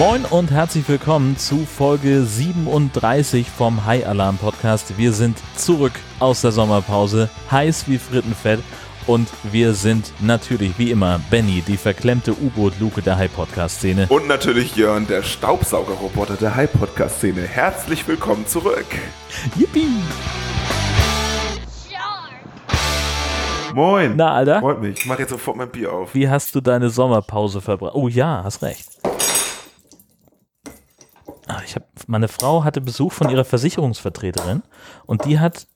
Moin und herzlich willkommen zu Folge 37 vom High Alarm Podcast. Wir sind zurück aus der Sommerpause, heiß wie Frittenfett und wir sind natürlich wie immer Benny, die verklemmte U-Boot-Luke der High Podcast Szene. Und natürlich Jörn, der Staubsaugerroboter der High Podcast Szene. Herzlich willkommen zurück. Yippie! Moin. Na, Alter? Freut mich. Ich mach jetzt sofort mein Bier auf. Wie hast du deine Sommerpause verbracht? Oh ja, hast recht. Ah, Ich hab, meine Frau hatte Besuch von ihrer Versicherungsvertreterin und die hat,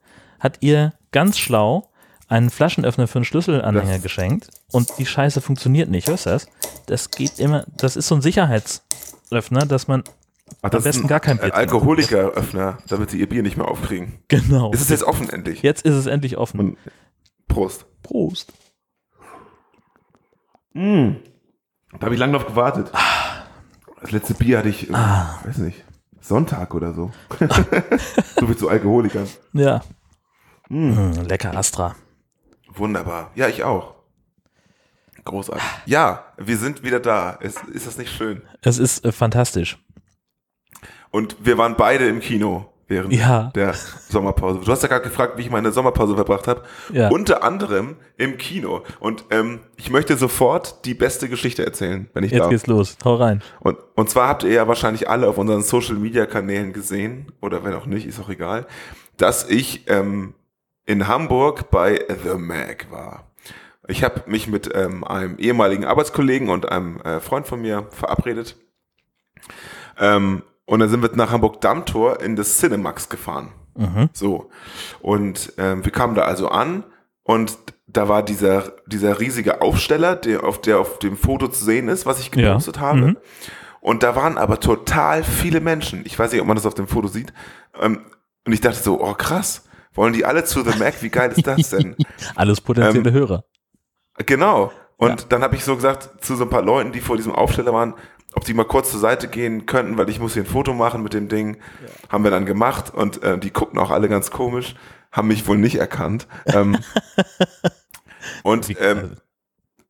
hat ihr ganz schlau einen Flaschenöffner für einen Schlüsselanhänger Das- geschenkt und die Scheiße funktioniert nicht, hörst du das? Das geht immer, das ist so ein Sicherheitsöffner, dass man Ach, das besten ist ein gar kein Bier trinken. Alkoholikeröffner, damit sie ihr Bier nicht mehr aufkriegen. genau. Ist es jetzt offen endlich? Jetzt ist es endlich offen. Und Prost. Prost. Da habe ich lange drauf gewartet. Das letzte Bier hatte ich, äh, weiß nicht, Sonntag oder so. so viel zu Alkoholikern. Ja. Mm, lecker Astra. Wunderbar. Ja, ich auch. Großartig. Ja, wir sind wieder da. Ist, ist das nicht schön? Es ist äh, fantastisch. Und wir waren beide im Kino während Ja. der Sommerpause. Du hast ja gerade gefragt, wie ich meine Sommerpause verbracht habe. Ja. Unter anderem im Kino. Und ähm, ich möchte sofort die beste Geschichte erzählen, wenn ich Jetzt darf. geht's los. Hau rein. Und, und zwar habt ihr ja wahrscheinlich alle auf unseren Social Media Kanälen gesehen, oder wenn auch nicht, ist auch egal, dass ich ähm, in Hamburg bei The Mag war. Ich habe mich mit ähm, einem ehemaligen Arbeitskollegen und einem äh, Freund von mir verabredet. Ähm, und dann sind wir nach Hamburg Dammtor in das Cinemax gefahren. Mhm. So. Und ähm, wir kamen da also an und da war dieser, dieser riesige Aufsteller, der auf, der auf dem Foto zu sehen ist, was ich Ja. gepostet habe. Mhm. Und da waren aber total viele Menschen. Ich weiß nicht, ob man das auf dem Foto sieht. Ähm, und ich dachte so, oh krass, wollen die alle zu The Mac? Wie geil ist das denn? Alles potenzielle Ähm, Hörer. Genau. Und Ja. dann habe ich so gesagt zu so ein paar Leuten, die vor diesem Aufsteller waren, ob die mal kurz zur Seite gehen könnten, weil ich muss hier ein Foto machen mit dem Ding. Haben wir dann gemacht und äh, die guckten auch alle ganz komisch, haben mich wohl nicht erkannt. Ähm, und ähm, geil.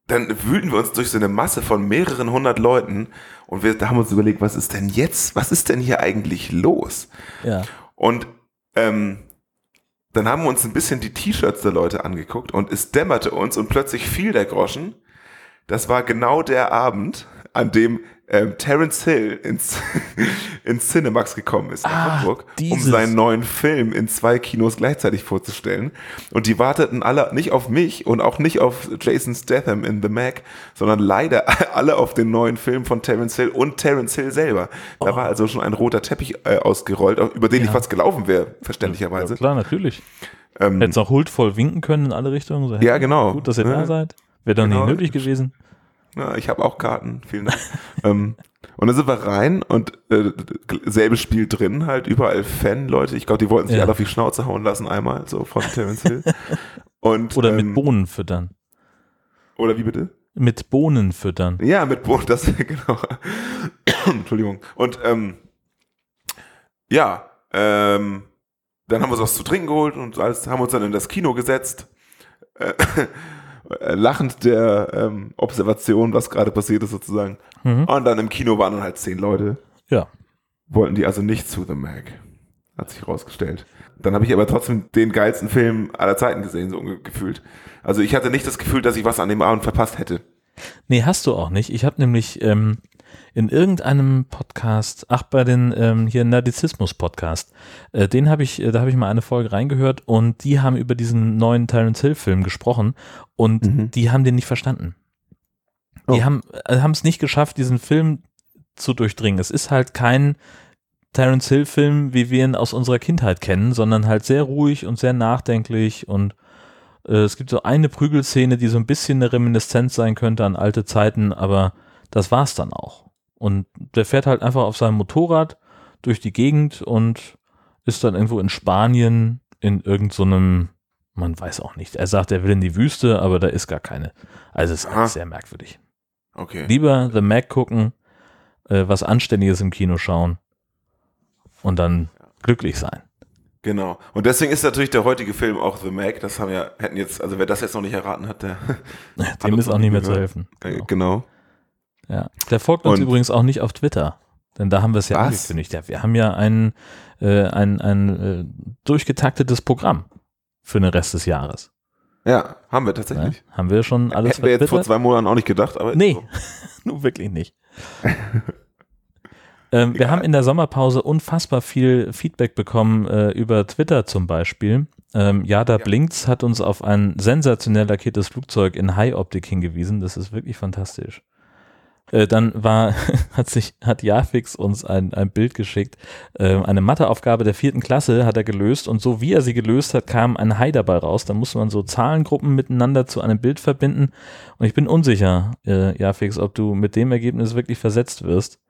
dann wühlten wir uns durch so eine Masse von mehreren hundert Leuten und wir da haben uns überlegt, was ist denn jetzt, was ist denn hier eigentlich los? ja. Und ähm, dann haben wir uns ein bisschen die T-Shirts der Leute angeguckt und es dämmerte uns und plötzlich fiel der Groschen. Das war genau der Abend, an dem ähm, Terence Hill ins, ins Cinemax gekommen ist nach Ah, Hamburg, um dieses. seinen neuen Film in zwei Kinos gleichzeitig vorzustellen. Und die warteten alle nicht auf mich und auch nicht auf Jason Statham in The Mac, sondern leider alle auf den neuen Film von Terence Hill und Terence Hill selber. Da war also schon ein roter Teppich äh, ausgerollt, über den ich Oh. Ja. fast gelaufen wäre, ja. verständlicherweise. Klar, natürlich. Ähm, Hättest auch huldvoll winken können in alle Richtungen. So, hey, Ja, genau. Gut, dass ihr da Ja. seid. Wäre doch Genau. nicht nötig gewesen. Ja, ich habe auch Karten, vielen Dank. ähm, und dann sind wir rein und äh, selbes Spiel drin, halt überall Fan-Leute. Ich glaube, die wollten sich Ja. alle auf die Schnauze hauen lassen einmal, so von Terence Hill. Und, Oder ähm, mit Bohnen füttern. Oder wie bitte? Mit Bohnen füttern. Ja, mit Bohnen, das genau. Entschuldigung. Und ähm, ja, ähm, dann haben wir uns was zu trinken geholt und alles, haben uns dann in das Kino gesetzt. Äh, lachend der ähm, Observation, was gerade passiert ist sozusagen. Mhm. Und dann im Kino waren dann halt zehn Leute. Ja. Wollten die also nicht zu The Mag. Hat sich herausgestellt. Dann habe ich aber trotzdem den geilsten Film aller Zeiten gesehen, so gefühlt. Also ich hatte nicht das Gefühl, dass ich was an dem Abend verpasst hätte. Nee, hast du auch nicht. Ich habe nämlich ähm, in irgendeinem Podcast, ach, bei den ähm, hier Nerdizismus-Podcast, äh, den habe ich, äh, da habe ich mal eine Folge reingehört und die haben über diesen neuen Terence Hill-Film gesprochen und Mhm. die haben den nicht verstanden. Die Oh. haben äh, haben es nicht geschafft, diesen Film zu durchdringen. Es ist halt kein Terence Hill-Film, wie wir ihn aus unserer Kindheit kennen, sondern halt sehr ruhig und sehr nachdenklich und äh, es gibt so eine Prügelszene, die so ein bisschen eine Reminiszenz sein könnte an alte Zeiten, aber das war's dann auch. Und der fährt halt einfach auf seinem Motorrad durch die Gegend und ist dann irgendwo in Spanien in irgendeinem, man weiß auch nicht. Er sagt, er will in die Wüste, aber da ist gar keine. Also es ist Aha. sehr merkwürdig. Okay. Lieber The Mac gucken, äh, was Anständiges im Kino schauen und dann glücklich sein. Genau. Und deswegen ist natürlich der heutige Film auch The Mag. Das haben ja, hätten jetzt, also wer das jetzt noch nicht erraten hat, der. Dem uns ist auch nicht mehr zu gehört. helfen. Äh, Genau. genau. Ja. Der folgt uns Und- übrigens auch nicht auf Twitter. Denn da haben wir es ja Was? angekündigt. Ja, wir haben ja ein, äh, ein, ein äh, durchgetaktetes Programm für den Rest des Jahres. Ja, haben wir Ne? tatsächlich. Haben wir schon alles Hätten wir jetzt vor zwei Monaten auch nicht gedacht, aber Nee, so. nun wirklich nicht. ähm, wir haben in der Sommerpause unfassbar viel Feedback bekommen äh, über Twitter zum Beispiel. Ähm, ja, da Ja. blinkt's hat uns auf ein sensationell lackiertes Flugzeug in High-Optik hingewiesen. Das ist wirklich fantastisch. Äh, dann war, hat sich, hat Jafix uns ein, ein Bild geschickt. Ähm, eine Matheaufgabe der vierten Klasse hat er gelöst und so wie er sie gelöst hat, kam ein Hai dabei raus. Da musste man so Zahlengruppen miteinander zu einem Bild verbinden. Und ich bin unsicher, äh, Jafix, ob du mit dem Ergebnis wirklich versetzt wirst.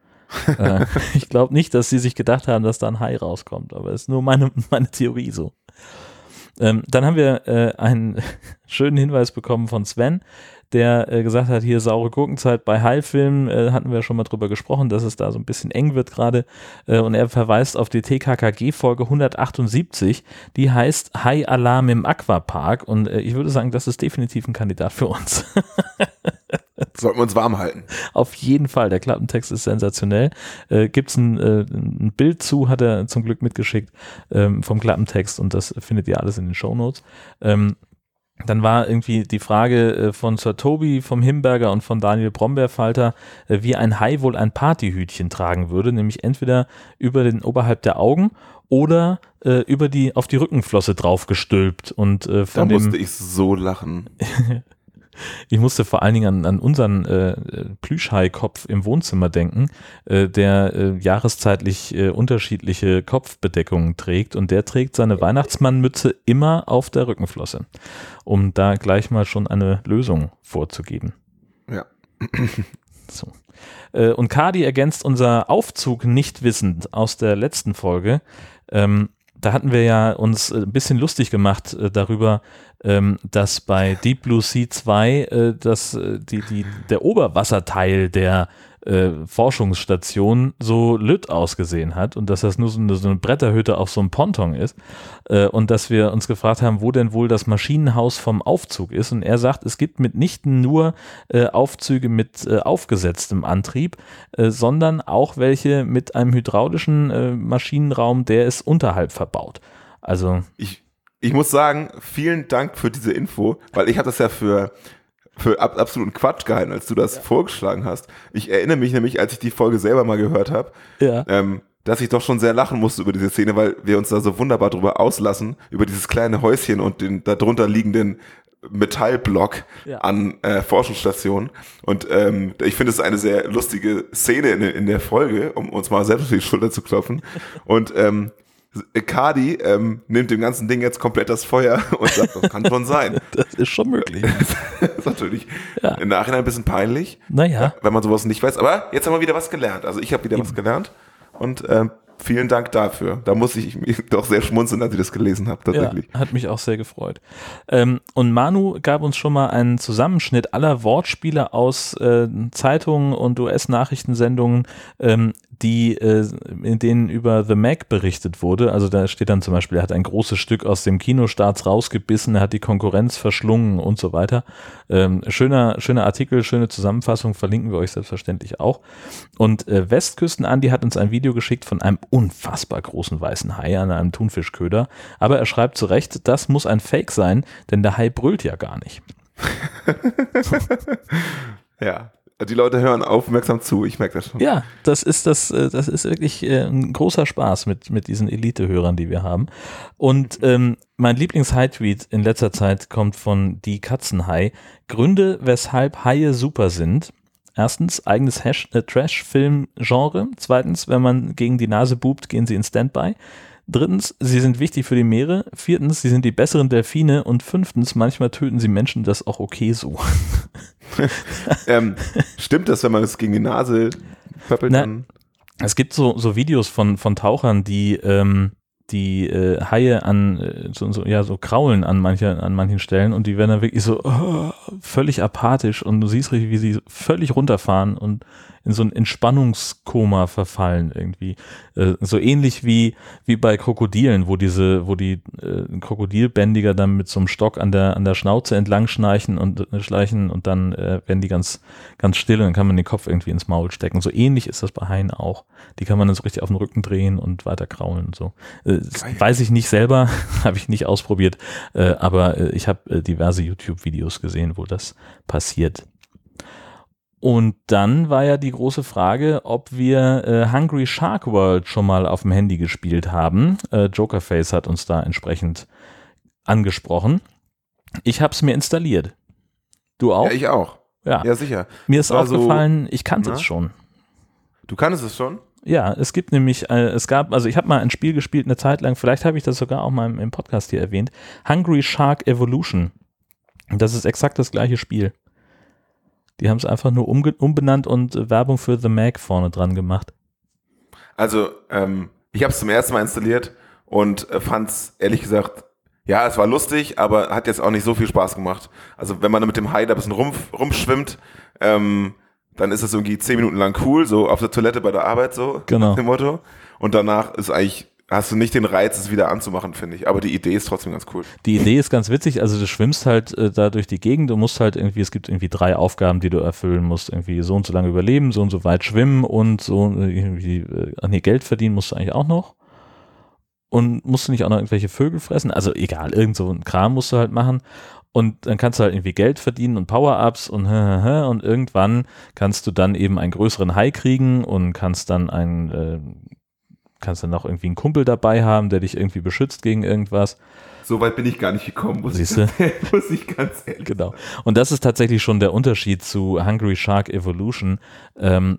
äh, ich glaube nicht, dass sie sich gedacht haben, dass da ein Hai rauskommt, aber ist nur meine, meine Theorie so. Ähm, dann haben wir äh, einen schönen Hinweis bekommen von Sven, der äh, gesagt hat, hier saure Gurkenzeit bei Hai-Filmen, äh, hatten wir schon mal drüber gesprochen, dass es da so ein bisschen eng wird gerade. Äh, und er verweist auf die TKKG-Folge 178, die heißt Hai-Alarm im Aquapark. Und äh, ich würde sagen, das ist definitiv ein Kandidat für uns. Sollten wir uns warm halten. Auf jeden Fall, der Klappentext ist sensationell. Äh, Gibt es ein, äh, ein Bild zu, hat er zum Glück mitgeschickt ähm, vom Klappentext und das findet ihr alles in den Shownotes. Ähm, dann war irgendwie die Frage äh, von Sir Toby, vom Himberger und von Daniel Brombeerfalter, äh, wie ein Hai wohl ein Partyhütchen tragen würde, nämlich entweder über den oberhalb der Augen oder äh, über die auf die Rückenflosse draufgestülpt und äh, Da von dem musste ich so lachen. ich musste vor allen Dingen an, an unseren äh, Plüschhai-Kopf im Wohnzimmer denken, äh, der äh, jahreszeitlich äh, unterschiedliche Kopfbedeckungen trägt und der trägt seine Weihnachtsmannmütze immer auf der Rückenflosse, um da gleich mal schon eine Lösung vorzugeben. Ja. So. Äh, und Kadi ergänzt unser Aufzug nicht wissend aus der letzten Folge. Ähm, da hatten wir ja uns äh, ein bisschen lustig gemacht äh, darüber, ähm, dass bei Deep Blue Sea 2 äh, dass, äh, die, die, der Oberwasserteil der äh, Forschungsstation so lütt ausgesehen hat und dass das nur so eine, so eine Bretterhütte auf so einem Ponton ist äh, und dass wir uns gefragt haben, wo denn wohl das Maschinenhaus vom Aufzug ist und er sagt, es gibt mitnichten nur äh, Aufzüge mit äh, aufgesetztem Antrieb, äh, sondern auch welche mit einem hydraulischen Maschinenraum, der ist unterhalb verbaut. Also Ich, ich muss sagen, vielen Dank für diese Info, weil ich habe das ja für, für ab, absoluten Quatsch gehalten, als du das vorgeschlagen hast. Ich erinnere mich nämlich, als ich die Folge selber mal gehört habe, ja, ähm, dass ich doch schon sehr lachen musste über diese Szene, weil wir uns da so wunderbar drüber auslassen, über dieses kleine Häuschen und den darunter liegenden Metallblock Ja. an äh, Forschungsstationen. Und ähm, ich finde es eine sehr lustige Szene in, in der Folge, um uns mal selbst auf die Schulter zu klopfen. Und ähm, Kadi ähm, nimmt dem ganzen Ding jetzt komplett das Feuer und sagt, das kann schon sein. das ist schon möglich. das ist natürlich Ja. im Nachhinein ein bisschen peinlich, Naja, wenn man sowas nicht weiß. Aber jetzt haben wir wieder was gelernt. Also ich habe wieder was gelernt und ähm, vielen Dank dafür. Da muss ich mich doch sehr schmunzeln, als ich das gelesen habe, tatsächlich. Ja, hat mich auch sehr gefreut. Ähm, und Manu gab uns schon mal einen Zusammenschnitt aller Wortspiele aus äh, Zeitungen und US-Nachrichtensendungen, ähm, die, äh, in denen über The Mac berichtet wurde. Also da steht dann zum Beispiel, er hat ein großes Stück aus dem Kinostarts rausgebissen, er hat die Konkurrenz verschlungen und so weiter. Ähm, schöner, schöner Artikel, schöne Zusammenfassung, verlinken wir euch selbstverständlich auch. Und äh, Westküsten Andi hat uns ein Video geschickt von einem unfassbar großen weißen Hai an einem Thunfischköder. Aber er schreibt zu Recht, das muss ein Fake sein, denn der Hai brüllt ja gar nicht. Ja. Die Leute hören aufmerksam zu, ich merke das schon. Ja, das ist das, äh, das ist wirklich äh, ein großer Spaß mit, mit diesen Elite-Hörern, die wir haben. Und ähm, mein Lieblings-High-Tweet in letzter Zeit kommt von Die Katzenhai. Gründe, weshalb Haie super sind. Erstens, eigenes äh, Trash-Film-Genre. Zweitens, wenn man gegen die Nase bubt, gehen sie in Standby. Drittens, sie sind wichtig für die Meere. Viertens, sie sind die besseren Delfine. Und fünftens, manchmal töten sie Menschen, das ist auch okay so. Ähm, stimmt das, wenn man es gegen die Nase pöppelt? Na, dann? Es gibt so, so Videos von, von Tauchern, die ähm, die äh, Haie an äh, so, so, ja, so kraulen an, manche, an manchen Stellen und die werden dann wirklich so oh, völlig apathisch und du siehst richtig, wie sie völlig runterfahren und in so ein Entspannungskoma verfallen irgendwie. Äh, so ähnlich wie, wie bei Krokodilen, wo diese, wo die äh, Krokodilbändiger dann mit so einem Stock an der, an der Schnauze entlang schleichen und äh, schleichen und dann äh, werden die ganz, ganz still und dann kann man den Kopf irgendwie ins Maul stecken. So ähnlich ist das bei Haien auch. Die kann man dann so richtig auf den Rücken drehen und weiter kraulen und so. Äh, weiß ich nicht selber, habe ich nicht ausprobiert, äh, aber äh, ich habe äh, diverse YouTube-Videos gesehen, wo das passiert. Und dann war ja die große Frage, ob wir äh, Hungry Shark World schon mal auf dem Handy gespielt haben. Äh, Jokerface hat uns da entsprechend angesprochen. Ich habe es mir installiert. Du auch? Ja, ich auch. Ja, Ja, sicher. mir ist war so- aufgefallen, ich kannte Na? es schon. Du kannst es schon? Ja, es gibt nämlich, äh, es gab, also ich habe mal ein Spiel gespielt eine Zeit lang, vielleicht habe ich das sogar auch mal im, im Podcast hier erwähnt, Hungry Shark Evolution. Das ist exakt das gleiche Spiel. Die haben es einfach nur umbenannt und äh, Werbung für The Mag vorne dran gemacht. Also, ähm, ich habe es zum ersten Mal installiert und äh, fand es ehrlich gesagt, ja, es war lustig, aber hat jetzt auch nicht so viel Spaß gemacht. Also, wenn man mit dem Hai da ein bisschen rum, rumschwimmt, ähm, dann ist es irgendwie zehn Minuten lang cool, so auf der Toilette bei der Arbeit, so Genau. dem Motto. Und danach ist eigentlich, hast du nicht den Reiz, es wieder anzumachen, finde ich. Aber die Idee ist trotzdem ganz cool. Die Idee ist ganz witzig, also du schwimmst halt äh, da durch die Gegend, du musst halt irgendwie, es gibt irgendwie drei Aufgaben, die du erfüllen musst, irgendwie so und so lange überleben, so und so weit schwimmen und so äh, irgendwie, äh, nee, Geld verdienen musst du eigentlich auch noch. Und musst du nicht auch noch irgendwelche Vögel fressen? Also egal, irgend so ein Kram musst du halt machen. Und dann kannst du halt irgendwie Geld verdienen und Power-Ups und und irgendwann kannst du dann eben einen größeren Hai kriegen und kannst dann einen, äh, kannst dann noch irgendwie einen Kumpel dabei haben, der dich irgendwie beschützt gegen irgendwas. So weit bin ich gar nicht gekommen, muss, ich, muss ich ganz ehrlich Genau. Und das ist tatsächlich schon der Unterschied zu Hungry Shark Evolution. Ähm,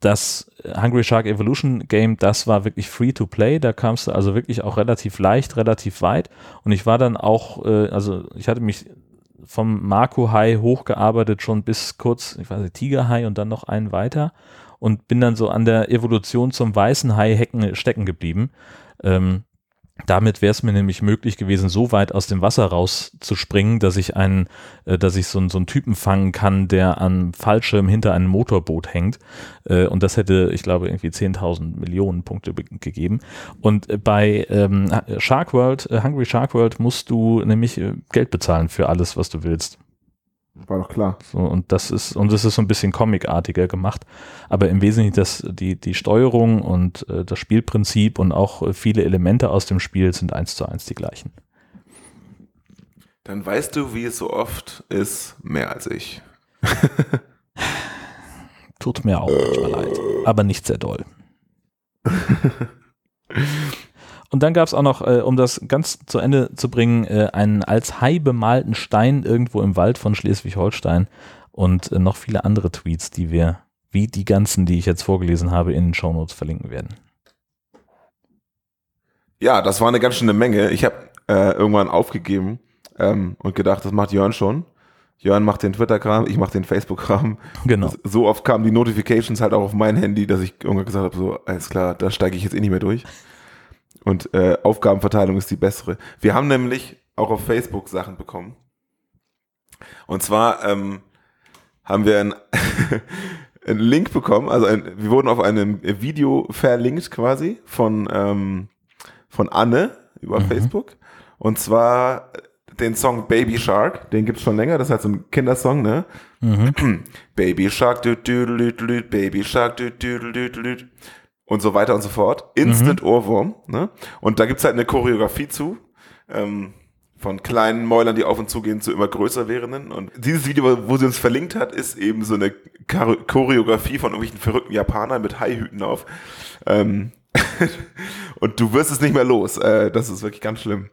das Hungry Shark Evolution Game, das war wirklich free to play. Da kamst du also wirklich auch relativ leicht, relativ weit. Und ich war dann auch, äh, also ich hatte mich vom Marco Hai hochgearbeitet, schon bis kurz, ich weiß nicht, Tiger Hai und dann noch einen weiter und bin dann so an der Evolution zum weißen Hai stecken geblieben. Ähm, damit wäre es mir nämlich möglich gewesen, so weit aus dem Wasser rauszuspringen, dass ich einen, äh, dass ich so, so einen Typen fangen kann, der am Fallschirm hinter einem Motorboot hängt. Äh, und das hätte, ich glaube, irgendwie 10.000 Millionen Punkte be- gegeben. Und äh, bei ähm, Shark World, äh, Hungry Shark World, musst du nämlich äh, Geld bezahlen für alles, was du willst. War doch klar. So, und das ist, und das ist so ein bisschen comicartiger gemacht. Aber im Wesentlichen das, die, die Steuerung und äh, das Spielprinzip und auch viele Elemente aus dem Spiel sind eins zu eins die gleichen. Dann weißt du, wie es so oft ist, mehr als ich. Tut mir auch manchmal leid, aber nicht sehr doll. Und dann gab es auch noch, äh, um das ganz zu Ende zu bringen, äh, einen als Hai bemalten Stein irgendwo im Wald von Schleswig-Holstein und äh, noch viele andere Tweets, die wir, wie die ganzen, die ich jetzt vorgelesen habe, in den Shownotes verlinken werden. Ja, das war eine ganz schöne Menge. Ich habe äh, irgendwann aufgegeben ähm, und gedacht, das macht Jörn schon. Jörn macht den Twitter-Kram, ich mache den Facebook-Kram. Genau. So oft kamen die Notifications halt auch auf mein Handy, dass ich irgendwann gesagt habe, so, alles klar, da steige ich jetzt eh nicht mehr durch. Und äh, Aufgabenverteilung ist die bessere. Wir haben nämlich auch auf Facebook Sachen bekommen. Und zwar ähm, haben wir ein, einen Link bekommen, also ein, wir wurden auf einem Video verlinkt quasi von, ähm, von Anne über Facebook. Und zwar den Song Baby Shark, den gibt's schon länger, das ist halt so ein Kindersong, ne? Baby Shark, du, du, du, du, Baby Shark, du, du, du, du. Und so weiter und so fort. Instant Ohrwurm, ne? Und da gibt's halt eine Choreografie zu, ähm, von kleinen Mäulern, die auf und zu gehen, zu immer größer werdenden. Und dieses Video, wo sie uns verlinkt hat, ist eben so eine Chore- Choreografie von irgendwelchen verrückten Japanern mit Haihüten auf. Ähm, und du wirst es nicht mehr los. Äh, das ist wirklich ganz schlimm.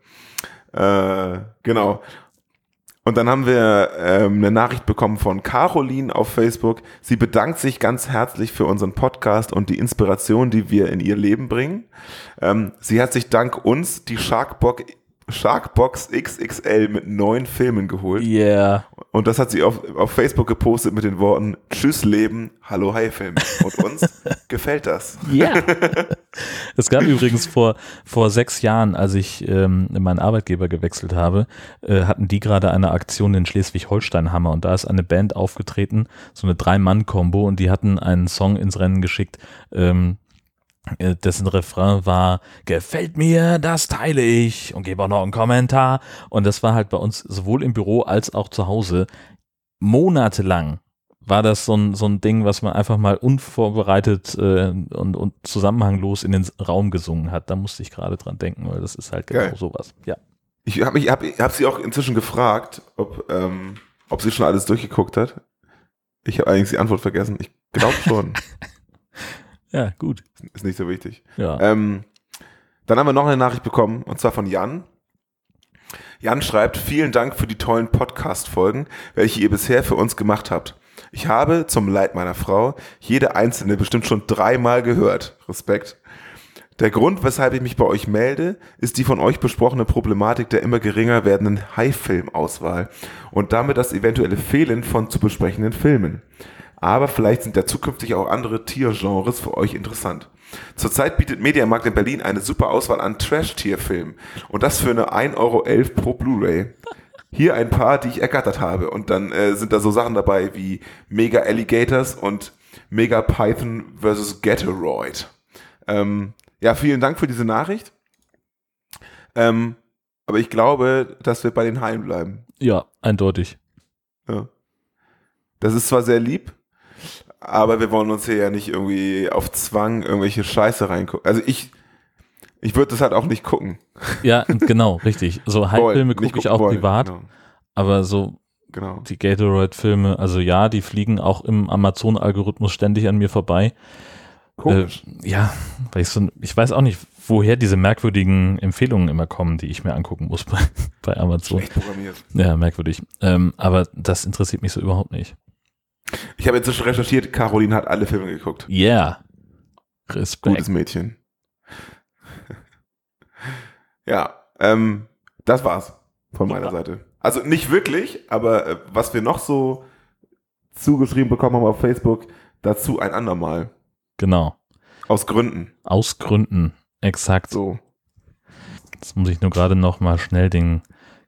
Äh, genau. Und dann haben wir ähm, eine Nachricht bekommen von Caroline auf Facebook. Sie bedankt sich ganz herzlich für unseren Podcast und die Inspiration, die wir in ihr Leben bringen. Ähm, sie hat sich dank uns die Sharkbox, Sharkbox XXL mit neun Filmen geholt. Yeah. Und das hat sie auf, auf Facebook gepostet mit den Worten Tschüss Leben, Hallo Hai-Film. Und uns gefällt das. Ja. es gab übrigens vor, vor sechs Jahren, als ich ähm, meinen Arbeitgeber gewechselt habe, äh, hatten die gerade eine Aktion in Schleswig-Holstein-Hammer und da ist eine Band aufgetreten, so eine Drei-Mann-Kombo und die hatten einen Song ins Rennen geschickt, ähm, äh, dessen Refrain war, gefällt mir, das teile ich und gebe auch noch einen Kommentar. Und das war halt bei uns sowohl im Büro als auch zu Hause monatelang war das so ein, so ein Ding, was man einfach mal unvorbereitet äh, und, und zusammenhanglos in den Raum gesungen hat. Da musste ich gerade dran denken, weil das ist halt genau Geil. sowas. Ja. Ich habe hab, hab sie auch inzwischen gefragt, ob, ähm, ob sie schon alles durchgeguckt hat. Ich habe eigentlich die Antwort vergessen. Ich glaube schon. Ja, gut. Ist nicht so wichtig. Ja. Ähm, dann haben wir noch eine Nachricht bekommen, und zwar von Jan. Jan schreibt, vielen Dank für die tollen Podcast-Folgen, welche ihr bisher für uns gemacht habt. Ich habe, zum Leid meiner Frau, jede einzelne bestimmt schon dreimal gehört. Respekt. Der Grund, weshalb ich mich bei euch melde, ist die von euch besprochene Problematik der immer geringer werdenden High-Film-Auswahl und damit das eventuelle Fehlen von zu besprechenden Filmen aber vielleicht sind ja zukünftig auch andere Tiergenres für euch interessant. Zurzeit bietet Mediamarkt in Berlin eine super Auswahl an Trash-Tierfilmen und das für eine 1,11 Euro pro Blu-ray. Hier ein paar, die ich ergattert habe und dann äh, sind da so Sachen dabei wie Mega Alligators und Mega Python vs. Gatoroid. Ähm, ja, vielen Dank für diese Nachricht. Ähm, aber ich glaube, dass wir bei den Haien bleiben. Ja, eindeutig. Ja. Das ist zwar sehr lieb, aber wir wollen uns hier ja nicht irgendwie auf Zwang irgendwelche Scheiße reingucken. Also ich, ich würde das halt auch nicht gucken. Ja, genau, richtig. So Hype-Filme gucke ich auch wollen, privat, genau. aber so genau. die Gatoroid-Filme, also ja, die fliegen auch im Amazon-Algorithmus ständig an mir vorbei. Komisch. Äh, ja, weil ich so, ich weiß auch nicht, woher diese merkwürdigen Empfehlungen immer kommen, die ich mir angucken muss bei, bei Amazon. Schlecht programmiert. Ja, merkwürdig. Ähm, aber das interessiert mich so überhaupt nicht. Ich habe inzwischen recherchiert, Caroline hat alle Filme geguckt. Yeah. Respekt. Gutes Mädchen. ja, ähm, das war's von meiner ja. Seite. Also nicht wirklich, aber äh, was wir noch so zugeschrieben bekommen haben auf Facebook, dazu ein andermal. Genau. Aus Gründen. Aus Gründen, exakt. So. Jetzt muss ich nur gerade noch mal schnell den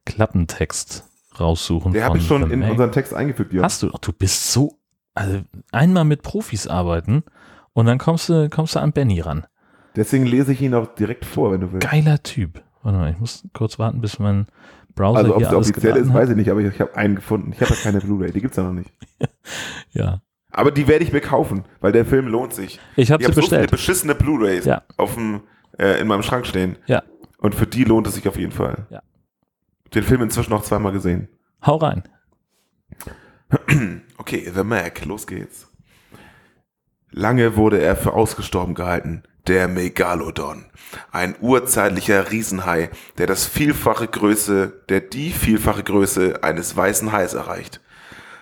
Klappentext raussuchen. Der habe ich schon in unseren Text eingefügt, ja. Hast du? Du bist so, also einmal mit Profis arbeiten und dann kommst du, kommst du an Benny ran. Deswegen lese ich ihn auch direkt vor, wenn du willst. Geiler Typ. Warte mal, ich muss kurz warten, bis mein Browser also, hier alles offiziell ist, hat. weiß ich nicht, aber ich, ich habe einen gefunden. Ich habe ja keine Blu-ray, die gibt's ja noch nicht. ja. Aber die werde ich mir kaufen, weil der Film lohnt sich. Ich habe sie hab bestellt. So viele beschissene Blu-rays ja. auf dem, äh, in meinem Schrank stehen. Ja. Und für die lohnt es sich auf jeden Fall. Ja. Den Film inzwischen noch zweimal gesehen. Hau rein. Okay, The Mac, los geht's. Lange wurde er für ausgestorben gehalten, der Megalodon. Ein urzeitlicher Riesenhai, der das vielfache Größe, der die vielfache Größe eines weißen Hais erreicht.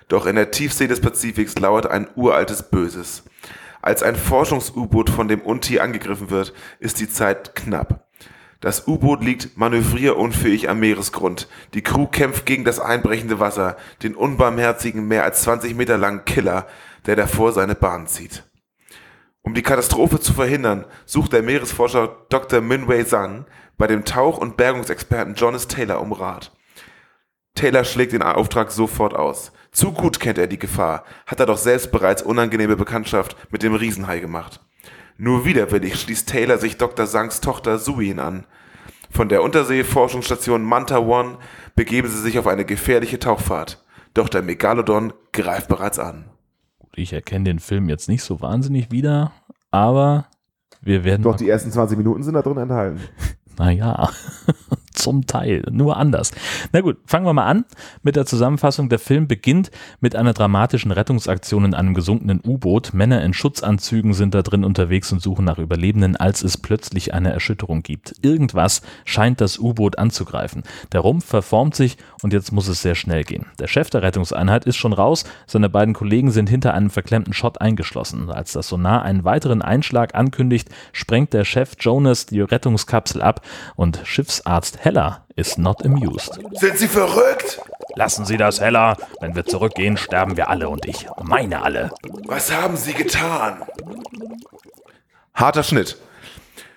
Doch in der Tiefsee des Pazifiks lauert ein uraltes Böses. Als ein Forschungs-U-Boot von dem Untier angegriffen wird, ist die Zeit knapp. Das U-Boot liegt manövrierunfähig am Meeresgrund. Die Crew kämpft gegen das einbrechende Wasser, den unbarmherzigen, mehr als 20 Meter langen Killer, der davor seine Bahn zieht. Um die Katastrophe zu verhindern, sucht der Meeresforscher Dr. Minwei Zhang bei dem Tauch- und Bergungsexperten Jonas Taylor um Rat. Taylor schlägt den Auftrag sofort aus. Zu gut kennt er die Gefahr, hat er doch selbst bereits unangenehme Bekanntschaft mit dem Riesenhai gemacht. Nur widerwillig schließt Taylor sich Dr. Sangs Tochter Suin an. Von der Unterseeforschungsstation Manta One begeben sie sich auf eine gefährliche Tauchfahrt. Doch der Megalodon greift bereits an. Ich erkenne den Film jetzt nicht so wahnsinnig wieder, aber wir werden. Doch die ersten 20 Minuten sind da drin enthalten. Naja, zum Teil, nur anders. Na gut, fangen wir mal an mit der Zusammenfassung. Der Film beginnt mit einer dramatischen Rettungsaktion in einem gesunkenen U-Boot. Männer in Schutzanzügen sind da drin unterwegs und suchen nach Überlebenden, als es plötzlich eine Erschütterung gibt. Irgendwas scheint das U-Boot anzugreifen. Der Rumpf verformt sich und jetzt muss es sehr schnell gehen. Der Chef der Rettungseinheit ist schon raus, seine beiden Kollegen sind hinter einem verklemmten Schott eingeschlossen. Als das Sonar einen weiteren Einschlag ankündigt, sprengt der Chef Jonas die Rettungskapsel ab und Schiffsarzt Hell Hella is not amused. Sind Sie verrückt? Lassen Sie das, Hella. Wenn wir zurückgehen, sterben wir alle und ich meine alle. Was haben Sie getan? Harter Schnitt.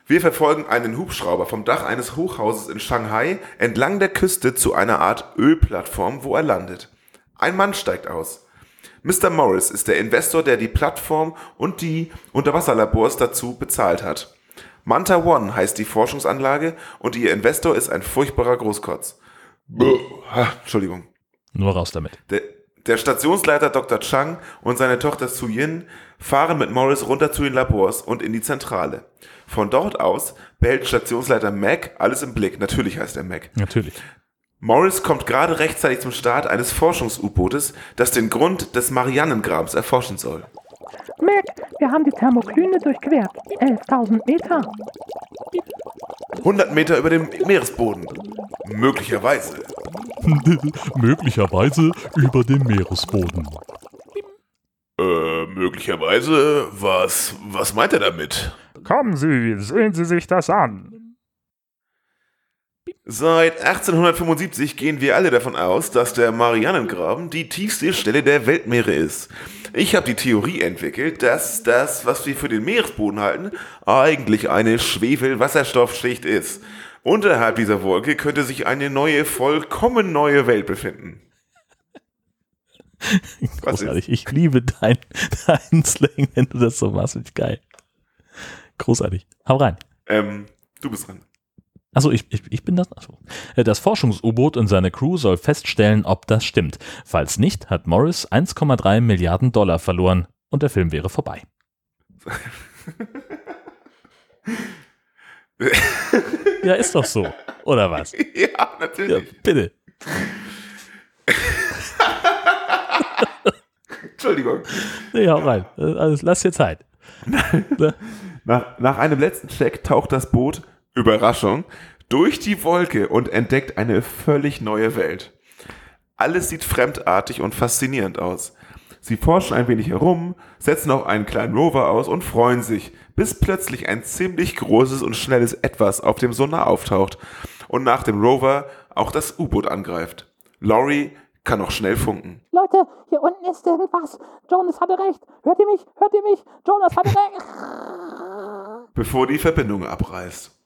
Wir verfolgen einen Hubschrauber vom Dach eines Hochhauses in Shanghai entlang der Küste zu einer Art Ölplattform, wo er landet. Ein Mann steigt aus. Mr. Morris ist der Investor, der die Plattform und die Unterwasserlabors dazu bezahlt hat. Manta One heißt die Forschungsanlage und ihr Investor ist ein furchtbarer Großkotz. Buh. Entschuldigung. Nur raus damit. Der, der Stationsleiter Dr. Chang und seine Tochter Su Yin fahren mit Morris runter zu den Labors und in die Zentrale. Von dort aus behält Stationsleiter Mac alles im Blick. Natürlich heißt er Mac. Natürlich. Morris kommt gerade rechtzeitig zum Start eines Forschungs-U-Bootes, das den Grund des Marianengrabens erforschen soll. Mac, wir haben die Thermokline durchquert. 11.000 Meter. 100 Meter über dem Meeresboden. Möglicherweise. Möglicherweise über dem Meeresboden. Äh, möglicherweise? Was, was meint er damit? Kommen Sie, sehen Sie sich das an. Seit 1875 gehen wir alle davon aus, dass der Marianengraben die tiefste Stelle der Weltmeere ist. Ich habe die Theorie entwickelt, dass das, was wir für den Meeresboden halten, eigentlich eine Schwefelwasserstoffschicht ist. Unterhalb dieser Wolke könnte sich eine neue, vollkommen neue Welt befinden. Großartig. Ich liebe dein, dein Slang, wenn du das so machst. Geil. Großartig. Hau rein. Ähm, du bist dran. Achso, ich, ich, ich bin das. Achso. Äh, Das Forschungs-U-Boot und seine Crew soll feststellen, ob das stimmt. Falls nicht, hat Morris 1,3 Milliarden Dollar verloren und der Film wäre vorbei. Ja, ist doch so. Oder was? ja, Ja, natürlich. bitte. Entschuldigung. Nee, hau rein. Also, lass dir Zeit. Ne? Nach, nach einem letzten Check taucht das Boot, Überraschung, durch die Wolke und entdeckt eine völlig neue Welt. Alles sieht fremdartig und faszinierend aus. Sie forschen ein wenig herum, setzen auch einen kleinen Rover aus und freuen sich, bis plötzlich ein ziemlich großes und schnelles Etwas auf dem Sonar auftaucht und nach dem Rover auch das U-Boot angreift. Laurie kann noch schnell funken. Leute, hier unten ist irgendwas. Jonas hatte recht. Hört ihr mich? Hört ihr mich? Jonas hatte recht. bevor die Verbindung abreißt.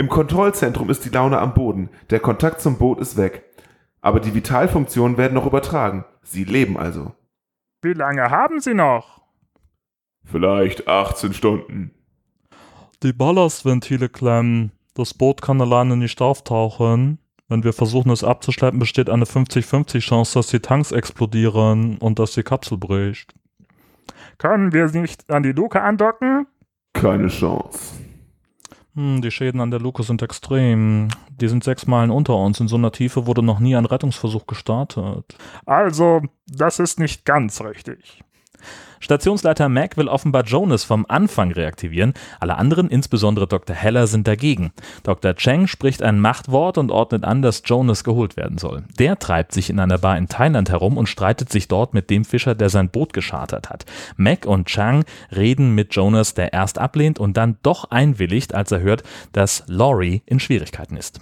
Im Kontrollzentrum ist die Laune am Boden, der Kontakt zum Boot ist weg. Aber die Vitalfunktionen werden noch übertragen. Sie leben also. Wie lange haben Sie noch? Vielleicht 18 Stunden. Die Ballastventile klemmen. Das Boot kann alleine nicht auftauchen. Wenn wir versuchen, es abzuschleppen, besteht eine 50-50 Chance, dass die Tanks explodieren und dass die Kapsel bricht. Können wir Sie nicht an die Luke andocken? Keine Chance. Hm, die Schäden an der Luke sind extrem. Die sind sechs Meilen unter uns. In so einer Tiefe wurde noch nie ein Rettungsversuch gestartet. Also, das ist nicht ganz richtig. Stationsleiter Mac will offenbar Jonas vom Anfang reaktivieren. Alle anderen, insbesondere Dr. Heller, sind dagegen. Dr. Cheng spricht ein Machtwort und ordnet an, dass Jonas geholt werden soll. Der treibt sich in einer Bar in Thailand herum und streitet sich dort mit dem Fischer, der sein Boot geschartert hat. Mac und Chang reden mit Jonas, der erst ablehnt und dann doch einwilligt, als er hört, dass Laurie in Schwierigkeiten ist.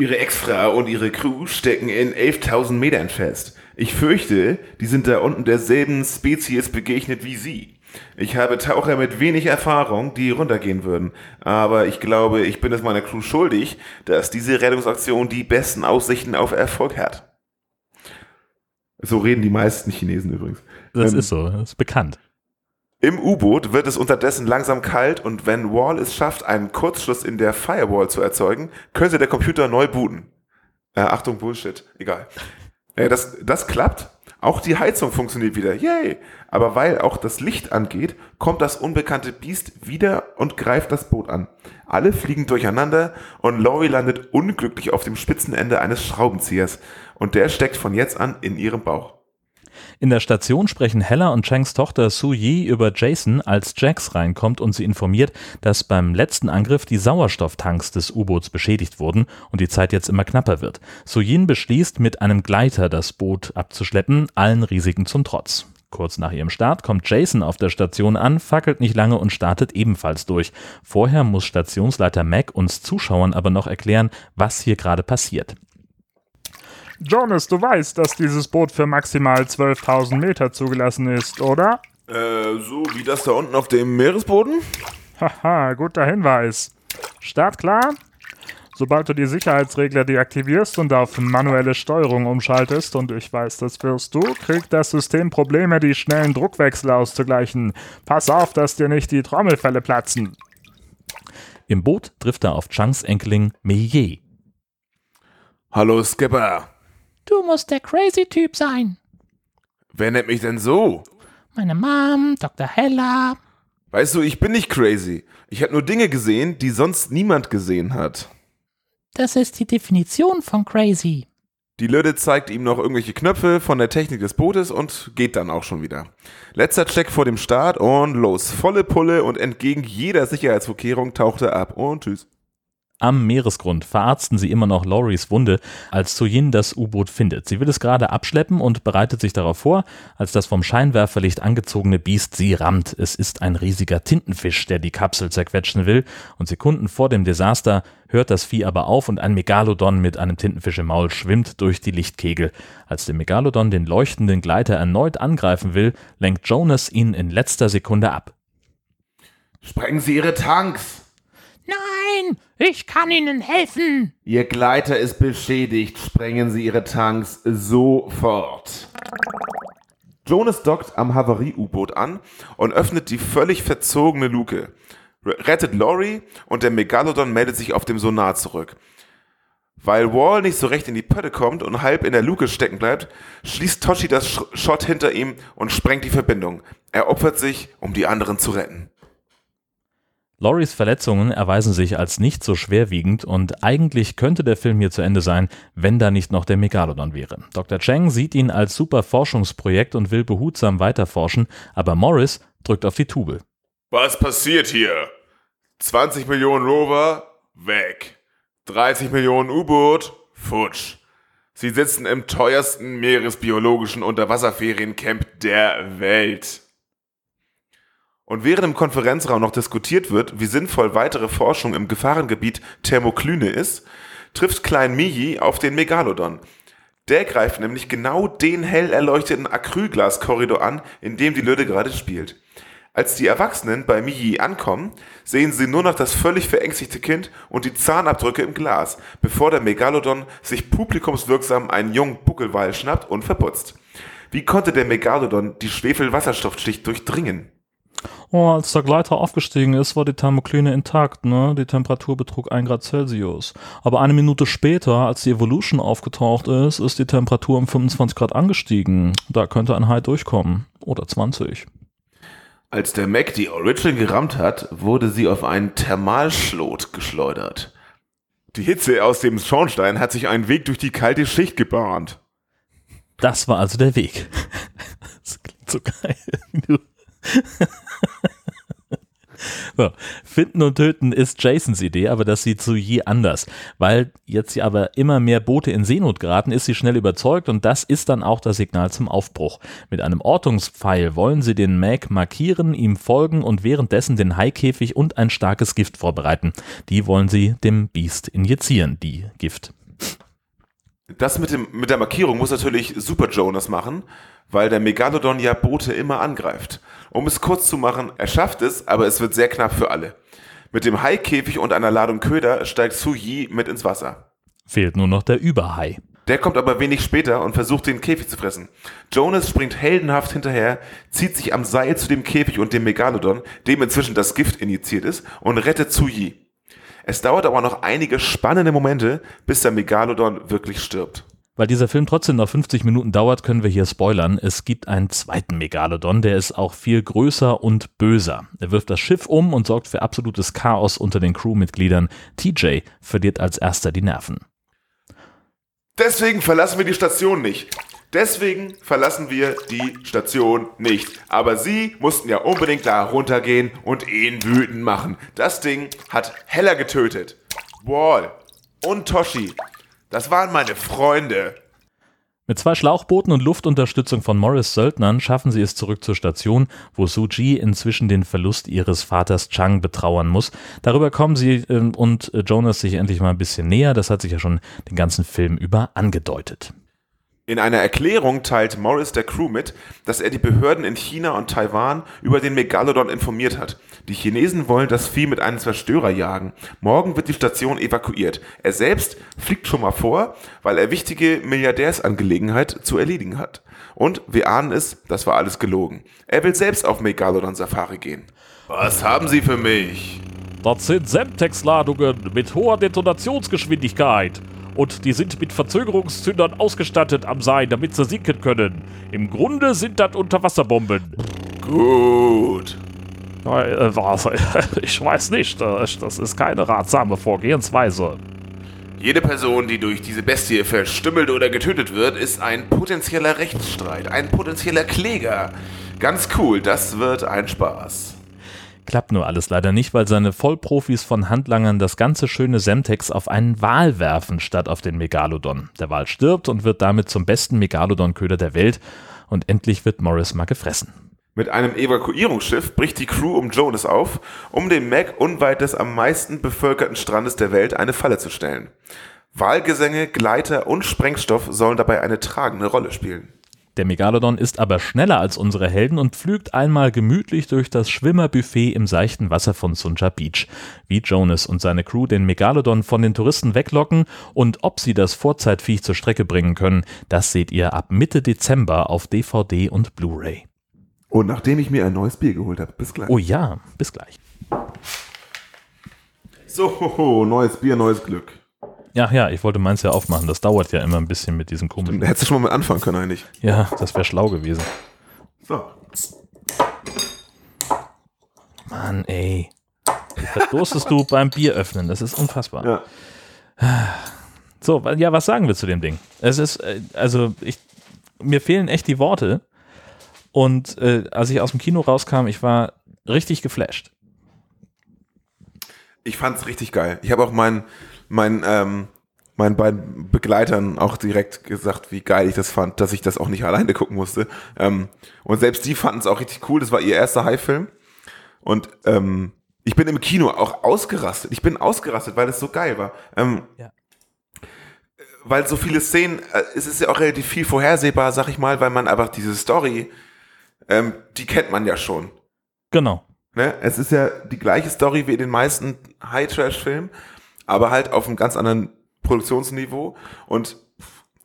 Ihre Ex-Frau und ihre Crew stecken in 11.000 Metern fest. Ich fürchte, die sind da unten derselben Spezies begegnet wie Sie. Ich habe Taucher mit wenig Erfahrung, die runtergehen würden. Aber ich glaube, ich bin es meiner Crew schuldig, dass diese Rettungsaktion die besten Aussichten auf Erfolg hat. So reden die meisten Chinesen übrigens. Das Ähm, ist so, das ist bekannt. Im U-Boot wird es unterdessen langsam kalt und wenn Wall es schafft, einen Kurzschluss in der Firewall zu erzeugen, könnte der Computer neu booten. Äh, Achtung, Bullshit, egal. Äh, das, das klappt. Auch die Heizung funktioniert wieder. Yay! Aber weil auch das Licht angeht, kommt das unbekannte Biest wieder und greift das Boot an. Alle fliegen durcheinander und Laurie landet unglücklich auf dem spitzen Ende eines Schraubenziehers. Und der steckt von jetzt an in ihrem Bauch. In der Station sprechen Hella und Changs Tochter Su Yi über Jason, als Jax reinkommt und sie informiert, dass beim letzten Angriff die Sauerstofftanks des U-Boots beschädigt wurden und die Zeit jetzt immer knapper wird. Su Yin beschließt, mit einem Gleiter das Boot abzuschleppen, allen Risiken zum Trotz. Kurz nach ihrem Start kommt Jason auf der Station an, fackelt nicht lange und startet ebenfalls durch. Vorher muss Stationsleiter Mac uns Zuschauern aber noch erklären, was hier gerade passiert. Jonas, du weißt, dass dieses Boot für maximal 12.000 Meter zugelassen ist, oder? Äh, so wie das da unten auf dem Meeresboden? Haha, guter Hinweis. Start klar? Sobald du die Sicherheitsregler deaktivierst und auf manuelle Steuerung umschaltest, und ich weiß, das wirst du, kriegt das System Probleme, die schnellen Druckwechsel auszugleichen. Pass auf, dass dir nicht die Trommelfälle platzen. Im Boot trifft er auf Chunks Enkeling Meye. Hallo Skipper. Du musst der Crazy-Typ sein. Wer nennt mich denn so? Meine Mom, Dr. Hella. Weißt du, ich bin nicht crazy. Ich habe nur Dinge gesehen, die sonst niemand gesehen hat. Das ist die Definition von crazy. Die Löde zeigt ihm noch irgendwelche Knöpfe von der Technik des Bootes und geht dann auch schon wieder. Letzter Check vor dem Start und los. Volle Pulle und entgegen jeder Sicherheitsvorkehrung taucht er ab und tschüss. Am Meeresgrund verarzten sie immer noch Loris Wunde, als Soyin das U-Boot findet. Sie will es gerade abschleppen und bereitet sich darauf vor, als das vom Scheinwerferlicht angezogene Biest sie rammt. Es ist ein riesiger Tintenfisch, der die Kapsel zerquetschen will, und Sekunden vor dem Desaster hört das Vieh aber auf und ein Megalodon mit einem Tintenfisch im Maul schwimmt durch die Lichtkegel. Als der Megalodon den leuchtenden Gleiter erneut angreifen will, lenkt Jonas ihn in letzter Sekunde ab. Sprengen Sie Ihre Tanks! Nein, ich kann Ihnen helfen. Ihr Gleiter ist beschädigt. Sprengen Sie Ihre Tanks sofort. Jonas dockt am Havarie-U-Boot an und öffnet die völlig verzogene Luke. Rettet Lori und der Megalodon meldet sich auf dem Sonar zurück. Weil Wall nicht so recht in die Pötte kommt und halb in der Luke stecken bleibt, schließt Toshi das Sch Schott hinter ihm und sprengt die Verbindung. Er opfert sich, um die anderen zu retten. Loris Verletzungen erweisen sich als nicht so schwerwiegend und eigentlich könnte der Film hier zu Ende sein, wenn da nicht noch der Megalodon wäre. Dr. Chang sieht ihn als super Forschungsprojekt und will behutsam weiterforschen, aber Morris drückt auf die Tube. Was passiert hier? 20 Millionen Rover, weg. 30 Millionen U-Boot, futsch. Sie sitzen im teuersten meeresbiologischen Unterwasserferiencamp der Welt. Und während im Konferenzraum noch diskutiert wird, wie sinnvoll weitere Forschung im Gefahrengebiet Thermoklyne ist, trifft Klein Miji auf den Megalodon. Der greift nämlich genau den hell erleuchteten Acrylglaskorridor an, in dem die Löde gerade spielt. Als die Erwachsenen bei Miji ankommen, sehen sie nur noch das völlig verängstigte Kind und die Zahnabdrücke im Glas, bevor der Megalodon sich publikumswirksam einen jungen Buckelwal schnappt und verputzt. Wie konnte der Megalodon die Schwefelwasserstoffschicht durchdringen? Oh, als der Gleiter aufgestiegen ist, war die Thermokline intakt, ne? Die Temperatur betrug 1 Grad Celsius. Aber eine Minute später, als die Evolution aufgetaucht ist, ist die Temperatur um 25 Grad angestiegen. Da könnte ein Hai durchkommen. Oder 20. Als der Mac die Origin gerammt hat, wurde sie auf einen Thermalschlot geschleudert. Die Hitze aus dem Schornstein hat sich einen Weg durch die kalte Schicht gebahnt. Das war also der Weg. Das klingt so geil. So. Finden und töten ist Jasons Idee, aber das sieht so je anders. Weil jetzt ja aber immer mehr Boote in Seenot geraten, ist sie schnell überzeugt und das ist dann auch das Signal zum Aufbruch. Mit einem Ortungspfeil wollen sie den Mac markieren, ihm folgen und währenddessen den Haikäfig und ein starkes Gift vorbereiten. Die wollen sie dem Biest injizieren, die Gift. Das mit, dem, mit der Markierung muss natürlich Super Jonas machen, weil der Megalodon ja Boote immer angreift. Um es kurz zu machen, er schafft es, aber es wird sehr knapp für alle. Mit dem Haikäfig und einer Ladung Köder steigt Su Yi mit ins Wasser. Fehlt nur noch der Überhai. Der kommt aber wenig später und versucht den Käfig zu fressen. Jonas springt heldenhaft hinterher, zieht sich am Seil zu dem Käfig und dem Megalodon, dem inzwischen das Gift injiziert ist, und rettet Su Yi. Es dauert aber noch einige spannende Momente, bis der Megalodon wirklich stirbt. Weil dieser Film trotzdem noch 50 Minuten dauert, können wir hier spoilern. Es gibt einen zweiten Megalodon, der ist auch viel größer und böser. Er wirft das Schiff um und sorgt für absolutes Chaos unter den Crewmitgliedern. TJ verliert als erster die Nerven. Deswegen verlassen wir die Station nicht. Deswegen verlassen wir die Station nicht. Aber sie mussten ja unbedingt da runtergehen und ihn wütend machen. Das Ding hat Heller getötet. Wall und Toshi. Das waren meine Freunde. Mit zwei Schlauchbooten und Luftunterstützung von Morris Söldnern schaffen sie es zurück zur Station, wo Suji inzwischen den Verlust ihres Vaters Chang betrauern muss. Darüber kommen sie ähm, und äh, Jonas sich endlich mal ein bisschen näher. Das hat sich ja schon den ganzen Film über angedeutet. In einer Erklärung teilt Morris der Crew mit, dass er die Behörden in China und Taiwan über den Megalodon informiert hat. Die Chinesen wollen das Vieh mit einem Zerstörer jagen. Morgen wird die Station evakuiert. Er selbst fliegt schon mal vor, weil er wichtige Milliardärsangelegenheit zu erledigen hat. Und wir ahnen es, das war alles gelogen. Er will selbst auf Megalodon Safari gehen. Was haben Sie für mich? Das sind Semtex-Ladungen mit hoher Detonationsgeschwindigkeit. Und die sind mit Verzögerungszündern ausgestattet am Sein, damit sie sinken können. Im Grunde sind das Unterwasserbomben. Gut. Äh, was? Ich weiß nicht. Das das ist keine ratsame Vorgehensweise. Jede Person, die durch diese Bestie verstümmelt oder getötet wird, ist ein potenzieller Rechtsstreit, ein potenzieller Kläger. Ganz cool, das wird ein Spaß. Klappt nur alles leider nicht, weil seine Vollprofis von Handlangern das ganze schöne Semtex auf einen Wal werfen statt auf den Megalodon. Der Wal stirbt und wird damit zum besten Megalodon-Köder der Welt und endlich wird Morris mal gefressen. Mit einem Evakuierungsschiff bricht die Crew um Jonas auf, um dem Mac unweit des am meisten bevölkerten Strandes der Welt eine Falle zu stellen. Wahlgesänge, Gleiter und Sprengstoff sollen dabei eine tragende Rolle spielen. Der Megalodon ist aber schneller als unsere Helden und pflügt einmal gemütlich durch das Schwimmerbuffet im seichten Wasser von Sunja Beach. Wie Jonas und seine Crew den Megalodon von den Touristen weglocken und ob sie das Vorzeitviech zur Strecke bringen können, das seht ihr ab Mitte Dezember auf DVD und Blu-ray. Und nachdem ich mir ein neues Bier geholt habe, bis gleich. Oh ja, bis gleich. So, neues Bier, neues Glück. Ja, ja, ich wollte meins ja aufmachen. Das dauert ja immer ein bisschen mit diesem komischen. hättest du schon mal mit anfangen können eigentlich. Ja, das wäre schlau gewesen. So. Mann, ey. Verdurstest du beim Bier öffnen? Das ist unfassbar. Ja. So, ja, was sagen wir zu dem Ding? Es ist, äh, also, ich, mir fehlen echt die Worte. Und äh, als ich aus dem Kino rauskam, ich war richtig geflasht. Ich fand's richtig geil. Ich habe auch meinen, meinen, ähm, meinen beiden Begleitern auch direkt gesagt, wie geil ich das fand, dass ich das auch nicht alleine gucken musste. Ähm, und selbst die fanden es auch richtig cool. Das war ihr erster High-Film. Und ähm, ich bin im Kino auch ausgerastet. Ich bin ausgerastet, weil es so geil war. Ähm, Ja. Weil so viele Szenen, äh, es ist ja auch relativ viel vorhersehbar, sag ich mal, weil man einfach diese Story, ähm, die kennt man ja schon. Genau. Ne? Es ist ja die gleiche Story wie in den meisten High-Trash-Filmen, aber halt auf einem ganz anderen Produktionsniveau. Und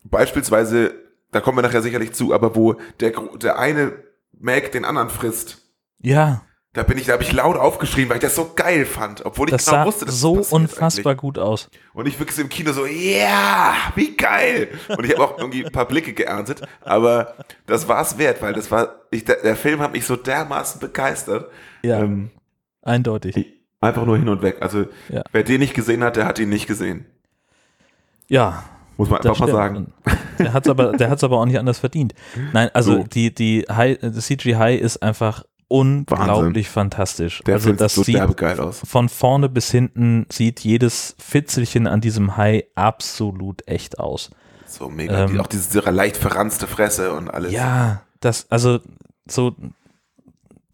beispielsweise, da kommen wir nachher sicherlich zu, aber wo der, der eine Mac den anderen frisst, Ja, da bin ich, da habe ich laut aufgeschrien, weil ich das so geil fand, obwohl ich das genau sah wusste, dass so das passiert unfassbar eigentlich. gut aus. Und ich wirklich so im Kino so, ja, wie geil. Und ich habe auch irgendwie ein paar Blicke geerntet, aber das war es wert, weil das war, ich, der, der Film hat mich so dermaßen begeistert. Ja, Ähm, eindeutig. Einfach nur hin und weg. Also Ja. wer den nicht gesehen hat, der hat ihn nicht gesehen. Ja, Muss man einfach mal sagen. Der hat es aber, der hat's aber auch nicht anders verdient. Nein, also So. die, die High, das CG High ist einfach unglaublich fantastisch. Der also Film das sieht so sieht aus. von vorne bis hinten sieht jedes Fitzelchen an diesem Hai absolut echt aus. So mega. Ähm, auch diese leicht verranzte Fresse und alles. Ja, das, also so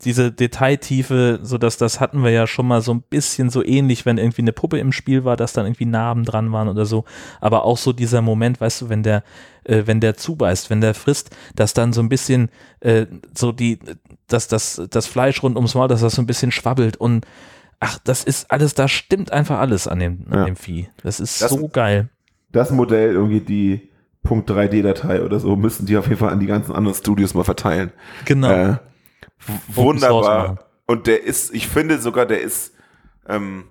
diese Detailtiefe, so dass das hatten wir ja schon mal so ein bisschen so ähnlich, wenn irgendwie eine Puppe im Spiel war, dass dann irgendwie Narben dran waren oder so. Aber auch so dieser Moment, weißt du, wenn der, äh, wenn der zubeißt, wenn der frisst, dass dann so ein bisschen äh, so die, dass das, das Fleisch rund ums Maul, dass das so ein bisschen schwabbelt und ach, das ist alles, da stimmt einfach alles an dem, an Ja. dem Vieh. Das ist Das- so geil. Das Modell, irgendwie die Punkt 3D-Datei oder so, müssten die auf jeden Fall an die ganzen anderen Studios mal verteilen. Genau. Äh, wunderbar. Und der ist, ich finde sogar, der ist ähm,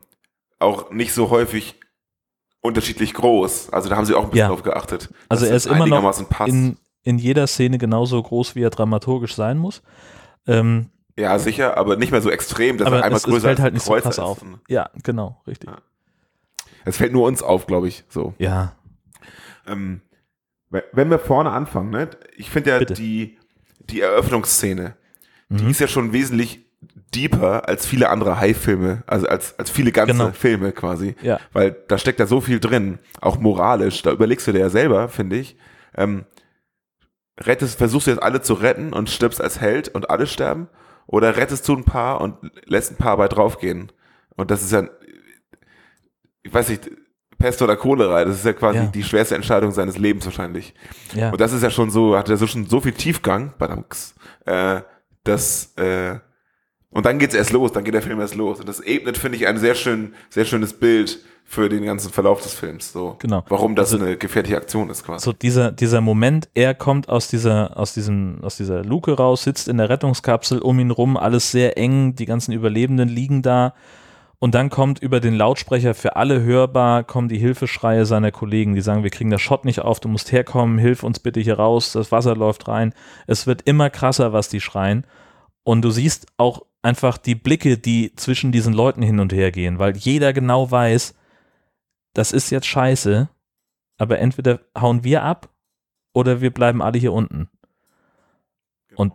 auch nicht so häufig unterschiedlich groß. Also da haben sie auch ein bisschen Ja. drauf geachtet. Also er ist immer noch passt. in, in jeder Szene genauso groß, wie er dramaturgisch sein muss. Ähm, ja, sicher, aber nicht mehr so extrem, dass aber er einmal es, es größer fällt als halt nicht so krass ist. auf. Ja, genau, richtig. Ja. Es fällt nur uns auf, glaube ich. So. Ja, Ähm, we- wenn wir vorne anfangen, ne? ich finde ja Bitte. die, die Eröffnungsszene, die Mhm. ist ja schon wesentlich deeper als viele andere High-Filme, also als, als viele ganze Genau. Filme quasi. Ja. Weil da steckt ja so viel drin, auch moralisch. Da überlegst du dir ja selber, finde ich. Ähm, rettest, versuchst du jetzt alle zu retten und stirbst als Held und alle sterben? Oder rettest du ein paar und lässt ein paar bei draufgehen? Und das ist ja, ich weiß nicht, Pest oder Cholera, das ist ja quasi Ja. die schwerste Entscheidung seines Lebens wahrscheinlich. Ja. Und das ist ja schon so, hat ja so schon so viel Tiefgang, badamks, äh, dass, äh, und dann geht's erst los, dann geht der Film erst los. Und das ebnet, finde ich, ein sehr schön, sehr schönes Bild für den ganzen Verlauf des Films. So, Genau. warum das Also- eine gefährliche Aktion ist, quasi. so dieser, dieser Moment, er kommt aus dieser, aus diesem, aus dieser Luke raus, sitzt in der Rettungskapsel, um ihn rum, alles sehr eng, die ganzen Überlebenden liegen da. Und dann kommt über den Lautsprecher für alle hörbar, kommen die Hilfeschreie seiner Kollegen, die sagen, wir kriegen das Shot nicht auf, du musst herkommen, hilf uns bitte hier raus, das Wasser läuft rein. Es wird immer krasser, was die schreien. Und du siehst auch einfach die Blicke, die zwischen diesen Leuten hin und her gehen, weil jeder genau weiß, das ist jetzt scheiße, aber entweder hauen wir ab oder wir bleiben alle hier unten. Und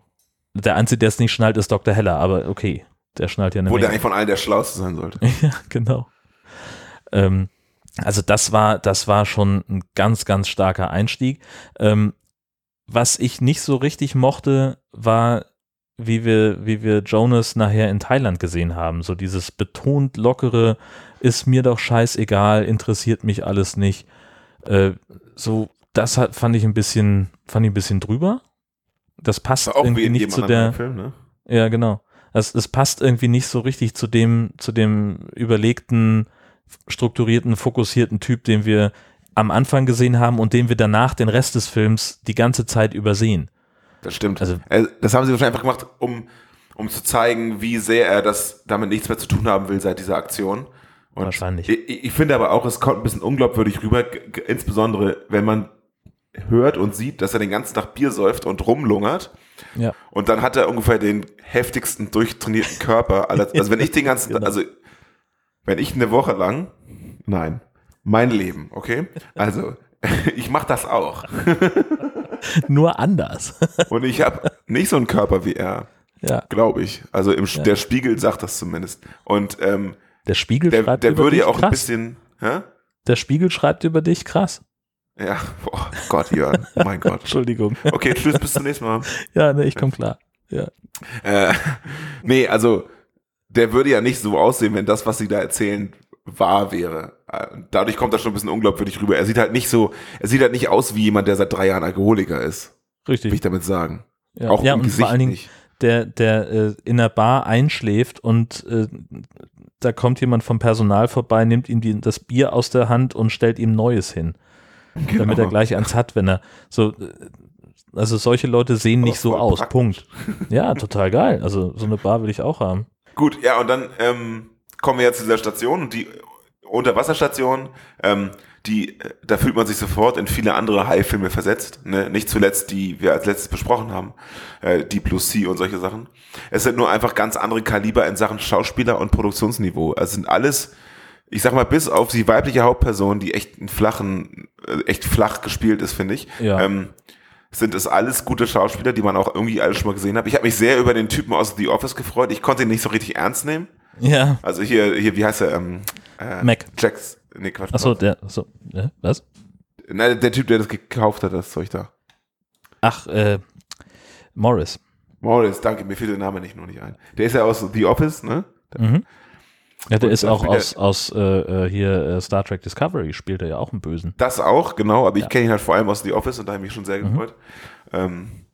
der Einzige, der es nicht schnallt, ist Dr. Heller, aber okay, der schnallt ja eine Wo der Menge. eigentlich von allen der Schlauste sein sollte. Ja, genau. Ähm, also das war, das war schon ein ganz, ganz starker Einstieg. Ähm, was ich nicht so richtig mochte, war, wie wir, wie wir Jonas nachher in Thailand gesehen haben. So dieses betont lockere, ist mir doch scheißegal, interessiert mich alles nicht. Äh, so, das hat, fand ich ein bisschen, fand ich ein bisschen drüber. Das passt wie irgendwie nicht zu der, Film, ne? ja, genau. Das, das passt irgendwie nicht so richtig zu dem, zu dem überlegten, strukturierten, fokussierten Typ, den wir am Anfang gesehen haben und den wir danach den Rest des Films die ganze Zeit übersehen. Das stimmt. Also- Äh, das haben sie wahrscheinlich einfach gemacht, um, um zu zeigen, wie sehr er das damit nichts mehr zu tun haben will seit dieser Aktion. Und Wahrscheinlich. Ich, ich finde aber auch, es kommt ein bisschen unglaubwürdig rüber, insbesondere wenn man hört und sieht, dass er den ganzen Tag Bier säuft und rumlungert. Ja. Und dann hat er ungefähr den heftigsten durchtrainierten Körper. Also wenn ich den ganzen, Genau. also wenn ich eine Woche lang, nein, mein Leben, okay? Also ich mache das auch. Nur anders. Und ich habe nicht so einen Körper wie er, ja. glaube ich. Also im, Ja. der Spiegel sagt das zumindest. Und ähm, Der Spiegel der, schreibt der über würde dich ja auch krass. ein bisschen, hä? Der Spiegel schreibt über dich krass. Ja, boah, Gott, Jörn, mein Gott. Entschuldigung. Okay, tschüss, bis zum nächsten Mal. Ja, ne, ich komm klar. Ja. Äh, nee, also der würde ja nicht so aussehen, wenn das, was sie da erzählen, wahr wäre. Äh, Dadurch kommt das schon ein bisschen unglaubwürdig rüber. Er sieht halt nicht so, er sieht halt nicht aus wie jemand, der seit drei Jahren Alkoholiker ist, will ich Richtig. damit sagen. Ja, Auch ja im und Gesicht vor allen Dingen, nicht. der, der äh, in der Bar einschläft und äh, da kommt jemand vom Personal vorbei, nimmt ihm die, das Bier aus der Hand und stellt ihm Neues hin, damit er Genau. gleich eins hat, wenn er so. äh, Also solche Leute sehen nicht so aus. praktisch. Punkt. Ja, total geil. Also so eine Bar will ich auch haben. Gut, ja, und dann ähm, kommen wir jetzt zu dieser Station und die Unterwasserstation, ähm, die, äh, da fühlt man sich sofort in viele andere High-Filme versetzt. Ne? Nicht zuletzt, die wir als letztes besprochen haben, äh, die Plus C und solche Sachen. Es sind nur einfach ganz andere Kaliber in Sachen Schauspieler und Produktionsniveau. Es sind alles, ich sag mal, bis auf die weibliche Hauptperson, die echt einen flachen, äh, echt flach gespielt ist, finde ich. Ja. Ähm, sind es alles gute Schauspieler, die man auch irgendwie alle schon mal gesehen hat. Ich habe mich sehr über den Typen aus The Office gefreut. Ich konnte ihn nicht so richtig ernst nehmen. Ja. Also hier, hier, wie heißt er? Ähm, äh, Mac. Jax. Nee, Quatsch. Achso, der. So, äh, was? Nein, der Typ, der das gekauft hat, das Zeug da. Ach, äh, Morris. Morris, danke, mir fiel der Name nicht nur nicht ein. Der ist ja aus The Office, ne? Mhm. Ja, der Und ist da auch aus, aus äh, äh, hier äh, Star Trek Discovery, spielt er ja auch einen Bösen. Das auch, genau, aber ich Ja. kenne ihn halt vor allem aus The Office und da habe ich mich schon sehr Mhm. gefreut. Ähm,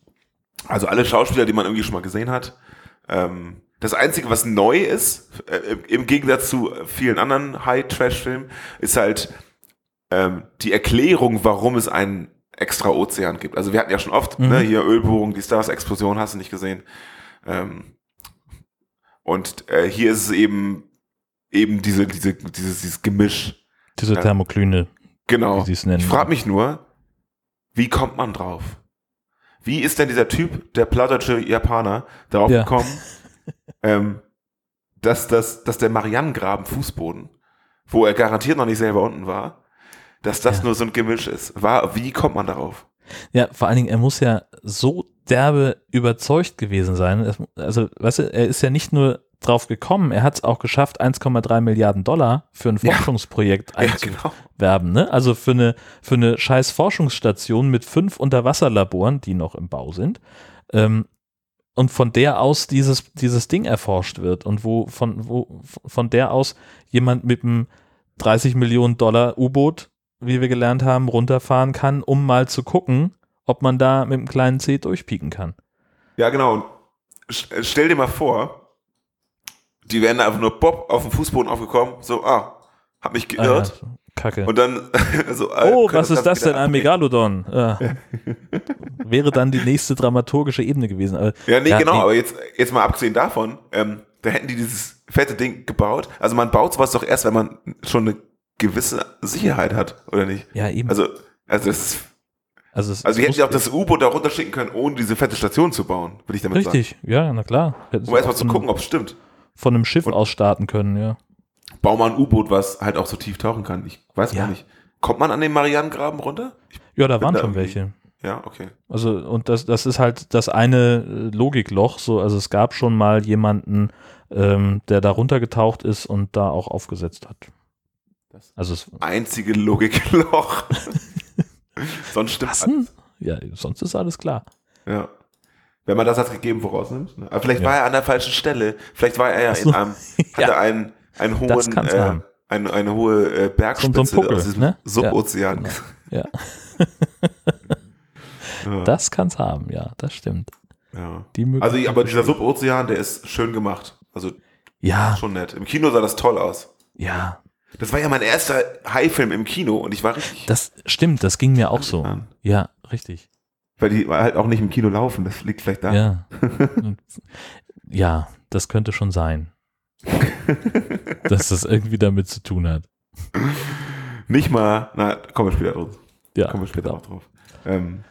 also alle Schauspieler, die man irgendwie schon mal gesehen hat. Ähm, das Einzige, was neu ist, äh, im- Gegensatz zu vielen anderen High-Trash-Filmen, ist halt ähm, die Erklärung, warum es einen extra Ozean gibt. Also wir hatten ja schon oft, Mhm. ne, hier Ölbohrung, die Stars, Explosion, hast du nicht gesehen. Ähm, und äh, hier ist es eben eben diese, diese, dieses, dieses Gemisch. Diese. Thermoklüne, Genau. wie sie es nennen. Ich frage mich nur, wie kommt man drauf? Wie ist denn dieser Typ, der plattdeutsche Japaner, darauf Ja. gekommen, ähm, dass, das, dass der Marianengraben Fußboden, wo er garantiert noch nicht selber unten war, dass das Ja. nur so ein Gemisch ist? War, wie kommt man darauf? Ja, vor allen Dingen, er muss ja so derbe überzeugt gewesen sein. Also, weißt du, er ist ja nicht nur drauf gekommen. Er hat es auch geschafft, 1,3 Milliarden Dollar für ein Ja. Forschungsprojekt Ja, genau. einzuwerben. Ne? Also für eine, für eine scheiß Forschungsstation mit fünf Unterwasserlaboren, die noch im Bau sind. Ähm, und von der aus dieses, dieses Ding erforscht wird und wo von, wo von der aus jemand mit einem 30 Millionen Dollar U-Boot, wie wir gelernt haben, runterfahren kann, um mal zu gucken, ob man da mit einem kleinen C durchpieken kann. Ja, genau. Stell dir mal vor, die da einfach nur Bob auf dem Fußboden aufgekommen, so, ah, hab mich Ah, geirrt. so, Kacke. Und dann, so, äh, oh, was ist das denn, ein. Megalodon? Ja. Wäre dann die nächste dramaturgische Ebene gewesen. Aber, Ja, nee, Ja, genau, nee. aber jetzt, jetzt mal abgesehen davon, ähm, da hätten die dieses fette Ding gebaut. Also man baut sowas doch erst, wenn man schon eine gewisse Sicherheit hat, oder nicht? ja, eben. Also, also das ist, also, es- also die hätten ja auch das U-Boot da runterschicken können, ohne diese fette Station zu bauen, würde ich damit sagen. Richtig, ja, na klar. Hätten Um erstmal zu gucken, ob es stimmt. Von einem Schiff Und- aus starten können, ja. Bau mal ein U-Boot, was halt auch so tief tauchen kann. Ich weiß Ja. gar nicht. Kommt man an den Marianengraben runter? Ich, Ja, da waren da schon welche. ja, okay. Also, und das, das ist halt das eine äh, Logikloch, so, also es gab schon mal jemanden, ähm, der da runtergetaucht ist und da auch aufgesetzt hat. Das- Also es Einzige Logikloch. Sonst stimmt alles. Ja, sonst ist alles klar. Ja. Wenn man das als gegeben vorausnimmt. Ne? Aber vielleicht Ja. war er an der falschen Stelle. Vielleicht war er ja so. in einem, hatte einen, einen Das hohen, äh, haben. eine, eine hohe äh, So- so Bergspitze ein Puckel, aus diesem ne? Subozean. Ja, Ja. das kann's haben, ja, das stimmt. ja. Die Also, aber dieser. Subozean, der ist schön gemacht. Also ja, schon nett. Im Kino sah das toll aus. ja, Das war ja mein erster Hai-Film im Kino und ich war richtig. das stimmt, das ging mir auch so. Ja, richtig. Weil die halt auch nicht im Kino laufen. Das liegt vielleicht da. Ja. Ja, das könnte schon sein. dass das irgendwie damit zu tun hat. Nicht mal, na, kommen wir später drauf. Ja, Kommen wir später genau. auch drauf. Ähm,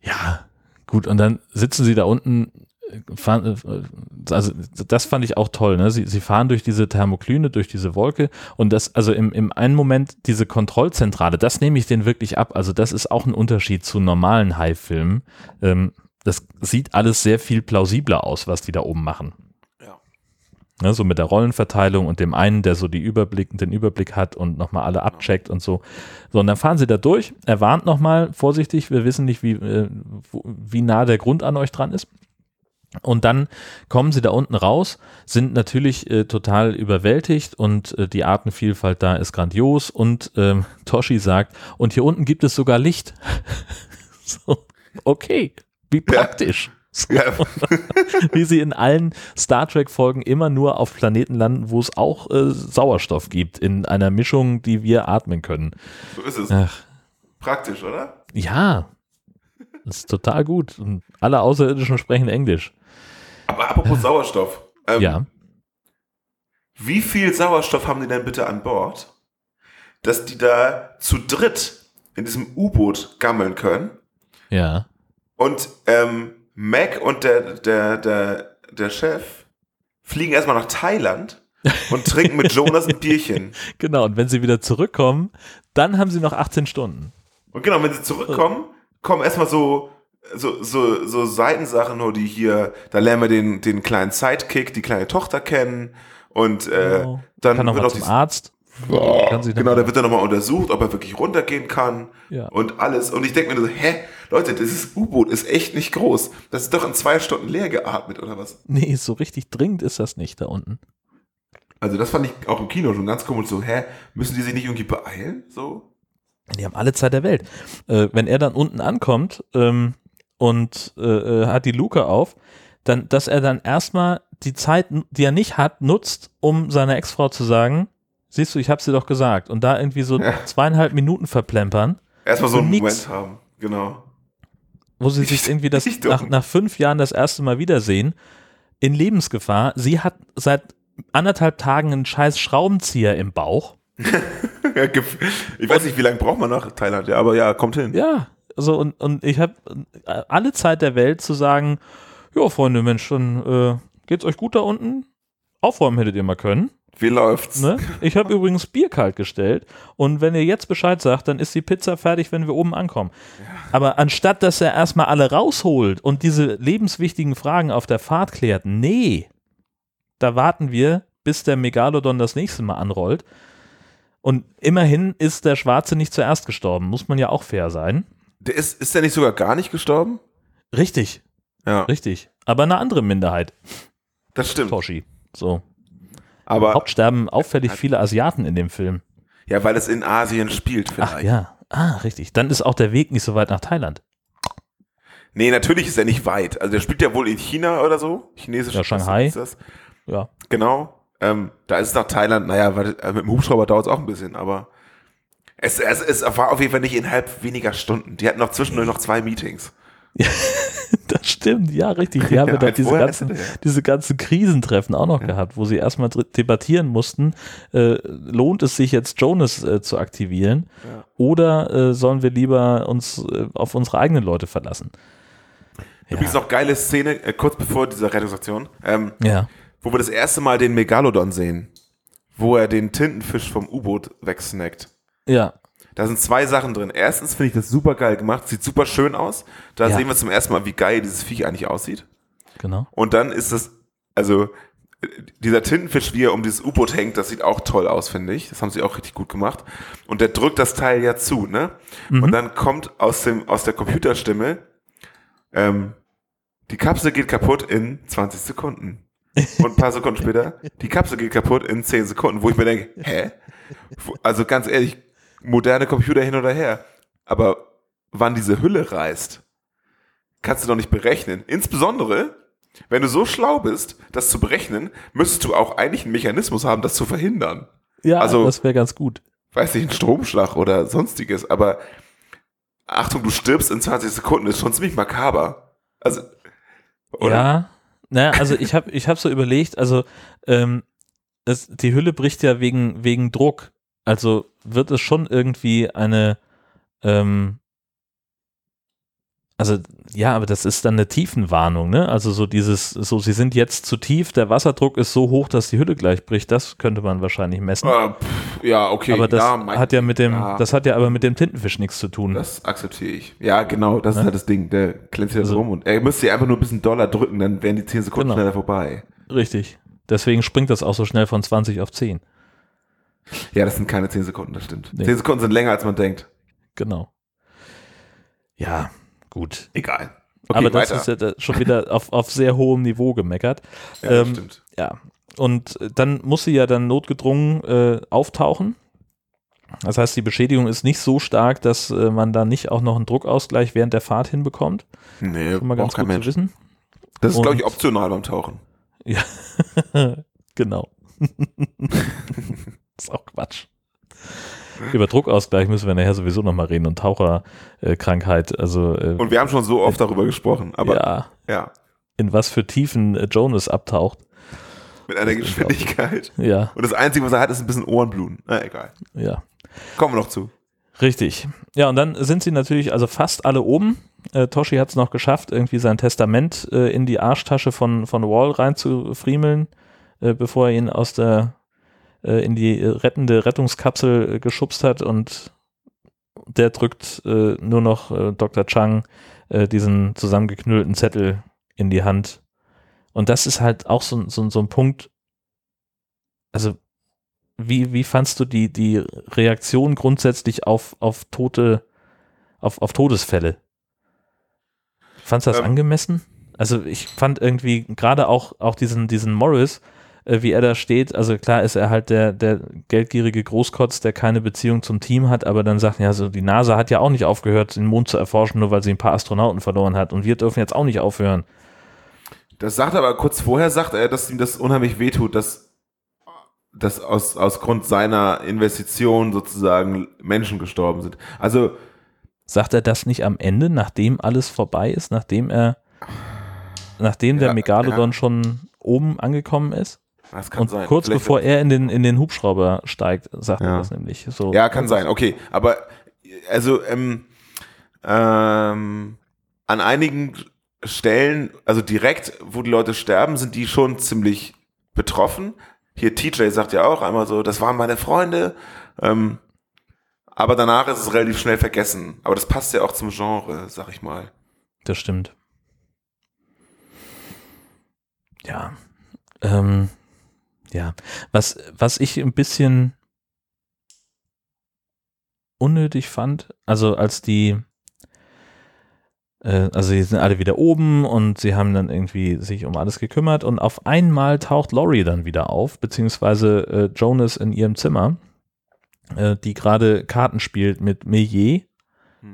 Ja, gut, und dann sitzen sie da unten, fahren, äh, also das fand ich auch toll, ne? Sie, sie fahren durch diese Thermoklyne, durch diese Wolke und das, also im, im einen Moment diese Kontrollzentrale, das nehme ich denen wirklich ab. Also das ist auch ein Unterschied zu normalen High-Filmen. Ähm, das sieht alles sehr viel plausibler aus, was die da oben machen. Ja. Ne, so mit der Rollenverteilung und dem einen, der so die Überblick, den Überblick hat und nochmal alle abcheckt und so. So, und dann fahren sie da durch. Er warnt nochmal, vorsichtig, wir wissen nicht, wie, äh, wie nah der Grund an euch dran ist. Und dann kommen sie da unten raus, sind natürlich äh, total überwältigt und äh, die Artenvielfalt da ist grandios und ähm, Toshi sagt, und hier unten gibt es sogar Licht. so, okay, wie praktisch. So, ja, wie sie in allen Star Trek-Folgen immer nur auf Planeten landen, wo es auch äh, Sauerstoff gibt, in einer Mischung, die wir atmen können. so ist es. Ach, Praktisch, oder? ja, das ist total gut. Und alle Außerirdischen sprechen Englisch. Aber apropos Sauerstoff. Ähm, ja. Wie viel Sauerstoff haben die denn bitte an Bord, dass die da zu dritt in diesem U-Boot gammeln können? Ja. Und ähm, Mac und der, der, der, der Chef fliegen erstmal nach Thailand und trinken mit Jonas ein Bierchen. Genau, und wenn sie wieder zurückkommen, dann haben sie noch 18 Stunden. Und genau, wenn sie zurückkommen, kommen erstmal so, so, so, so Seitensachen, nur die hier, da lernen wir den, den kleinen Sidekick, die kleine Tochter kennen und äh, Genau. dann Kann noch wird auch zum die, Arzt. Kann sich genau, da wird dann nochmal untersucht, ob er wirklich runtergehen kann Ja. und alles. Und ich denke mir so, hä, Leute, dieses U-Boot ist echt nicht groß. Das ist doch in zwei Stunden leer geatmet, oder was? Nee, so richtig dringend ist das nicht da unten. Also das fand ich auch im Kino schon ganz komisch, so, hä, müssen die sich nicht irgendwie beeilen? So? Die haben alle Zeit der Welt. Äh, wenn er dann unten ankommt ähm, und äh, äh, hat die Luke auf, dann, dass er dann erstmal die Zeit, die er nicht hat, nutzt, um seiner Ex-Frau zu sagen, siehst du, ich hab's dir doch gesagt. Und da irgendwie so Ja. zweieinhalb Minuten verplempern, Erstmal so einen nix. Moment haben, genau. wo sie Ich- sich irgendwie das nach, nach fünf Jahren das erste Mal wiedersehen, in Lebensgefahr. Sie hat seit anderthalb Tagen einen scheiß Schraubenzieher im Bauch. Ich weiß nicht, wie lange braucht man nach Thailand, ja, aber ja, kommt hin. Ja, so und, und ich habe alle Zeit der Welt zu sagen, ja, Freunde, Mensch, dann äh, geht's euch gut da unten? Aufräumen hättet ihr mal können. Wie läuft's? Ne? Ich habe übrigens Bier kalt gestellt und wenn ihr jetzt Bescheid sagt, dann ist die Pizza fertig, wenn wir oben ankommen. Aber anstatt, dass er erstmal alle rausholt und diese lebenswichtigen Fragen auf der Fahrt klärt, nee, da warten wir, bis der Megalodon das nächste Mal anrollt. Und immerhin ist der Schwarze nicht zuerst gestorben, muss man ja auch fair sein. Der ist, ist der nicht sogar gar nicht gestorben? Richtig, Ja, richtig. Aber eine andere Minderheit, das stimmt. Toshi. So. Aber Überhaupt sterben auffällig viele Asiaten in dem Film. ja, weil es in Asien spielt vielleicht. Ach ja. Ah, richtig. Dann ist auch der Weg nicht so weit nach Thailand. Nee, natürlich ist er nicht weit. Also der spielt ja wohl in China oder so. Chinesisch. Ja, Shanghai. Ist das? Ja. Genau. Ähm, da ist es nach Thailand, naja, weil, äh, mit dem Hubschrauber dauert es auch ein bisschen, aber es, es, es war auf jeden Fall nicht innerhalb weniger Stunden. Die hatten noch zwischendurch noch zwei Meetings. Das stimmt, ja, richtig. Die haben ja, Ja, als diese ganzen, diese ganzen Krisentreffen auch noch gehabt, wo sie erstmal debattieren mussten, äh, lohnt es sich jetzt Jonas äh, zu aktivieren Ja. oder äh, sollen wir lieber uns äh, auf unsere eigenen Leute verlassen? Übrigens noch geile Szene, äh, kurz bevor dieser Rettungsaktion, ähm, Ja. wo wir das erste Mal den Megalodon sehen, wo er den Tintenfisch vom U-Boot wegsnackt. Ja. Da sind zwei Sachen drin. Erstens finde ich das super geil gemacht, sieht super schön aus. Da Ja. sehen wir zum ersten Mal, wie geil dieses Viech eigentlich aussieht. Genau. Und dann ist das, also dieser Tintenfisch, wie er um dieses U-Boot hängt, das sieht auch toll aus, finde ich. Das haben sie auch richtig gut gemacht. Und der drückt das Teil ja zu, ne? Und dann kommt aus dem, aus der Computerstimme, ähm, die Kapsel geht kaputt in 20 Sekunden. Und ein paar Sekunden später, die Kapsel geht kaputt in 10 Sekunden, wo ich mir denke, hä? Also ganz ehrlich, moderne Computer hin oder her. Aber wann diese Hülle reißt, kannst du doch nicht berechnen. Insbesondere, wenn du so schlau bist, das zu berechnen, müsstest du auch eigentlich einen Mechanismus haben, das zu verhindern. Ja, Also- das wäre ganz gut. Weiß nicht, ein Stromschlag oder sonstiges, aber Achtung, du stirbst in 20 Sekunden, ist schon ziemlich makaber. Also, oder? Ja, naja, also ich habe ich hab so überlegt, also ähm, es, die Hülle bricht ja wegen, wegen Druck. Also wird es schon irgendwie eine, ähm, also ja, aber das ist dann eine Tiefenwarnung, ne? Also so dieses, so sie sind jetzt zu tief, der Wasserdruck ist so hoch, dass die Hülle gleich bricht. Das könnte man wahrscheinlich messen. Äh, pff, ja, okay. aber das ja, mein- hat ja mit dem, ja. das hat ja aber mit dem Tintenfisch nichts zu tun. Das akzeptiere ich. Ja, genau, das ist Ne? halt das Ding. Der glänzt jetzt Also- rum und er müsste einfach nur ein bisschen doller drücken, dann wären die 10 Sekunden Genau. schneller vorbei. Richtig. Deswegen springt das auch so schnell von 20 auf 10. Ja, das sind keine 10 Sekunden, das stimmt. Nee. 10 Sekunden sind länger, als man denkt. Genau. Ja, gut. Egal. Okay, aber das weiter. ist ja schon wieder auf, auf sehr hohem Niveau gemeckert. ja, das ähm, stimmt. Ja. Und dann muss sie ja dann notgedrungen äh, auftauchen. Das heißt, die Beschädigung ist nicht so stark, dass äh, man da nicht auch noch einen Druckausgleich während der Fahrt hinbekommt. Nee, Schon mal ganz gut Mensch. zu wissen. Das ist, glaube ich, optional beim Tauchen. Ja, genau. ist auch Quatsch. Über Druckausgleich müssen wir nachher sowieso nochmal reden und Taucherkrankheit. Also, äh, Und wir haben schon so oft darüber gesprochen, aber ja, ja, in was für Tiefen äh, Jonas abtaucht. mit einer Geschwindigkeit. Ja, Und das Einzige, was er hat, ist ein bisschen Ohrenbluten. Na, egal. ja. Kommen wir noch zu. Richtig. Ja, und dann sind sie natürlich, also fast alle oben. Äh, Toshi hat es noch geschafft, irgendwie sein Testament äh, in die Arschtasche von, von Wall reinzufriemeln, äh, bevor er ihn aus der, äh, in die äh, rettende Rettungskapsel äh, geschubst hat und der drückt äh, nur noch äh, Dr. Chang äh, diesen zusammengeknüllten Zettel in die Hand. Und das ist halt auch so, so, so ein Punkt, also wie, wie fandst du die, die Reaktion grundsätzlich auf, auf Tote, auf, auf Todesfälle? Fandst du das Ähm. angemessen? Also ich fand irgendwie gerade auch, auch diesen, diesen Morris, äh, wie er da steht, also klar ist er halt der, der geldgierige Großkotz, der keine Beziehung zum Team hat, aber dann sagt, ja, so die NASA hat ja auch nicht aufgehört, den Mond zu erforschen, nur weil sie ein paar Astronauten verloren hat und wir dürfen jetzt auch nicht aufhören. Das sagt er aber kurz vorher, sagt er, dass ihm das unheimlich wehtut, dass, dass aus, aus Grund seiner Investition sozusagen Menschen gestorben sind. Also, Sagt er das nicht am Ende, nachdem alles vorbei ist, nachdem er, nachdem der Ja, Megalodon ja. schon oben angekommen ist? Das kann Und sein. kurz Vielleicht- bevor er in den, in den Hubschrauber steigt, sagt er Ja. das nämlich. So, Ja, kann sein, okay. Aber also ähm, ähm, an einigen Stellen, also direkt, wo die Leute sterben, sind die schon ziemlich betroffen. Hier TJ sagt ja auch einmal so, das waren meine Freunde. Ähm, aber danach ist es relativ schnell vergessen. Aber das passt ja auch zum Genre, sag ich mal. Das stimmt. Ja. Ähm, Ja, was, was ich ein bisschen unnötig fand, also als die, äh, also die sind alle wieder oben und sie haben dann irgendwie sich um alles gekümmert und auf einmal taucht Laurie dann wieder auf, beziehungsweise äh, Jonas in ihrem Zimmer, äh, die gerade Karten spielt mit Meyer,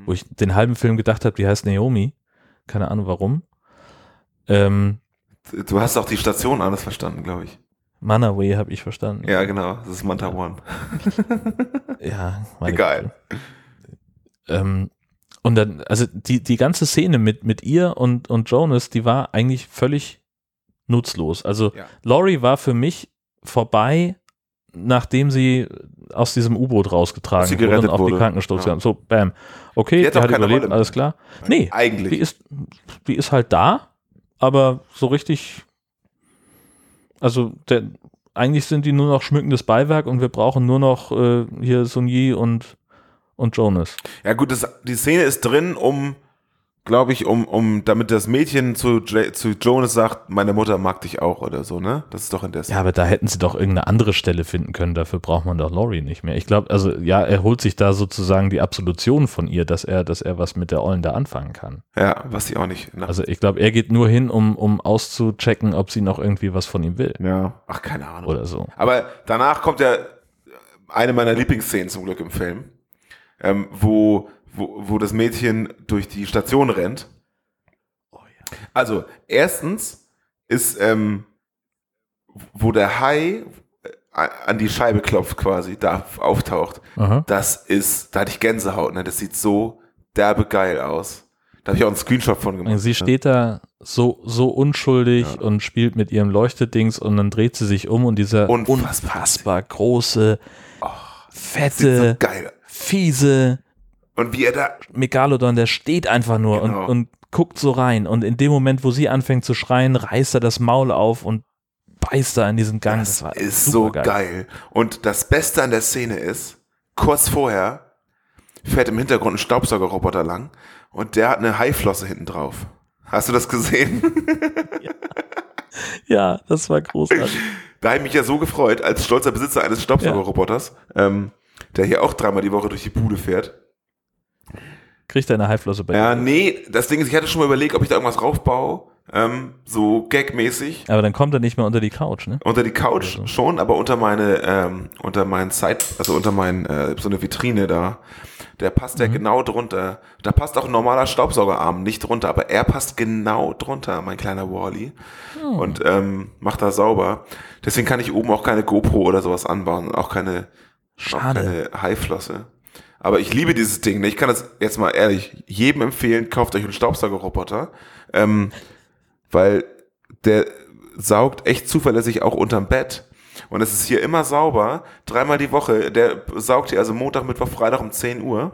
wo ich den halben Film gedacht habe, die heißt Naomi, keine Ahnung warum. Ähm, Du hast auch die Station anders verstanden, glaube ich. Manaway habe ich verstanden. Ja, genau. Das ist Manta One. Ja, Egal. Ähm, und dann, also die, die ganze Szene mit, mit ihr und, und Jonas, die war eigentlich völlig nutzlos. Also Ja. Laurie war für mich vorbei, nachdem sie aus diesem U-Boot rausgetragen sie wurde und auf die wurde. Krankenstation. Ja. So, bam. Okay, Die die hat hat, auch keine überlebt, alles klar. Nee, die Eigentlich. ist, die ist halt da, aber so richtig, also der, eigentlich sind die nur noch schmückendes Beiwerk und wir brauchen nur noch äh, hier Sun Yi und, und Jonas. Ja gut, das, die Szene ist drin, um, glaube ich, um, um, damit das Mädchen zu, J zu Jonas sagt, meine Mutter mag dich auch oder so, ne? Das ist doch in der Ja, aber da hätten sie doch irgendeine andere Stelle finden können. Dafür braucht man doch Laurie nicht mehr. Ich glaube, also ja, er holt sich da sozusagen die Absolution von ihr, dass er, dass er was mit der Ollen da anfangen kann. Ja, was sie auch nicht. nach- Also ich glaube, er geht nur hin, um, um auszuchecken, ob sie noch irgendwie was von ihm will ja, ach, keine Ahnung. oder so. Aber danach kommt ja eine meiner Lieblingsszenen zum Glück im Film, ähm, wo, wo, wo das Mädchen durch die Station rennt. Also, erstens ist, ähm, wo der Hai äh, an die Scheibe klopft quasi, da auftaucht. Aha. Das ist, da hatte ich Gänsehaut, ne? Das sieht so derbe geil aus. Da habe ich auch einen Screenshot von gemacht. Sie steht da so, so unschuldig Ja. und spielt mit ihrem Leuchtedings und dann dreht sie sich um und dieser Unfassbar. unfassbar große, so fette, geil. fiese Und wie er da, Megalodon, der steht einfach nur Genau. und, und guckt so rein. Und in dem Moment, wo sie anfängt zu schreien, reißt er das Maul auf und beißt da in diesen Gang. Das, war ist so supergeil. geil. Und das Beste an der Szene ist, kurz vorher fährt im Hintergrund ein Staubsaugerroboter lang und der hat eine Haiflosse hinten drauf. Hast du das gesehen? Ja, das war großartig. da habe ich mich ja so gefreut, als stolzer Besitzer eines Staubsaugerroboters, ähm, der hier auch dreimal die Woche durch die Bude fährt. Kriegt er eine Haiflosse bei Ja, dir. nee, das Ding ist, ich hatte schon mal überlegt, ob ich da irgendwas raufbaue, ähm, so gagmäßig. Aber dann kommt er nicht mehr unter die Couch, ne? Unter die Couch Also. schon, aber unter meine, ähm, unter meinen Zeit, also unter mein, äh, so eine Vitrine da, der passt Mhm. ja genau drunter. Da passt auch ein normaler Staubsaugerarm nicht drunter, aber er passt genau drunter, mein kleiner Wally. Hm. Und ähm, macht da sauber. Deswegen kann ich oben auch keine GoPro oder sowas anbauen und auch keine, auch Schade. keine Haiflosse. Aber ich liebe dieses Ding. ne? Ich kann das jetzt mal ehrlich jedem empfehlen, kauft euch einen Staubsaugerroboter. Ähm, weil der saugt echt zuverlässig auch unterm Bett. Und es ist hier immer sauber, dreimal die Woche. Der saugt hier also Montag, Mittwoch, Freitag um 10 Uhr.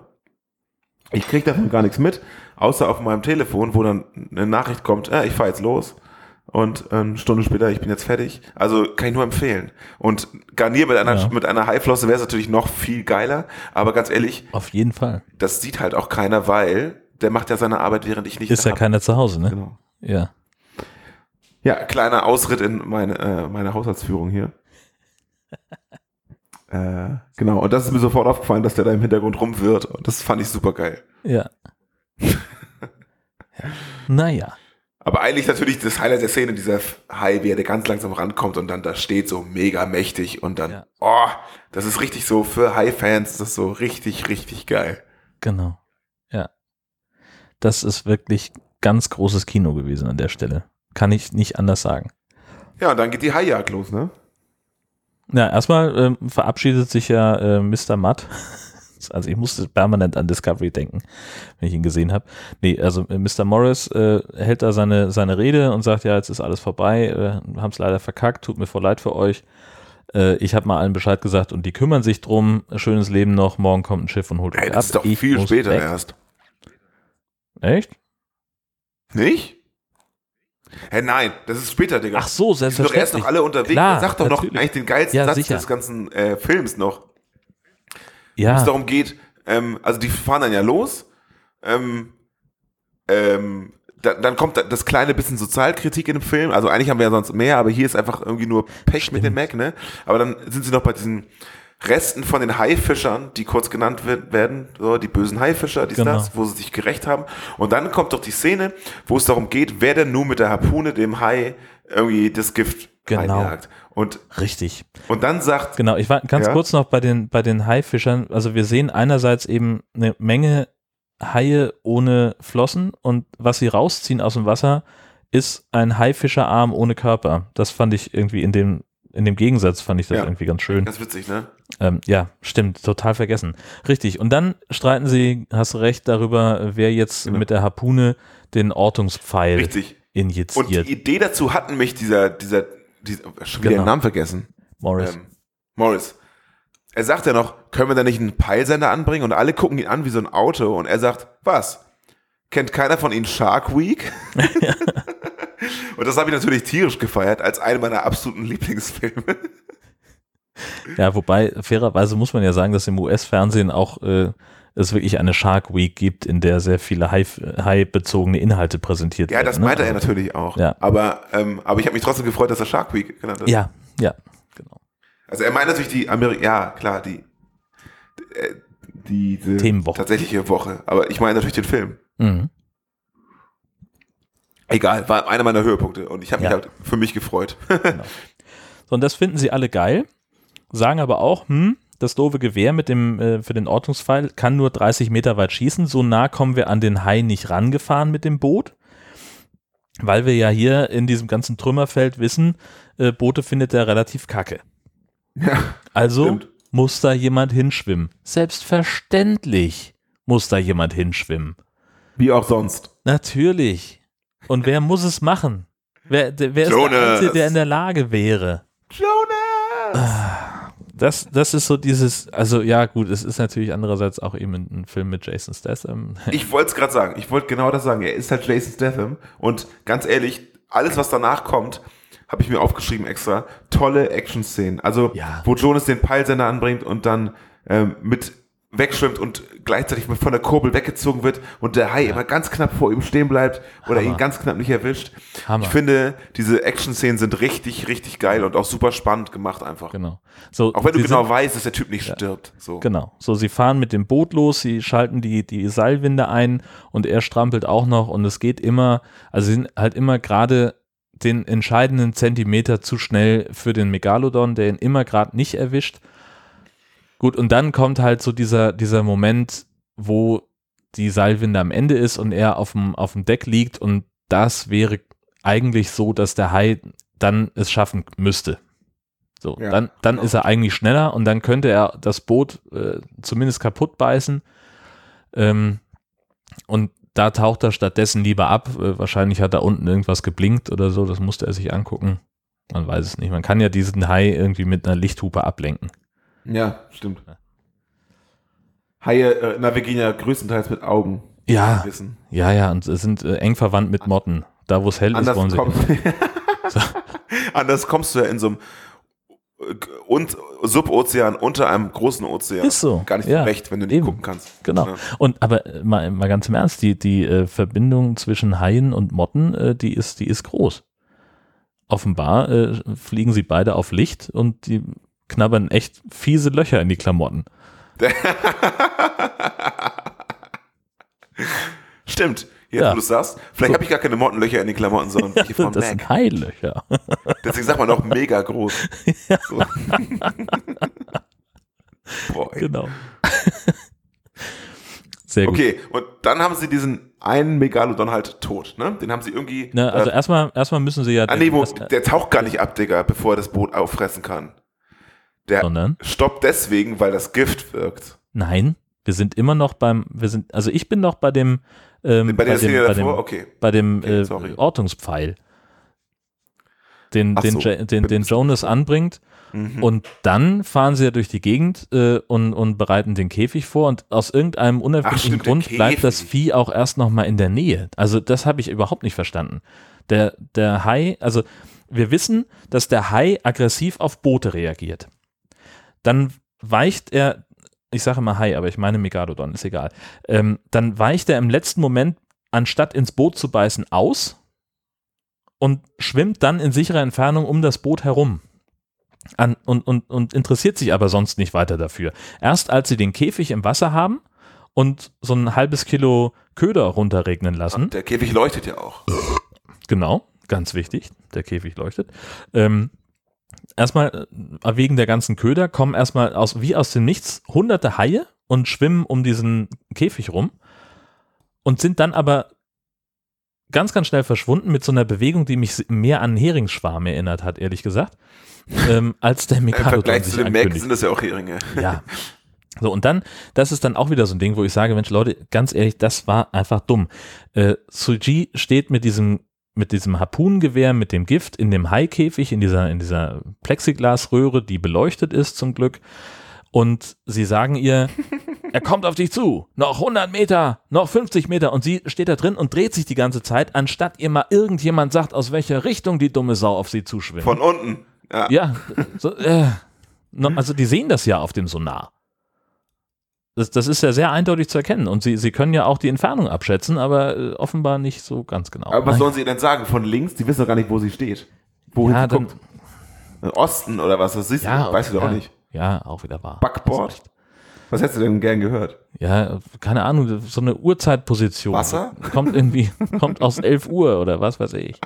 Ich krieg davon gar nichts mit, außer auf meinem Telefon, wo dann eine Nachricht kommt, äh, ich fahr jetzt los. Und eine Stunde später, ich bin jetzt fertig. Also kann ich nur empfehlen. Und garnier mit einer, Ja. mit einer Haiflosse wäre es natürlich noch viel geiler. Aber ganz ehrlich, Auf jeden Fall. das sieht halt auch keiner, weil der macht ja seine Arbeit, während ich nicht Ist ja hab. keiner zu Hause, ne? Genau. Ja. Ja, kleiner Ausritt in meine, äh, meine Haushaltsführung hier. äh, genau, und das ist mir sofort aufgefallen, dass der da im Hintergrund rumwirrt. Und das fand ich super geil. Ja. ja. Naja. Aber eigentlich natürlich das Highlight der Szene, dieser Hai, wie er ganz langsam rankommt und dann da steht, so mega mächtig und dann, Ja. oh, das ist richtig so, für Hai-Fans, das ist so richtig, richtig geil. Genau. Ja. Das ist wirklich ganz großes Kino gewesen an der Stelle. Kann ich nicht anders sagen. Ja, und dann geht die Haijagd los, ne? Ja, erstmal ähm, verabschiedet sich ja äh, Mr. Mutt. Also ich musste permanent an Discovery denken, wenn ich ihn gesehen habe. Nee, also äh, Mr. Morris äh, hält da seine, seine Rede und sagt, ja, jetzt ist alles vorbei, äh, haben es leider verkackt, tut mir voll leid für euch. Äh, ich habe mal allen Bescheid gesagt und die kümmern sich drum. Schönes Leben noch, morgen kommt ein Schiff und holt Ey, euch das ist ab. doch Ich viel später weg. erst. Echt? Nicht? Hä, nein, das ist später, Digga. Ach so, Die sind doch selbstverständlich. erst noch alle unterwegs. Klar, Sag doch noch natürlich. eigentlich den geilsten Ja, Satz sicher. des ganzen äh, Films noch. Wo Ja, es darum geht, ähm, also die fahren dann ja los. Ähm, ähm, dann, dann kommt das kleine bisschen Sozialkritik in dem Film. Also eigentlich haben wir ja sonst mehr, aber hier ist einfach irgendwie nur Pech mit dem Mac, ne? Aber dann sind sie noch bei diesen Resten von den Haifischern, die kurz genannt wer- werden, so, die bösen Haifischer, die Genau. das, wo sie sich gerecht haben. Und dann kommt doch die Szene, wo es darum geht, wer denn nun mit der Harpune dem Hai irgendwie das Gift Genau. reinjagt. Und, Richtig. und dann sagt, Genau, ich war ganz Ja? kurz noch bei den, bei den Haifischern. Also wir sehen einerseits eben eine Menge Haie ohne Flossen und was sie rausziehen aus dem Wasser, ist ein Haifischerarm ohne Körper. Das fand ich irgendwie in dem, in dem Gegensatz fand ich das Ja. irgendwie ganz schön. ganz witzig, ne? Ähm, ja, stimmt, total vergessen. Richtig. Und dann streiten sie, hast du recht, darüber, wer jetzt Genau. mit der Harpune den Ortungspfeil Richtig. injiziert. Und die Idee dazu hatten mich dieser, dieser, dieser schon wieder Genau. den Namen vergessen. Morris. Ähm, Morris. Er sagt ja noch, können wir da nicht einen Peilsender anbringen? Und alle gucken ihn an wie so ein Auto. Und er sagt, was? Kennt keiner von Ihnen Shark Week? und das habe ich natürlich tierisch gefeiert, als einen meiner absoluten Lieblingsfilme. Ja, wobei, fairerweise muss man ja sagen, dass im US-Fernsehen auch äh, es wirklich eine Shark Week gibt, in der sehr viele Hai- Hai-bezogene Inhalte präsentiert Ja, werden. das ne? meinte er Also- natürlich auch. Ja. Aber, ähm, aber ich habe mich trotzdem gefreut, dass er Shark Week genannt hat. Ja, ja, genau. Also er meint natürlich die Ameri ja, klar, die, äh, diese Themenwoche. tatsächliche Woche. Aber ich meine natürlich den Film. Mhm. Egal, war einer meiner Höhepunkte und ich habe mich Ja. halt für mich gefreut. So, und das finden sie alle geil, sagen aber auch, hm, das doofe Gewehr mit dem, äh, für den Ortungspfeil kann nur 30 Meter weit schießen. So nah kommen wir an den Hai nicht rangefahren mit dem Boot. Weil wir ja hier in diesem ganzen Trümmerfeld wissen, äh, Boote findet er relativ kacke. ja, Also Stimmt. muss da jemand hinschwimmen. Selbstverständlich muss da jemand hinschwimmen. wie auch sonst. Natürlich. Und wer muss es machen? Wer, der, wer ist der Einzige, der in der Lage wäre? Jonas! Das, das ist so dieses, also ja gut, es ist natürlich andererseits auch eben ein, Film mit Jason Statham. Ich wollte es gerade sagen. Ich wollte genau das sagen. Er ist halt Jason Statham. Und ganz ehrlich, alles, was danach kommt, habe ich mir aufgeschrieben extra. Tolle Action-Szenen. Also, Ja. wo Jonas den Peilsender anbringt und dann ähm, mit wegschwimmt und gleichzeitig von der Kurbel weggezogen wird und der Hai immer ganz knapp vor ihm stehen bleibt oder Hammer. ihn ganz knapp nicht erwischt. Hammer. Ich finde, diese Action-Szenen sind richtig, richtig geil und auch super spannend gemacht einfach. Genau. So, Auch wenn du genau sind, weißt, dass der Typ nicht stirbt. So. Genau. So, sie fahren mit dem Boot los, sie schalten die, die Seilwinde ein und er strampelt auch noch und es geht immer, also sie sind halt immer gerade den entscheidenden Zentimeter zu schnell für den Megalodon, der ihn immer gerade nicht erwischt. Gut, und dann kommt halt so dieser, dieser Moment, wo die Seilwinde am Ende ist und er auf dem, auf dem Deck liegt und das wäre eigentlich so, dass der Hai dann es schaffen müsste. So, Ja, dann, dann genau. ist er eigentlich schneller und dann könnte er das Boot äh, zumindest kaputt beißen. Ähm, und da taucht er stattdessen lieber ab. Äh, wahrscheinlich hat da unten irgendwas geblinkt oder so, das musste er sich angucken. Man weiß es nicht. Man kann ja diesen Hai irgendwie mit einer Lichthupe ablenken. Ja, stimmt. Haie äh, navigieren ja größtenteils mit Augen. Ja, Wissen. ja, ja, und sind äh, eng verwandt mit Motten. Da, wo es hell ist, Anders, wollen sie. komm. So. anders kommst du ja in so einem äh, und Subozean unter einem großen Ozean. Ist so, Gar nicht ja, recht, wenn du nicht eben. gucken kannst. Genau. Ja. Und aber äh, mal, mal ganz im Ernst, die, die äh, Verbindung zwischen Haien und Motten, äh, die ist, die ist groß. Offenbar äh, fliegen sie beide auf Licht und die knabbern echt fiese Löcher in die Klamotten. Stimmt. Jetzt, Ja. wo du es sagst, vielleicht So. habe ich gar keine Mottenlöcher in den Klamotten, sondern welche von das Mac. sind Hailöcher. Deswegen sagt man auch mega groß. So. Boah, genau. Sehr gut. Okay, und dann haben sie diesen einen Megalodon halt tot, ne? Den haben sie irgendwie. Na, also äh, erstmal, erstmal müssen sie ja. ah, nee, wo, der taucht gar nicht ab, Digga, bevor er das Boot auffressen kann. Der sondern stoppt deswegen, weil das Gift wirkt. nein, wir sind immer noch beim, wir sind, also ich bin noch bei dem, ähm, Bei der dem, bei dem, okay. bei dem Okay, äh. Ortungspfeil, den, Ach den, so. Den, den Jonas anbringt. Mhm. Und dann fahren sie ja durch die Gegend äh, und, und bereiten den Käfig vor und aus irgendeinem unerfindlichen der Grund bleibt das. Vieh auch erst noch mal in der Nähe. Also das habe ich überhaupt nicht verstanden. Der, der Hai, also wir wissen, dass der Hai aggressiv auf Boote reagiert. Dann weicht er, ich sage mal Hai, aber ich meine Megalodon, ist egal. Ähm, dann weicht er im letzten Moment anstatt ins Boot zu beißen, aus und schwimmt dann in sicherer Entfernung um das Boot herum. An, und, und, und interessiert sich aber sonst nicht weiter dafür. Erst als sie den Käfig im Wasser haben und so ein halbes Kilo Köder runterregnen lassen, Der Käfig leuchtet ja auch. Genau, ganz wichtig, der Käfig leuchtet. Ähm, erstmal, äh, wegen der ganzen Köder, kommen erstmal aus, wie aus dem Nichts hunderte Haie und schwimmen um diesen Käfig rum und sind dann aber ganz, ganz schnell verschwunden mit so einer Bewegung, die mich mehr an einen Heringsschwarm erinnert hat, ehrlich gesagt, ähm, als der Im Mikado Vergleich zu den Mac sind das ja auch Heringe. Ja. So, und dann, das ist dann auch wieder so ein Ding, wo ich sage, Mensch, Leute, ganz ehrlich, das war einfach dumm. Äh, Suji steht mit diesem, mit diesem Harpunengewehr, mit dem Gift in dem Haikäfig, in dieser, in dieser Plexiglasröhre, die beleuchtet ist zum Glück. Und sie sagen ihr, er kommt auf dich zu, noch 100 Meter, noch 50 Meter. Und sie steht da drin und dreht sich die ganze Zeit, anstatt ihr mal irgendjemand sagt, aus welcher Richtung die dumme Sau auf sie zuschwimmt. Von unten. Ja. Ja, so, äh, also die sehen das ja auf dem Sonar. Das, das ist ja sehr eindeutig zu erkennen und sie, sie können ja auch die Entfernung abschätzen, aber äh, offenbar nicht so ganz genau. Aber was sollen sie denn sagen? Von links? Die wissen doch gar nicht, wo sie steht. Wohin ja, sie dann, guckt. Osten oder was? Das siehst du, ja, weißt du doch ja, auch nicht. Ja, auch wieder wahr. Backboard? Was hättest du denn gern gehört? Ja, keine Ahnung, so eine Uhrzeitposition. Wasser? Kommt irgendwie, kommt aus 11 Uhr oder was weiß ich.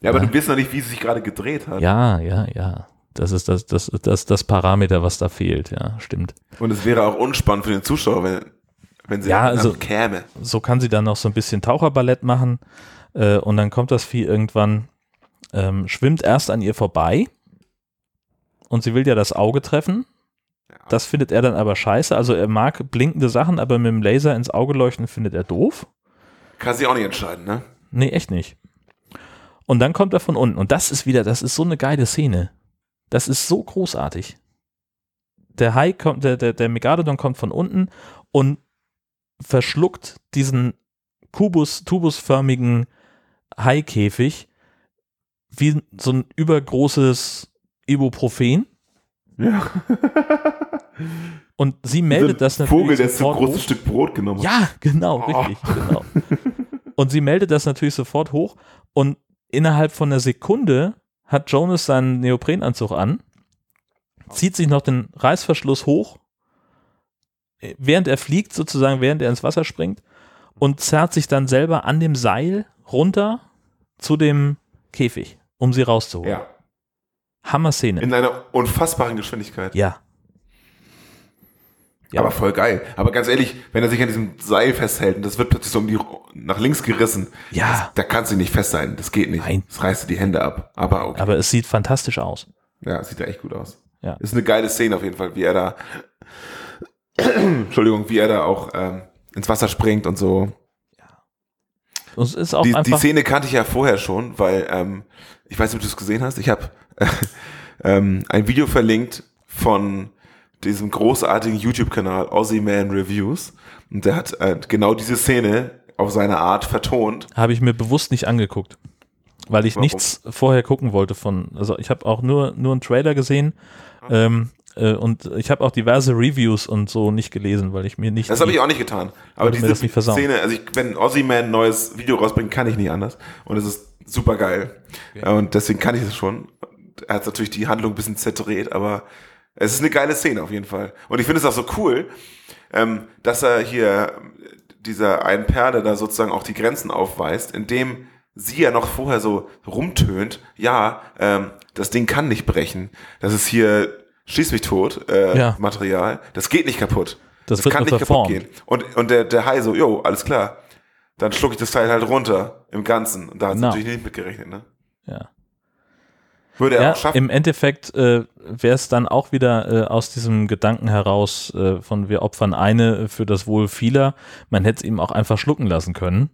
Ja, aber du weißt noch nicht, wie sie sich gerade gedreht hat. Ja, ja, ja. Das ist das, das, das, das Parameter, was da fehlt, ja, stimmt. Und es wäre auch unspannend für den Zuschauer, wenn, wenn sie Ja, also- käme. so kann sie dann noch so ein bisschen Taucherballett machen äh, und dann kommt das Vieh irgendwann, ähm, schwimmt erst an ihr vorbei und sie will ja das Auge treffen. Das findet er dann aber scheiße. Also er mag blinkende Sachen, aber mit dem Laser ins Auge leuchten findet er doof. Kann sie auch nicht entscheiden, ne? Nee, echt nicht. Und dann kommt er von unten und das ist wieder, das ist so eine geile Szene. Das ist so großartig. Der Hai kommt, der, der, der Megalodon kommt von unten und verschluckt diesen Kubus, tubusförmigen Haikäfig wie so ein übergroßes Ibuprofen. Ja. Und sie meldet das so natürlich Vogel, der so ein großes hoch. Stück Brot genommen hat. Ja, genau, Oh. richtig, genau. Und sie meldet das natürlich sofort hoch und innerhalb von einer Sekunde hat Jonas seinen Neoprenanzug an, zieht sich noch den Reißverschluss hoch, äh, während er fliegt, sozusagen, während er ins Wasser springt und zerrt sich dann selber an dem Seil runter zu dem Käfig, um sie rauszuholen. Ja. Hammer-Szene. In einer unfassbaren Geschwindigkeit. Ja. Ja. Aber voll geil. Aber ganz ehrlich, wenn er sich an diesem Seil festhält und das wird plötzlich so um die nach links gerissen, Ja. das, da kannst du nicht festhalten. Das geht nicht. Nein. Das reißt dir die Hände ab. Aber okay. Aber es sieht fantastisch aus. Ja, sieht da echt gut aus. Ja. Ist eine geile Szene auf jeden Fall, wie er da, Entschuldigung, wie er da auch ähm, ins Wasser springt und so. Und es ist auch Die, die. Szene kannte ich ja vorher schon, weil ähm, ich weiß nicht, ob du es gesehen hast. Ich habe ähm, ein Video verlinkt von diesem großartigen YouTube-Kanal Aussie Man Reviews und der hat äh, genau diese Szene auf seine Art vertont. habe ich mir bewusst nicht angeguckt, weil ich Warum? nichts vorher gucken wollte von, also ich habe auch nur, nur einen Trailer gesehen ähm, äh, und ich habe auch diverse Reviews und so nicht gelesen, weil ich mir nicht Das habe ich auch nicht getan. Aber diese. Szene, also ich, wenn Aussie Man ein neues Video rausbringt, kann ich nicht anders. Und es ist super geil. Und deswegen kann ich es schon. Er hat natürlich die Handlung ein bisschen zerdreht, aber es ist eine geile Szene auf jeden Fall. Und ich finde es auch so cool, ähm, dass er hier dieser einen Perle da sozusagen auch die Grenzen aufweist, indem sie ja noch vorher so rumtönt, ja, ähm, das Ding kann nicht brechen. Das ist hier schieß mich tot äh, Ja. Material. Das geht nicht kaputt. Das Das, wird kann nicht kaputt gehen. Und, und der, der Hai so, jo, alles klar. Dann schluck ich das Teil halt runter im Ganzen. Und da hat sie Genau. natürlich nicht mitgerechnet, ne? ja. Würde er Ja, auch schaffen. im Endeffekt äh, wäre es dann auch wieder äh, aus diesem Gedanken heraus, äh, von wir opfern eine für das Wohl vieler. Man hätte es ihm auch einfach schlucken lassen können.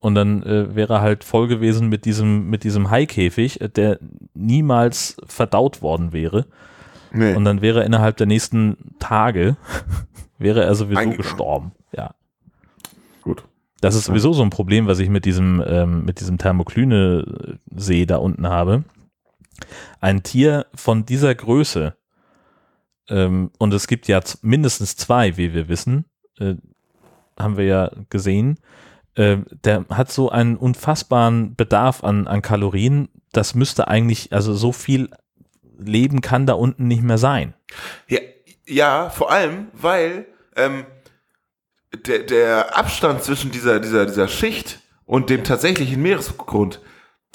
Und dann äh, wäre er halt voll gewesen mit diesem, mit diesem Haikäfig, äh, der niemals verdaut worden wäre. nee. Und dann wäre er innerhalb der nächsten Tage, wäre er sowieso gestorben. Ja. Gut. Das ist sowieso so ein Problem, was ich mit diesem, ähm, mit diesem Thermoklyne-See da unten habe. Ein Tier von dieser Größe, ähm, und es gibt ja mindestens zwei, wie wir wissen, äh, haben wir ja gesehen, äh, der hat so einen unfassbaren Bedarf an, an Kalorien. Das müsste eigentlich, also so viel Leben kann da unten nicht mehr sein. Ja, ja vor allem, weil ähm, der, der Abstand zwischen dieser, dieser, dieser Schicht und dem tatsächlichen Meeresgrund,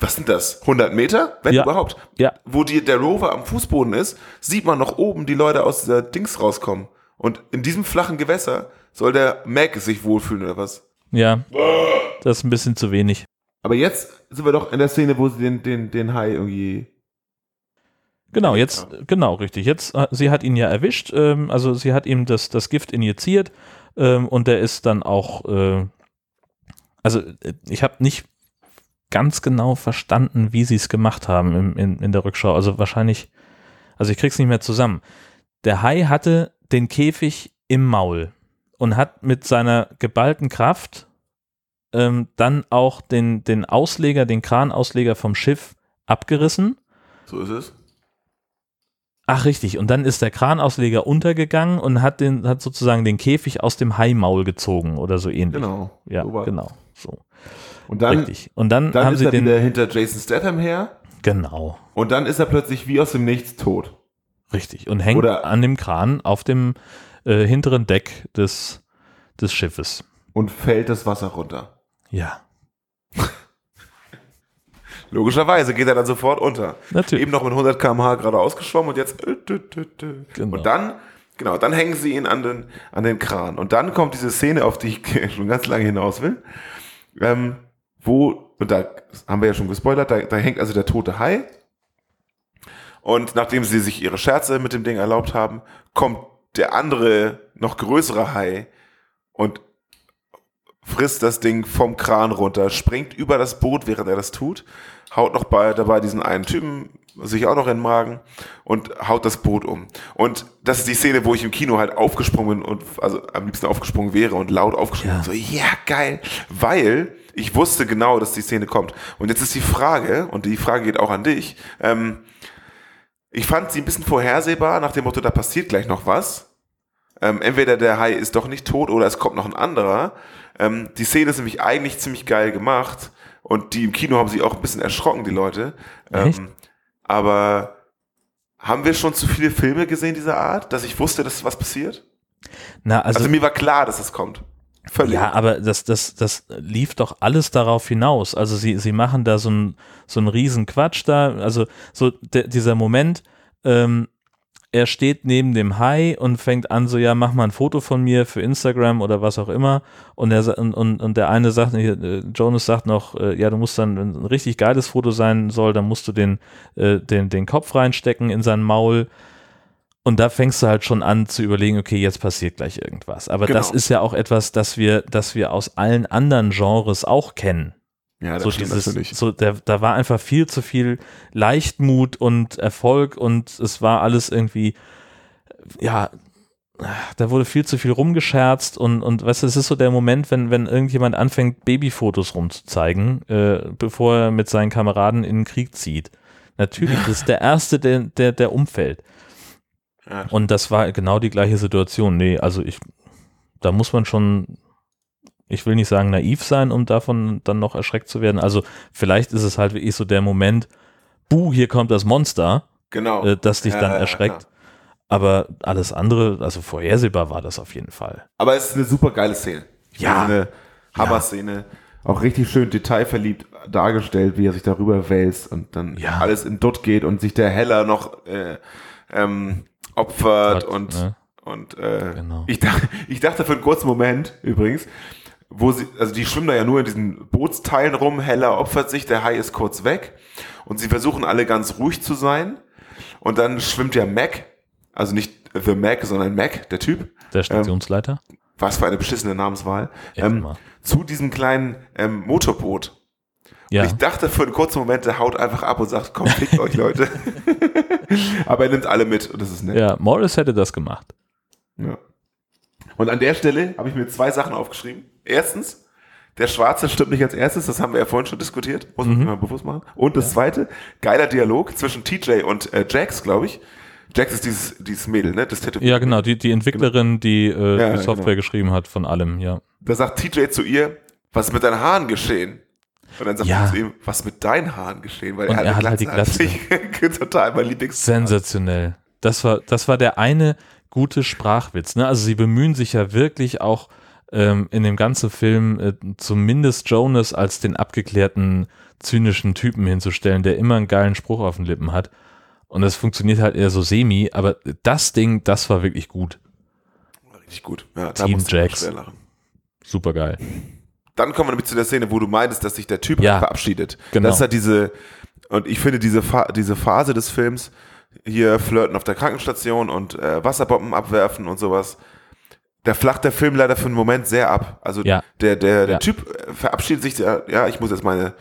was sind das? 100 Meter? Wenn Ja. überhaupt. Ja. Wo die, der Rover am Fußboden ist, sieht man noch oben die Leute aus dieser Dings rauskommen. Und in diesem flachen Gewässer soll der Mac sich wohlfühlen oder was? Ja, das ist ein bisschen zu wenig. Aber jetzt sind wir doch in der Szene, wo sie den, den, den Hai irgendwie. Genau, jetzt, genau, richtig. Jetzt, äh, sie hat ihn ja erwischt, ähm, also sie hat ihm das, das Gift injiziert ähm, und der ist dann auch, äh, also äh, ich habe nicht ganz genau verstanden, wie sie es gemacht haben im, in, in der Rückschau. Also wahrscheinlich, also ich krieg's nicht mehr zusammen. Der Hai hatte den Käfig im Maul und hat mit seiner geballten Kraft ähm, dann auch den, den Ausleger, den Kranausleger vom Schiff abgerissen. So ist es. Ach richtig, und dann ist der Kranausleger untergegangen und hat den hat sozusagen den Käfig aus dem Haimaul gezogen oder so ähnlich. Genau. Ja, So genau. So. Und dann, richtig. Und dann, dann haben ist sie er den wieder hinter Jason Statham her. genau, Und dann ist er plötzlich wie aus dem Nichts tot. richtig und hängt Oder- an dem Kran auf dem äh, hinteren Deck des des Schiffes. Und fällt das Wasser runter. Ja, Logischerweise geht er dann sofort unter. natürlich. Eben noch mit 100 km/h geradeaus geschwommen und jetzt. äh. Genau. Und dann, genau, dann hängen sie ihn an den, an den Kran. Und dann kommt diese Szene, auf die ich schon ganz lange hinaus will, ähm, wo, und da haben wir ja schon gespoilert, da, da hängt also der tote Hai. Und nachdem sie sich ihre Scherze mit dem Ding erlaubt haben, kommt der andere, noch größere Hai und frisst das Ding vom Kran runter, springt über das Boot, während er das tut, haut noch bei, dabei diesen einen Typen sich auch noch in den Magen und haut das Boot um. Und das ist die Szene, wo ich im Kino halt aufgesprungen bin und also am liebsten aufgesprungen wäre und laut aufgesprungen. Ja. So, ja, geil. Weil ich wusste genau, dass die Szene kommt. Und jetzt ist die Frage, und die Frage geht auch an dich, ähm, ich fand sie ein bisschen vorhersehbar, nach dem Motto, da passiert gleich noch was. Ähm, entweder der Hai ist doch nicht tot oder es kommt noch ein anderer. Ähm, die Szene ist nämlich eigentlich ziemlich geil gemacht und die im Kino haben sich auch ein bisschen erschrocken, die Leute. Ähm, aber haben wir schon zu viele Filme gesehen dieser Art, dass ich wusste, dass was passiert? Na, Also, also, mir war klar, dass es kommt. Völlig. ja, aber das, das, das lief doch alles darauf hinaus. Also sie, sie machen da so ein so einen riesen Quatsch da. Also so der, dieser Moment, ähm, er steht neben dem Hai und fängt an so, ja, mach mal ein Foto von mir für Instagram oder was auch immer. Und, er, und, und der eine sagt, äh, Jonas sagt noch, äh, ja, du musst dann, wenn ein richtig geiles Foto sein soll, dann musst du den, äh, den, den Kopf reinstecken in sein Maul. Und da fängst du halt schon an zu überlegen, okay, jetzt passiert gleich irgendwas. Aber Genau. das ist ja auch etwas, das wir, das wir aus allen anderen Genres auch kennen. ja, das So stimmt dieses, natürlich. so der, da war einfach viel zu viel Leichtmut und Erfolg und es war alles irgendwie, ja, da wurde viel zu viel rumgescherzt und, und weißt du, es ist so der Moment, wenn, wenn irgendjemand anfängt, Babyfotos rumzuzeigen, äh, bevor er mit seinen Kameraden in den Krieg zieht. Natürlich, das ist der Erste, der, der, der umfällt. Ja. Und das war genau die gleiche Situation. Nee, also ich, da muss man schon, ich will nicht sagen naiv sein, um davon dann noch erschreckt zu werden. Also vielleicht ist es halt wirklich so der Moment, buh, hier kommt das Monster, Genau. äh, das dich Ja, dann ja, erschreckt. klar. Aber alles andere, also vorhersehbar war das auf jeden Fall. Aber es ist eine super geile Szene. Ich Ja. Eine Hammer-Szene. Auch richtig schön detailverliebt dargestellt, wie er sich darüber wälzt und dann Ja. alles in Dutt geht und sich der Heller noch äh, ähm, opfert Gott, und, ne? und äh, Genau. ich, dachte, ich dachte für einen kurzen Moment übrigens, wo sie, also die schwimmen da ja nur in diesen Bootsteilen rum, Heller opfert sich, der Hai ist kurz weg und sie versuchen alle ganz ruhig zu sein und dann schwimmt ja Mac, also nicht The Mac, sondern Mac, der Typ, Der Stationsleiter? was für eine beschissene Namenswahl, ähm, zu diesem kleinen ähm, Motorboot. Ja. Ich dachte für einen kurzen Moment, der haut einfach ab und sagt, komm, fickt euch Leute. Aber er nimmt alle mit und das ist nett. ja, Morris hätte das gemacht. Ja. Und an der Stelle habe ich mir zwei Sachen aufgeschrieben. Erstens, der Schwarze stimmt nicht als erstes, das haben wir ja vorhin schon diskutiert, muss man sich mal bewusst machen. Und das zweite, geiler Dialog zwischen TJ und äh, Jax, glaube ich. Jax ist dieses, dieses Mädel, ne? Das Tattoo. Ja, genau, die, die Entwicklerin, die äh, Ja, die Software genau. geschrieben hat von allem, ja. Da sagt TJ zu ihr, was ist mit deinen Haaren geschehen? Und dann sagt Ja. sie zu ihm, was mit deinen Haaren geschehen? Weil Und er, er eine hat halt die Glatze hat. Total mein Lieblings. Sensationell. Das war, das war der eine gute Sprachwitz. Ne? Also sie bemühen sich ja wirklich auch ähm, in dem ganzen Film äh, zumindest Jonas als den abgeklärten, zynischen Typen hinzustellen, der immer einen geilen Spruch auf den Lippen hat. Und das funktioniert halt eher so semi, aber das Ding, das war wirklich gut. Richtig gut. Ja, Team Jax. Super geil. Dann kommen wir nämlich zu der Szene, wo du meintest, dass sich der Typ Ja. verabschiedet. Genau. Das ist halt diese, und ich finde diese, Fa diese Phase des Films, hier flirten auf der Krankenstation und äh, Wasserbomben abwerfen und sowas, da flacht der Film leider für einen Moment sehr ab. Also Ja. der, der, der Ja. Typ äh, verabschiedet sich, ja, ja, ich muss jetzt meine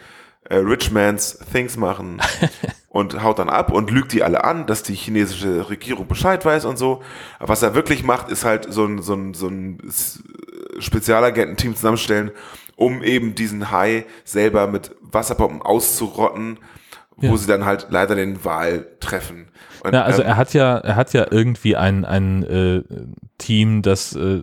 äh, Rich Man's Things machen und haut dann ab und lügt die alle an, dass die chinesische Regierung Bescheid weiß und so. Aber was er wirklich macht, ist halt so ein, so ein, so ein Spezialagententeam zusammenstellen, um eben diesen Hai selber mit Wasserbomben auszurotten, wo Ja. sie dann halt leider den Wal treffen. Und, Ja, also ähm, er hat ja, er hat ja irgendwie ein, ein äh, Team, das äh,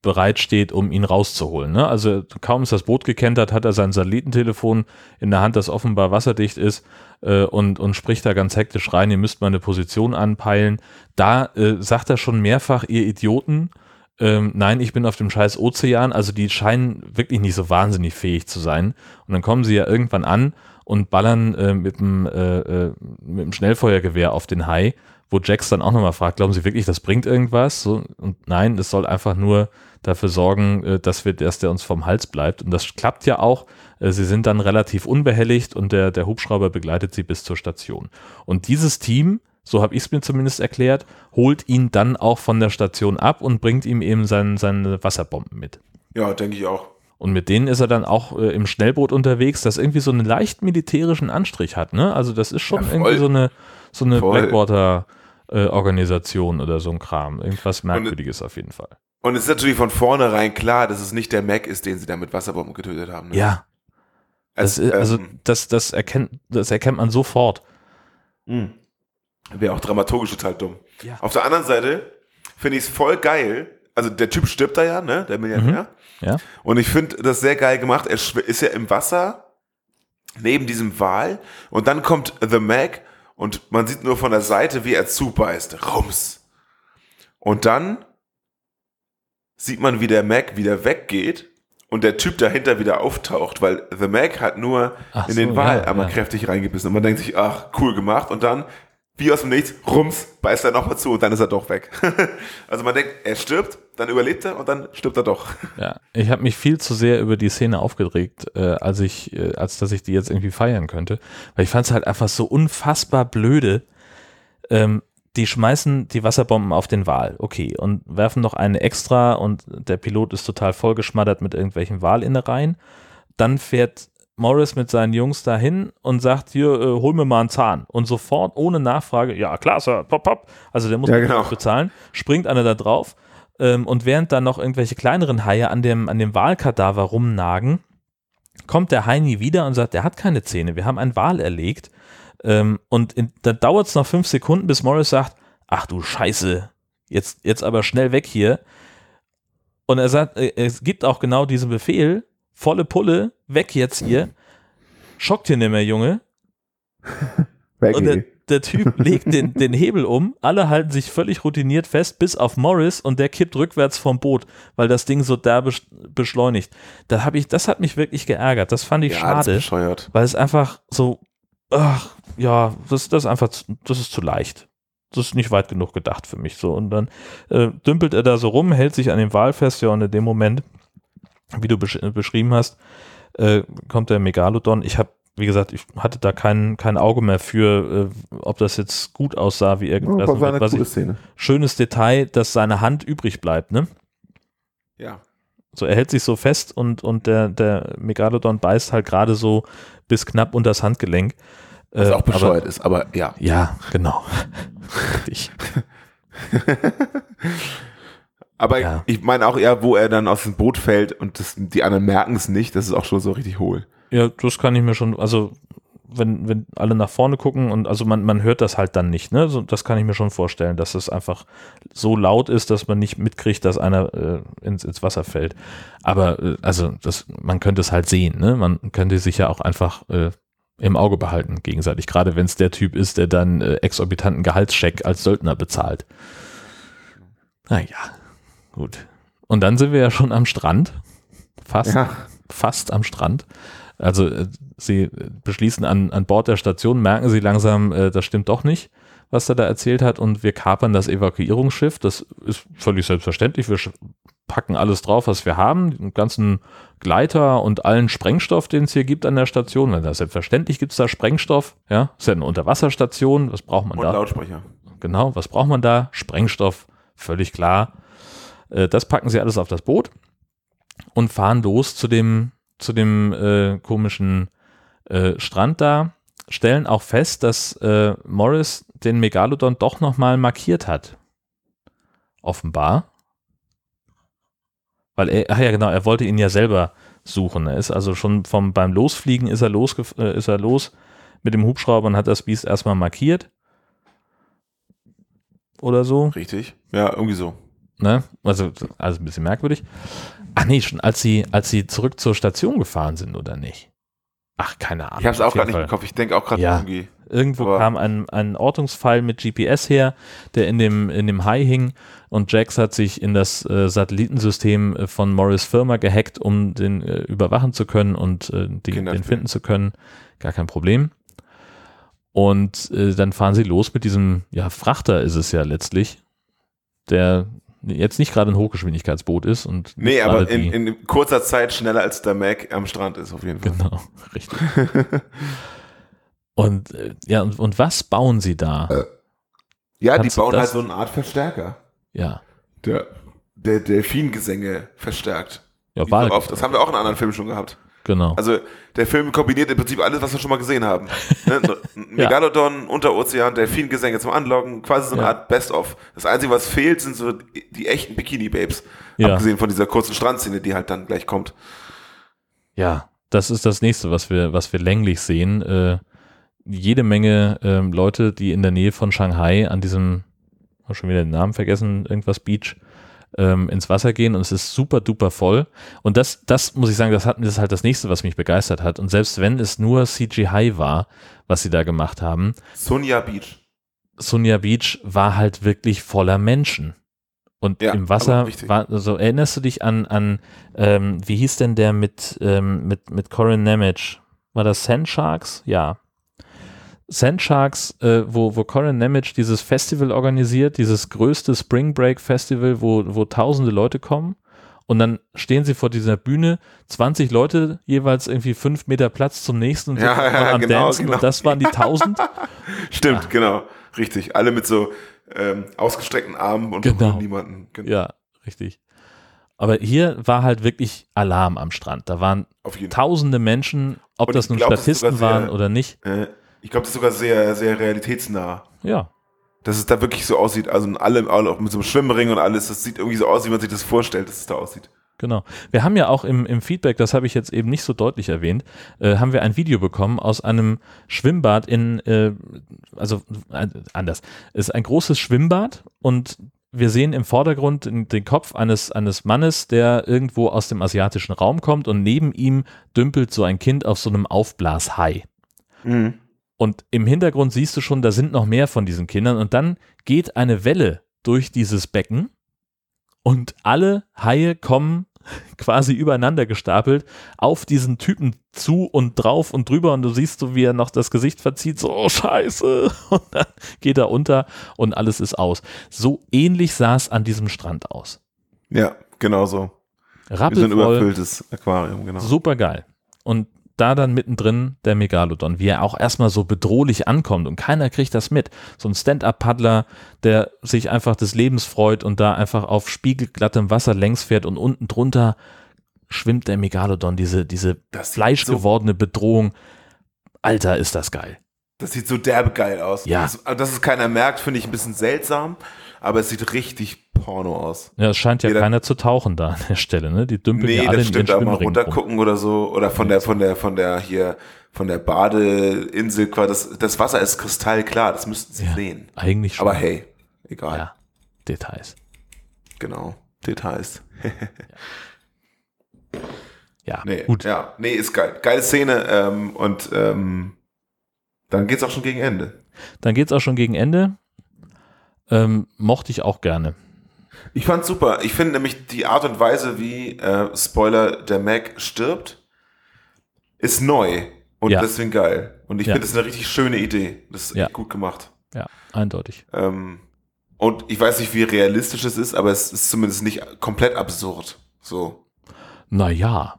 bereitsteht, um ihn rauszuholen. Ne? Also kaum ist das Boot gekentert, hat er sein Satellitentelefon in der Hand, das offenbar wasserdicht ist äh, und, und spricht da ganz hektisch rein, ihr müsst mal eine Position anpeilen. Da äh, sagt er schon mehrfach, ihr Idioten, ähm, nein, ich bin auf dem scheiß Ozean, also die scheinen wirklich nicht so wahnsinnig fähig zu sein. Und dann kommen sie ja irgendwann an und ballern äh, mit, dem, äh, äh, mit dem Schnellfeuergewehr auf den Hai, wo Jax dann auch nochmal fragt, glauben Sie wirklich, das bringt irgendwas? So, und nein, es soll einfach nur dafür sorgen, äh, dass, wir, dass der uns vom Hals bleibt. Und das klappt ja auch. Äh, sie sind dann relativ unbehelligt und der, der Hubschrauber begleitet sie bis zur Station. Und dieses Team, so habe ich es mir zumindest erklärt, holt ihn dann auch von der Station ab und bringt ihm eben sein, seine Wasserbomben mit. ja, denke ich auch. Und mit denen ist er dann auch äh, im Schnellboot unterwegs, das irgendwie so einen leicht militärischen Anstrich hat. Ne? Also das ist schon Ja, irgendwie so eine, so eine. Blackwater-Organisation oder so ein Kram. Irgendwas Merkwürdiges auf jeden Fall. Und es ist natürlich von vornherein klar, dass es nicht der Mac ist, den sie da mit Wasserbomben getötet haben. Ne? Ja, das, ist, also ähm, das, das, erkennt, das erkennt man sofort. Hm. Wäre auch dramaturgisch total dumm. Ja. Auf der anderen Seite finde ich es voll geil. Also der Typ stirbt da ja, ne? Der Milliardär. Ja. Und ich finde das sehr geil gemacht. Er ist ja im Wasser neben diesem Wal und dann kommt The Mac und man sieht nur von der Seite, wie er zubeißt. Rums. Und dann sieht man, wie der Mac wieder weggeht und der Typ dahinter wieder auftaucht, weil The Mac hat nur Ach in so, den Wal ja, einmal ja. kräftig reingebissen und man denkt sich, ach, cool gemacht und dann wie aus dem Nichts, rums, beißt er nochmal zu und dann ist er doch weg. also man denkt, er stirbt, dann überlebt er und dann stirbt er doch. Ja, ich habe mich viel zu sehr über die Szene aufgeregt, äh, als ich, äh, als dass ich die jetzt irgendwie feiern könnte, weil ich fand es halt einfach so unfassbar blöde. Ähm, die schmeißen die Wasserbomben auf den Wal, okay, und werfen noch eine extra und der Pilot ist total vollgeschmattert mit irgendwelchen Walinnereien. Dann fährt Morris mit seinen Jungs dahin und sagt, hier, äh, hol mir mal einen Zahn. Und sofort, ohne Nachfrage, ja klar, Sir, pop, pop. Also der muss Ja, genau. bezahlen, springt einer da drauf. Ähm, und während dann noch irgendwelche kleineren Haie an dem, an dem Walkadaver rumnagen, kommt der Heini wieder und sagt, der hat keine Zähne, wir haben einen Wal erlegt. Ähm, und in, da dauert es noch fünf Sekunden, bis Morris sagt, ach du Scheiße, jetzt, jetzt aber schnell weg hier. Und er sagt, äh, es gibt auch genau diesen Befehl, volle Pulle, weg jetzt hier. Schockt hier nicht mehr, Junge. Und der, der Typ legt den, den Hebel um, alle halten sich völlig routiniert fest, bis auf Morris und der kippt rückwärts vom Boot, weil das Ding so derbe beschleunigt. Da hab ich, das hat mich wirklich geärgert. Das fand ich ja, das ist schade, weil es einfach so, ach, ja, das, das ist einfach, das ist zu leicht. Das ist nicht weit genug gedacht für mich so. Und dann äh, dümpelt er da so rum, hält sich an dem Wal fest, ja, und in dem Moment, wie du besch beschrieben hast, äh, kommt der Megalodon. Ich habe, wie gesagt, ich hatte da kein, kein Auge mehr für, äh, ob das jetzt gut aussah, wie er Ja, war eine coole ich, Szene. schönes Detail, dass seine Hand übrig bleibt, ne? Ja. So, er hält sich so fest und, und der, der Megalodon beißt halt gerade so bis knapp unter das Handgelenk. Was Äh, auch bescheuert aber, ist, aber ja. Ja, genau. Richtig. Aber Ja. ich meine auch eher, wo er dann aus dem Boot fällt und das, die anderen merken es nicht, das ist auch schon so richtig hohl. Ja, das kann ich mir schon, also wenn, wenn alle nach vorne gucken und also man, man hört das halt dann nicht, ne? So, das kann ich mir schon vorstellen, dass es einfach so laut ist, dass man nicht mitkriegt, dass einer äh, ins, ins Wasser fällt. Aber äh, also das, man könnte es halt sehen, ne? Man könnte sich ja auch einfach äh, im Auge behalten, gegenseitig, gerade wenn es der Typ ist, der dann äh, exorbitanten Gehaltscheck als Söldner bezahlt. Naja, gut. Und dann sind wir ja schon am Strand. Fast, Ja. fast am Strand. Also äh, sie beschließen an, an Bord der Station, merken sie langsam, äh, das stimmt doch nicht, was er da erzählt hat und wir kapern das Evakuierungsschiff. Das ist völlig selbstverständlich. Wir packen alles drauf, was wir haben, den ganzen Gleiter und allen Sprengstoff, den es hier gibt an der Station. Weil das selbstverständlich gibt es da Sprengstoff. Ja, ist ja eine Unterwasserstation. Was braucht man Und da? Lautsprecher. Genau, was braucht man da? Sprengstoff, völlig klar. Äh, das packen sie alles auf das Boot und fahren los zu dem, zu dem äh, komischen äh, Strand da, stellen auch fest, dass äh, Morris den Megalodon doch nochmal markiert hat. Offenbar. Weil er, ach ja genau, er wollte ihn ja selber suchen. Er ist also schon vom, beim Losfliegen ist er, ist er los mit dem Hubschrauber und hat das Biest erstmal markiert. Oder so. Richtig? Ja, irgendwie so. Ne? Also, also ein bisschen merkwürdig. Ach nee, schon als sie, als sie zurück zur Station gefahren sind, oder nicht? Ach, keine Ahnung. Ich habe es auch gerade jeden nicht im. Kopf. Ich denke auch gerade Ja. irgendwie. Irgendwo aber- kam ein, ein Ortungsfall mit GPS her, der in dem, in dem Hai hing und Jax hat sich in das äh, Satellitensystem äh, von Morris Firma gehackt, um den äh, überwachen zu können und äh, die, den finden zu können. Gar kein Problem. Und äh, dann fahren sie los mit diesem, ja, Frachter ist es ja letztlich, der jetzt nicht gerade ein Hochgeschwindigkeitsboot ist und Nee, aber die- in, in kurzer Zeit schneller als der Mac am Strand ist, auf jeden Fall. Genau, richtig. und äh, ja, und, und was bauen sie da? Ja, die Kannst du bauen halt so eine Art Verstärker, Ja, der, der Delfingesänge verstärkt. ja, Wahl, so oft. Das haben wir auch in anderen Filmen schon gehabt. Genau. Also der Film kombiniert im Prinzip alles, was wir schon mal gesehen haben. Ne? Megalodon, Unterozean, Delfingesänge zum Anlocken, quasi so eine Ja. Art Best-of. Das Einzige, was fehlt, sind so die, echten Bikini-Babes. Ja. Abgesehen von dieser kurzen Strandszene, die halt dann gleich kommt. Ja, das ist das nächste, was wir, was wir länglich sehen. Äh, jede Menge ähm, Leute, die in der Nähe von Shanghai an diesem, hab schon wieder den Namen vergessen, irgendwas Beach, ähm, ins Wasser gehen und es ist super duper voll. Und das, das muss ich sagen, das hat das ist halt das nächste, was mich begeistert hat. Und selbst wenn es nur CGI war, was sie da gemacht haben, Sonia Beach. Sunja Beach war halt wirklich voller Menschen. Und Ja, im Wasser aber richtig. war, also erinnerst du dich an, an ähm, wie hieß denn der mit, ähm, mit, mit Corin Nemec? War das Sand Sharks? Ja. Sand Sharks, äh, wo, wo Corin Nemec dieses Festival organisiert, dieses größte Spring Break Festival, wo, wo tausende Leute kommen. Und dann stehen sie vor dieser Bühne, 20 Leute, jeweils irgendwie fünf Meter Platz zum nächsten und Ja, ja, am genau, Dancen. genau. Und das waren die 1000. Stimmt, genau. Richtig. Alle mit so ähm, ausgestreckten Armen und Genau. niemanden. Genau. Ja, richtig. Aber hier war halt wirklich Alarm am Strand. Da waren tausende Menschen, ob das nun glaub, Statisten waren oder nicht. Äh, ich glaube, das ist sogar sehr, sehr realitätsnah. Ja, Dass es da wirklich so aussieht. Also alle, alle auch mit so einem Schwimmring und alles. Das sieht irgendwie so aus, wie man sich das vorstellt, dass es da aussieht. genau. Wir haben ja auch im, im Feedback, das habe ich jetzt eben nicht so deutlich erwähnt, äh, haben wir ein Video bekommen aus einem Schwimmbad in, äh, also äh, anders. Es ist ein großes Schwimmbad und wir sehen im Vordergrund den, Kopf eines, eines Mannes, der irgendwo aus dem asiatischen Raum kommt und neben ihm dümpelt so ein Kind auf so einem Aufblashai. Und im Hintergrund siehst du schon, da sind noch mehr von diesen Kindern. Und dann geht eine Welle durch dieses Becken und alle Haie kommen quasi übereinander gestapelt auf diesen Typen zu und drauf und drüber und du siehst so, wie er noch das Gesicht verzieht, so, oh scheiße, und dann geht er unter und alles ist aus. So ähnlich sah es an diesem Strand aus. Ja, genau so. Wie so ein Rappelvoll, überfülltes Aquarium, genau. super geil. Und da dann mittendrin der Megalodon, wie er auch erstmal so bedrohlich ankommt und keiner kriegt das mit. So ein Stand-Up-Paddler, der sich einfach des Lebens freut und da einfach auf spiegelglattem Wasser längs fährt und unten drunter schwimmt der Megalodon, diese, diese Das fleischgewordene Bedrohung. Alter, ist das geil. Das sieht so derbe geil aus. Ja. Das, also, dass es keiner merkt, finde ich ein bisschen seltsam. Aber es sieht richtig Porno aus. Ja, es scheint ja Jeder- keiner zu tauchen da an der Stelle, ne? Die dümpeln Nee, ja alle das in ihren stimmt, aber mal Schwimmringen rum. runtergucken oder so. Oder von der, von der, von der hier, von der Badeinsel, quasi, das, das Wasser ist kristallklar, das müssten sie Ja. sehen. Eigentlich schon. Aber hey, egal. Ja, Details. Genau. Details. Ja, Nee, gut. ja, nee, ist geil. Geile Szene, ähm, und ähm, dann geht's auch schon gegen Ende. Dann geht's auch schon gegen Ende. Ähm, mochte ich auch gerne. Ich fand's super. Ich finde nämlich die Art und Weise, wie äh, Spoiler der Mac stirbt, ist neu und Ja. deswegen geil. Und ich Ja. finde, das ist eine richtig schöne Idee. Das ist Ja. echt gut gemacht. Ja, eindeutig. Ähm, und ich weiß nicht, wie realistisch es ist, aber es ist zumindest nicht komplett absurd. So. Naja.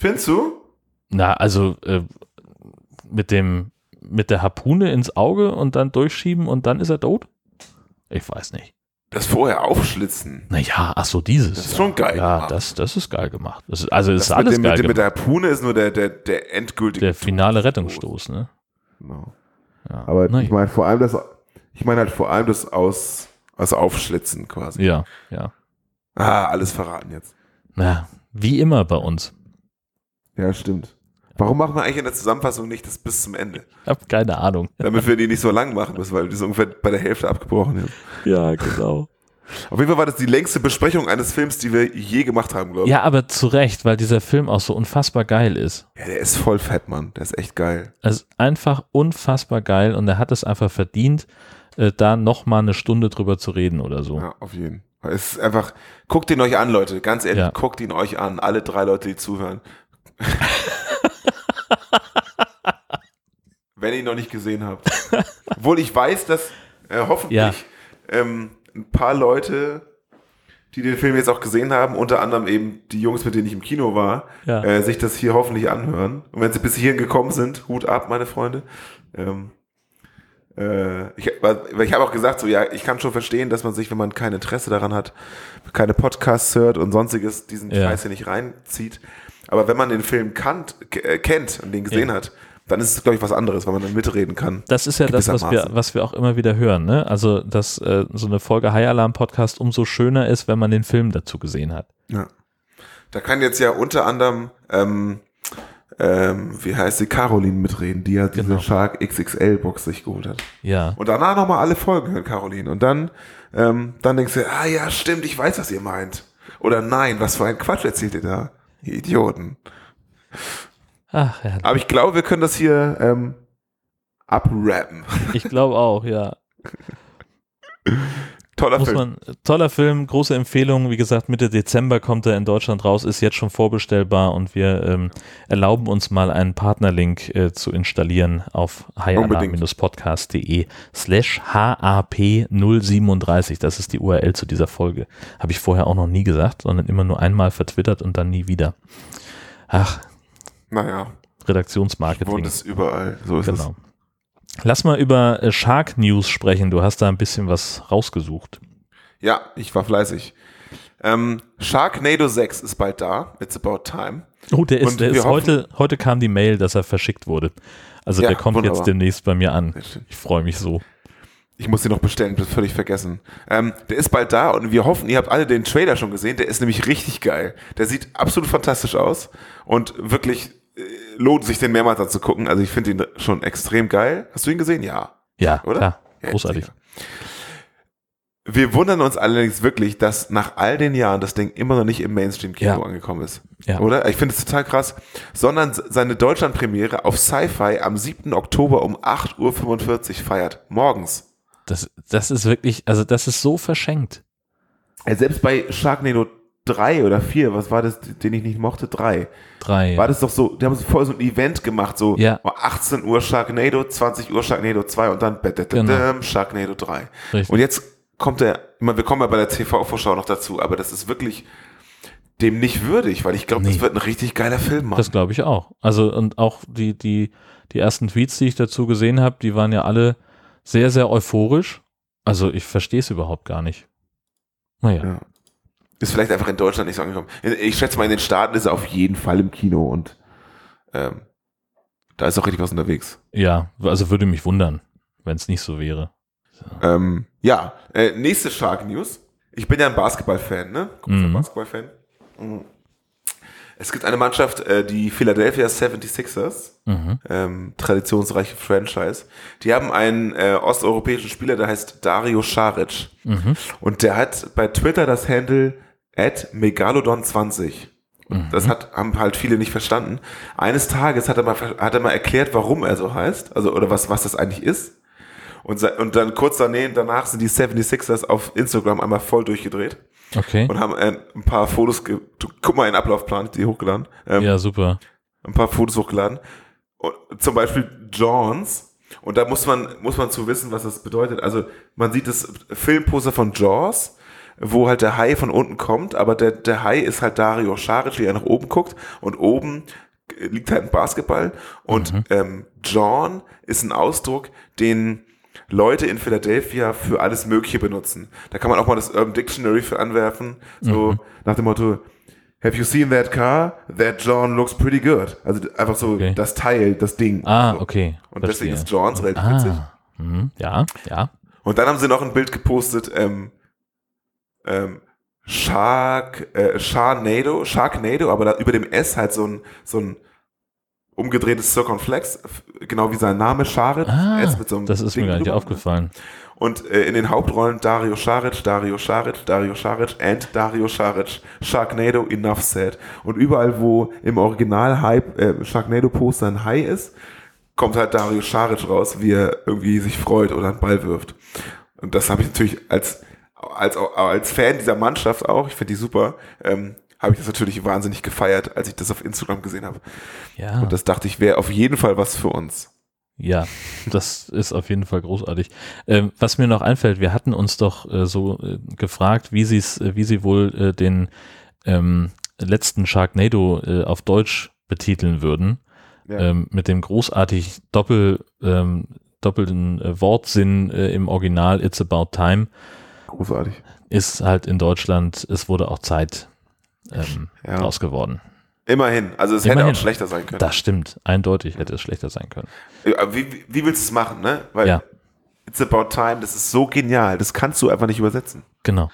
Findest du? Na, also äh, mit dem mit der Harpune ins Auge und dann durchschieben und dann ist er tot? Ich weiß nicht. Das vorher aufschlitzen. Naja, ach so, dieses. Das ist schon geil Ja, gemacht. das, das ist geil gemacht. Das also, das ist alles mit, dem, geil mit, dem, mit gemacht. der Harpune ist nur der, der, der endgültige Der finale. Rettungsstoß, ne? Genau. Ja. Aber Na ich meine vor allem das, ich meine halt vor allem das aus, aus Aufschlitzen quasi. Ja, ja. Ah, alles verraten jetzt. Na, wie immer bei uns. Ja, stimmt. Warum machen wir eigentlich in der Zusammenfassung nicht das bis zum Ende? Ich habe keine Ahnung. Damit wir die nicht so lang machen müssen, weil die so ungefähr bei der Hälfte abgebrochen ist. Ja, genau. Auf jeden Fall war das die längste Besprechung eines Films, die wir je gemacht haben, glaube ich. Ja, aber zu Recht, weil dieser Film auch so unfassbar geil ist. Ja, der ist voll fett, Mann. Der ist echt geil. Es ist einfach unfassbar geil und er hat es einfach verdient, äh, da nochmal eine Stunde drüber zu reden oder so. Ja, auf jeden Fall. Es ist einfach, guckt ihn euch an, Leute. Ganz ehrlich, Ja. guckt ihn euch an. Alle drei Leute, die zuhören. Wenn ihr ihn noch nicht gesehen habt. Obwohl ich weiß, dass äh, hoffentlich Ja. ähm, ein paar Leute, die den Film jetzt auch gesehen haben, unter anderem eben die Jungs, mit denen ich im Kino war, Ja. äh, sich das hier hoffentlich anhören. Und wenn sie bis hierhin gekommen sind, Hut ab, meine Freunde. Ähm, äh, ich ich habe auch gesagt, so ja, ich kann schon verstehen, dass man sich, wenn man kein Interesse daran hat, keine Podcasts hört und sonstiges, diesen Ja. Scheiß hier nicht reinzieht. Aber wenn man den Film kannt, äh, kennt und den gesehen Ja. hat, dann ist es, glaube ich, was anderes, weil man dann mitreden kann. Das ist ja das, was wir, was wir auch immer wieder hören, ne? Also, dass äh, so eine Folge High Alarm Podcast umso schöner ist, wenn man den Film dazu gesehen hat. Ja. Da kann jetzt ja unter anderem, ähm, ähm, wie heißt sie, Caroline mitreden, die ja diese Genau. Shark XXL Box sich geholt hat. Ja. Und danach nochmal alle Folgen hören, Caroline. Und dann, ähm, dann denkst du, ah ja, stimmt, ich weiß, was ihr meint. Oder nein, was für ein Quatsch erzählt ihr da? Idioten. Ach ja. Aber ich glaube, wir können das hier ähm, abrappen. Ich glaube auch, ja. Toller Film. man, toller Film, große Empfehlung. Wie gesagt, Mitte Dezember kommt er in Deutschland raus, ist jetzt schon vorbestellbar und wir ähm, erlauben uns mal einen Partnerlink äh, zu installieren auf highalarm-podcast.de slash HAP037. Das ist die URL zu dieser Folge. Habe ich vorher auch noch nie gesagt, sondern immer nur einmal vertwittert und dann nie wieder. Ach, naja, Redaktionsmarketing. wohnt es überall. So ist Genau. Lass mal über äh, Shark News sprechen. Du hast da ein bisschen was rausgesucht. es. Ja, ich war fleißig. Ähm, Sharknado 6 ist bald da. It's about time. Oh, der ist, der ist heute, heute kam die Mail, dass er verschickt wurde. Also Ja, der kommt wunderbar. jetzt demnächst bei mir an. Ich freue mich so. Ich muss den noch bestellen, das völlig vergessen. Ähm, der ist bald da und wir hoffen, ihr habt alle den Trailer schon gesehen. Der ist nämlich richtig geil. Der sieht absolut fantastisch aus und wirklich lohnt sich den mehrmals anzugucken. Also ich finde ihn schon extrem geil. Hast du ihn gesehen? Ja. Ja, Oder? klar. Ja, Großartig. sicher. Wir wundern uns allerdings wirklich, dass nach all den Jahren das Ding immer noch nicht im Mainstream-Kino Ja. angekommen ist. Ja. Oder? Ich finde es total krass. Sondern seine Deutschlandpremiere auf Sci-Fi am 7. Oktober um 8.45 Uhr feiert. Morgens. Das, das ist wirklich, also das ist so verschenkt. Selbst bei Sharknado 3 oder 4, was war das, den ich nicht mochte? 3. Drei. War das doch so, die haben so voll so ein Event gemacht, so Ja. oh, 18 Uhr Sharknado, 20 Uhr Sharknado 2 und dann Genau. Sharknado 3. Richtig. Und jetzt kommt er, ich meine, wir kommen ja bei der TV-Vorschau noch dazu, aber das ist wirklich dem nicht würdig, weil ich glaube, Nee. das wird ein richtig geiler Film, Mann. Das glaube ich auch. Also und auch die, die, die ersten Tweets, die ich dazu gesehen habe, die waren ja alle sehr, sehr euphorisch. Also ich verstehe es überhaupt gar nicht. Naja. Ja. Ist vielleicht einfach in Deutschland nicht so angekommen. Ich schätze mal, in den Staaten ist er auf jeden Fall im Kino und ähm, da ist auch richtig was unterwegs. Ja, also würde mich wundern, wenn es nicht so wäre. Ähm, ja, äh, nächste Shark News. Ich bin ja ein Basketball-Fan, ne? Mhm. Basketball-Fan. Mhm. Es gibt eine Mannschaft, äh, die Philadelphia 76ers, Mhm. ähm, traditionsreiche Franchise. Die haben einen äh, osteuropäischen Spieler, der heißt Dario Saric. Mhm. Und der hat bei Twitter das Handle at Megalodon20. Und das hat, haben halt viele nicht verstanden. Eines Tages hat er mal, hat er mal erklärt, warum er so heißt, also, oder was, was das eigentlich ist. Und, und dann kurz danach, danach sind die 76ers auf Instagram einmal voll durchgedreht Okay. und haben äh, ein paar Fotos, guck mal, einen Ablaufplan, die hochgeladen, ähm, Ja, super. ein paar Fotos hochgeladen. Und zum Beispiel Jaws. Und da muss man, muss man zu wissen, was das bedeutet. Also man sieht das Filmposter von Jaws, wo halt der Hai von unten kommt, aber der, der Hai ist halt Dario Saric, wie er nach oben guckt und oben liegt halt ein Basketball und ähm, John ist ein Ausdruck, den Leute in Philadelphia für alles Mögliche benutzen. Da kann man auch mal das Urban Dictionary für anwerfen, so nach dem Motto, Have you seen that car? That John looks pretty good. Also einfach so Okay. das Teil, das Ding. Ah, so. okay. Und deswegen Verstehe. ist Johns relativ witzig. Ah, mhm. ja, ja. Und dann haben sie noch ein Bild gepostet, ähm, ähm, Shark, äh, Sharknado, Sharknado, aber da über dem S halt so ein, so ein umgedrehtes Circumflex, genau wie sein Name, Scharit, Ah, S mit so einem das ist mir Ding gar nicht drüber. aufgefallen. Und äh, in den Hauptrollen Dario Saric, Dario Saric, Dario Saric and Dario Saric. Sharknado, enough said. Und überall, wo im Original Hype, äh, Sharknado-Poster ein Hai ist, kommt halt Dario Saric raus, wie er irgendwie sich freut oder einen Ball wirft. Und das habe ich natürlich als, als, als Fan dieser Mannschaft auch, ich finde die super, ähm, habe ich das natürlich wahnsinnig gefeiert, als ich das auf Instagram gesehen habe. Ja. Und das dachte ich, wäre auf jeden Fall was für uns. Ja, das ist auf jeden Fall großartig. Ähm, was mir noch einfällt, wir hatten uns doch äh, so äh, gefragt, wie, sie's, äh, wie sie wohl äh, den ähm, letzten Sharknado äh, auf Deutsch betiteln würden, Ja. ähm, mit dem großartig doppel, ähm, doppelten äh, Wortsinn im Original It's About Time, Großartig. ist halt in Deutschland, es wurde auch Zeit ähm, Ja. draus geworden. Immerhin. Also es hätte Immerhin. auch schlechter sein können. Das stimmt, eindeutig hätte es schlechter sein können. Wie, wie- wie willst du es machen, ne? Weil Ja. It's About Time, das ist so genial. Das kannst du einfach nicht übersetzen. Genau.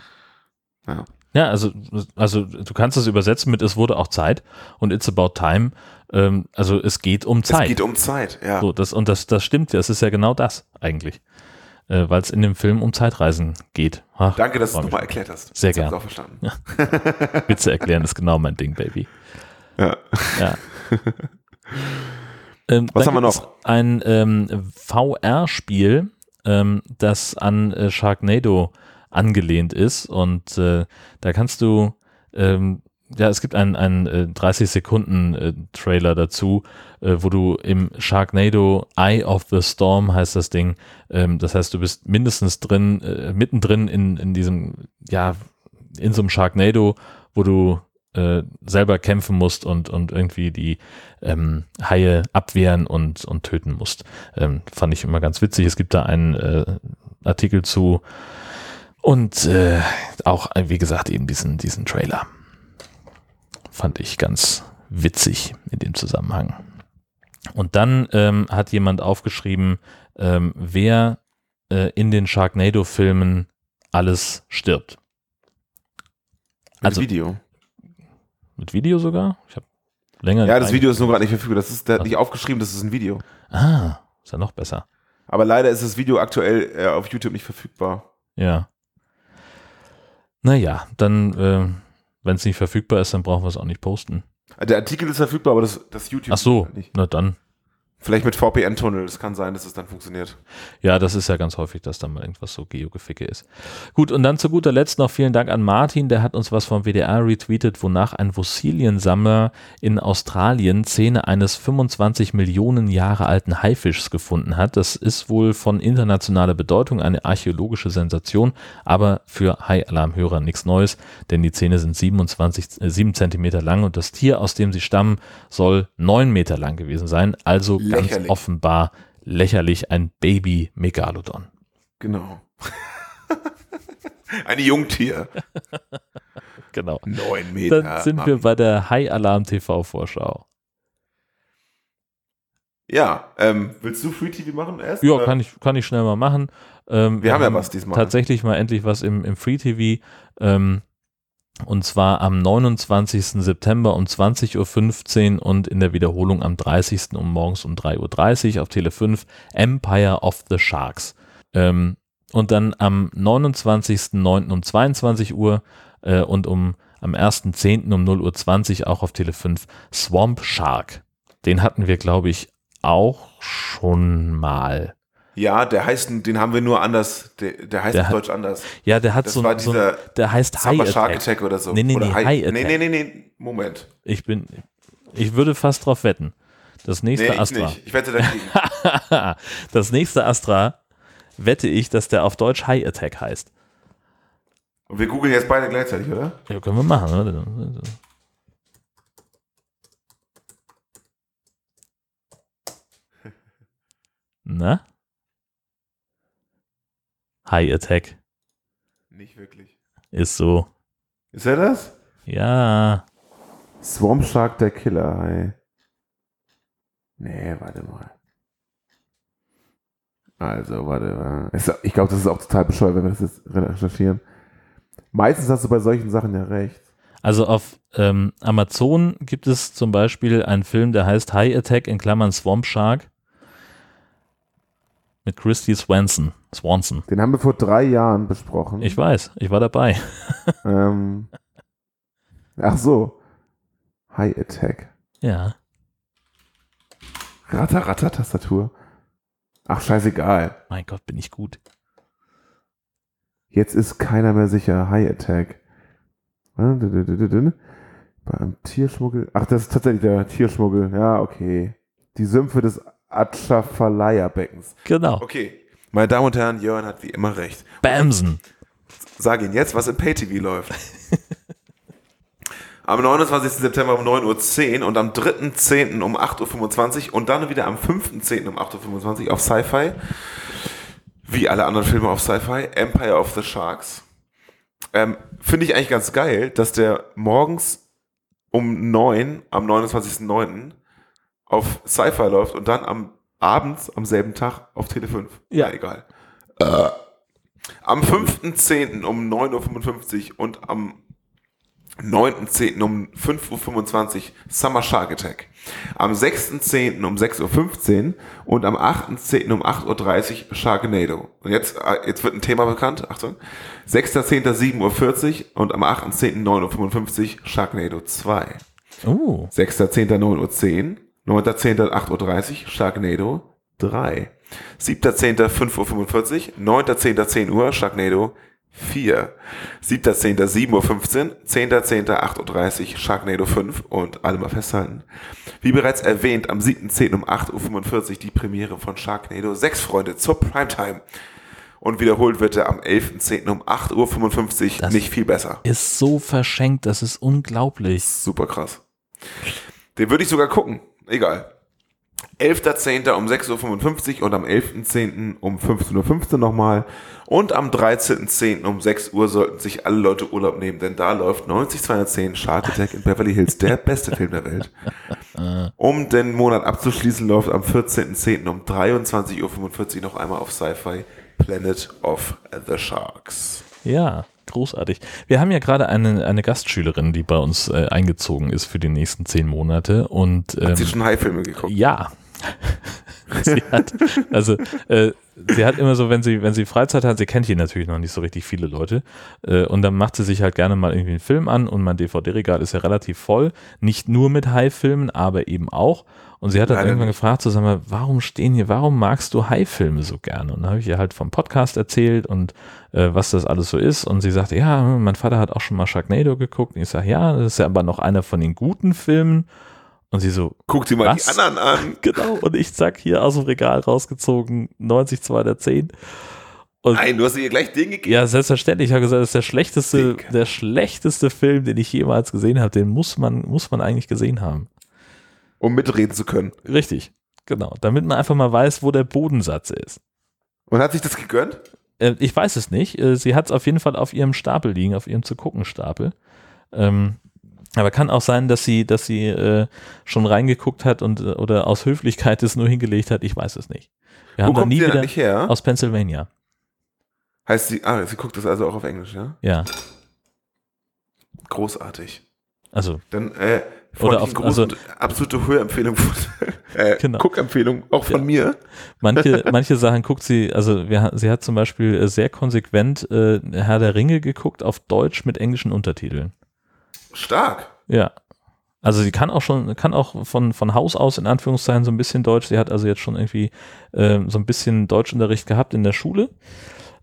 Ja. Ja, also, also du kannst es übersetzen mit es wurde auch Zeit und it's about time. Ähm, also es geht um Zeit. Es geht um Zeit, ja. so, das, und das, das stimmt ja, es ist ja genau das eigentlich. Äh, Weil es in dem Film um Zeitreisen geht. Ach, Danke, dass du es nochmal erklärt hast. Sehr Jetzt hab gern. ich's auch verstanden. Witze erklären ist genau mein Ding, Baby. Ja. Ja. ähm, Was haben wir es Ein ähm, VR-Spiel, ähm, das an äh, Sharknado angelehnt ist und äh, da kannst du ähm, ja, es gibt einen, einen äh, 30 Sekunden äh, Trailer dazu, äh, wo du im Sharknado Eye of the Storm heißt das Ding. Ähm, das heißt, du bist mindestens drin, äh, mittendrin in, in diesem, ja, in so einem Sharknado, wo du äh, selber kämpfen musst und, und irgendwie die ähm, Haie abwehren und, und töten musst. Ähm, fand ich immer ganz witzig. Es gibt da einen äh, Artikel zu und äh, auch, äh, wie gesagt, eben diesen, diesen Trailer. Fand ich ganz witzig in dem Zusammenhang. Und dann ähm, hat jemand aufgeschrieben, ähm, wer äh, in den Sharknado-Filmen alles stirbt. Mit Also- Video. Mit Video sogar? Ich habe länger. Ja, das Video ist nur gerade nicht verfügbar. Das ist der hat nicht aufgeschrieben, das ist ein Video. Ah, ist ja noch besser. Aber leider ist das Video aktuell äh, auf YouTube nicht verfügbar. Ja. Naja, dann, äh, wenn es nicht verfügbar ist, dann brauchen wir es auch nicht posten. Der Artikel ist verfügbar, aber das, das YouTube Ach so, nicht. na dann. Vielleicht mit VPN-Tunnel. Es kann sein, dass es dann funktioniert. Ja, das ist ja ganz häufig, dass da mal irgendwas so Geogeficke ist. Gut, und dann zu guter Letzt noch vielen Dank an Martin, der hat uns was vom WDR retweetet, wonach ein Fossiliensammler in Australien Zähne eines 25 Millionen Jahre alten Haifischs gefunden hat. Das ist wohl von internationaler Bedeutung, eine archäologische Sensation, aber für Hai-Alarmhörer nichts Neues, denn die Zähne sind 27, äh, 7 Zentimeter lang und das Tier, aus dem sie stammen, soll 9 Meter lang gewesen sein, also ganz Lächerlich. offenbar lächerlich ein Baby-Megalodon. Genau. ein Jungtier. Genau. Neun Meter. Dann sind wir bei der High Alarm TV Vorschau. Ja, ähm, willst du Free TV machen erst? Ja, Oder? kann ich, kann ich schnell mal machen. Ähm, Wir haben ja was diesmal. Tatsächlich mal endlich was im, im Free TV. Ähm, und zwar am 29. September um 20.15 Uhr und in der Wiederholung am 30. um morgens um 3.30 Uhr auf Tele 5 Empire of the Sharks. Ähm, und dann am 29.09. um 22 Uhr äh, und um am 1.10. um 0.20 Uhr auch auf Tele 5 Swamp Shark. Den hatten wir, glaube ich, auch schon mal. Ja, der heißt, den haben wir nur anders, der, der heißt Der auf Deutsch anders. Ja, der hat Das so, war so dieser der heißt High Summer Shark Attack. Attack oder so. Nee, nee, oder nee, High, High nee, Attack. nee, nee, nee, Moment. Ich bin, ich würde fast drauf wetten. Das nächste Nee, ich Astra. nicht. Ich wette dagegen. das nächste Astra wette ich, dass der auf Deutsch High Attack heißt. Und wir googeln jetzt beide gleichzeitig, oder? Ja, können wir machen. Oder? Na? High Attack Nicht wirklich. ist so. Ist er das? Ja. Swamp Shark der Killer, ey. Nee, warte mal. Also, warte mal. Ich glaube, das ist auch total bescheuert, wenn wir das jetzt recherchieren. Meistens hast du bei solchen Sachen ja recht. Also auf ähm, Amazon gibt es zum Beispiel einen Film, der heißt High Attack in Klammern Swamp Shark mit Christy Swanson. Swanson. Den haben wir vor drei Jahren besprochen. Ich weiß, ich war dabei. ähm, ach so. High Attack. Ja. Ratter, Ratter, Tastatur. Ach, scheißegal. Mein Gott, bin ich gut. Jetzt ist keiner mehr sicher. High Attack. Beim Tierschmuggel. Ach, das ist tatsächlich der Tierschmuggel. Ja, okay. Die Sümpfe des Atschafalaya-Beckens. Genau. Okay. Meine Damen und Herren, Jörn hat wie immer recht. Bamsen. Sag Ihnen jetzt, was im Pay-TV läuft. am 29. September um 9.10 Uhr und am 3.10. um 8.25 Uhr und dann wieder am 5.10. um 8.25 Uhr auf Sci-Fi. Wie alle anderen Filme auf Sci-Fi. Empire of the Sharks. Ähm, Finde ich eigentlich ganz geil, dass der morgens um 9 am 29.09. auf Sci-Fi läuft und dann am abends am selben Tag auf Tele 5. Ja. egal. Äh, am 5.10. um 9.55 Uhr und am 9.10. um 5.25 Uhr Summer Shark Attack. Am 6.10. um 6.15 Uhr und am 8.10. um 8.30 Uhr Sharknado. Und jetzt, äh, jetzt wird ein Thema bekannt. Achtung. 6.10. 7.40 Uhr und am 8.10. 9.55 Uhr Sharknado 2. Oh. 6.10. 9.10 Uhr, 9.10. 8.30 Uhr, Sharknado 3. 7.10. 5.45 Uhr, 9.10. 10 Uhr, Sharknado 4. 7.10. 7.15 Uhr, 10.10. 8.30 Uhr, Sharknado 5 und alle mal festhalten. Wie bereits erwähnt, am 7.10. um 8.45 Uhr die Premiere von Sharknado 6 Freunde zur Primetime. Und wiederholt wird er am 11.10. um 8.55 Uhr, Das- nicht viel besser. Ist so verschenkt, das ist unglaublich. Super krass. Den würde ich sogar gucken. Egal. 11.10. um 6.55 Uhr und am 11.10. um 15.15 Uhr nochmal. Und am 13.10. um 6 Uhr sollten sich alle Leute Urlaub nehmen, denn da läuft 90210 Shark Attack in Beverly Hills, der beste Film der Welt. Um den Monat abzuschließen, läuft am 14.10. um 23.45 Uhr noch einmal auf Sci-Fi Planet of the Sharks. Ja, großartig. Wir haben ja gerade eine, eine Gastschülerin, die bei uns äh, eingezogen ist für die nächsten zehn Monate. Und ähm, Hat sie schon High-Filme geguckt? Ja. sie hat, also, äh, sie hat immer so, wenn sie, wenn sie Freizeit hat, sie kennt hier natürlich noch nicht so richtig viele Leute, äh, und dann macht sie sich halt gerne mal irgendwie einen Film an und mein DVD-Regal ist ja relativ voll, nicht nur mit High-Filmen, aber eben auch. Und sie hat dann Leider irgendwann nicht. gefragt, so, sag mal, warum stehen hier, warum magst du High-Filme so gerne? Und dann habe ich ihr halt vom Podcast erzählt und äh, was das alles so ist. Und sie sagte, ja, mein Vater hat auch schon mal Sharknado geguckt. Und ich sage, ja, das ist ja aber noch einer von den guten Filmen. Und sie so, Guck dir mal die anderen an. Genau, und ich zack, hier aus dem Regal rausgezogen, 90 210. Und Nein, du hast ihr gleich den gegeben. ja, selbstverständlich, ich habe gesagt, das ist der schlechteste, Dick. der schlechteste Film, den ich jemals gesehen habe. Den muss man, muss man eigentlich gesehen haben. um mitreden zu können. Richtig, genau. Damit man einfach mal weiß, wo der Bodensatz ist. Und hat sich das gegönnt? Äh, ich weiß es nicht. Äh, sie hat es auf jeden Fall auf ihrem Stapel liegen, auf ihrem zu gucken Stapel. Ähm, Aber kann auch sein, dass sie, dass sie äh, schon reingeguckt hat und äh, oder aus Höflichkeit es nur hingelegt hat. Ich weiß es nicht. Wir Wo haben kommt nie sie wieder nicht her? aus Pennsylvania. Heißt sie, ah, sie guckt das also auch auf Englisch, ja? Ja, Großartig. also Dann äh, Oder auf- also- absolute Hörempfehlung äh, Genau. Guckempfehlung auch von mir. manche, manche Sachen guckt sie, also wir, sie hat zum Beispiel äh, sehr konsequent äh, Herr der Ringe geguckt auf Deutsch mit englischen Untertiteln. Stark. Ja. Also sie kann auch schon, kann auch von, von Haus aus in Anführungszeichen so ein bisschen Deutsch. Sie hat also jetzt schon irgendwie ähm, so ein bisschen Deutschunterricht gehabt in der Schule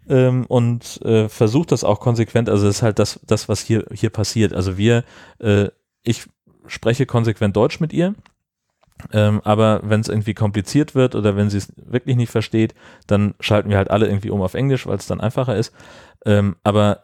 ähm, und äh, versucht das auch konsequent. Also das ist halt das, das was hier, hier passiert. Also wir, äh, ich spreche konsequent Deutsch mit ihr. Ähm, aber wenn es irgendwie kompliziert wird oder wenn sie es wirklich nicht versteht, dann schalten wir halt alle irgendwie um auf Englisch, weil es dann einfacher ist. Ähm, aber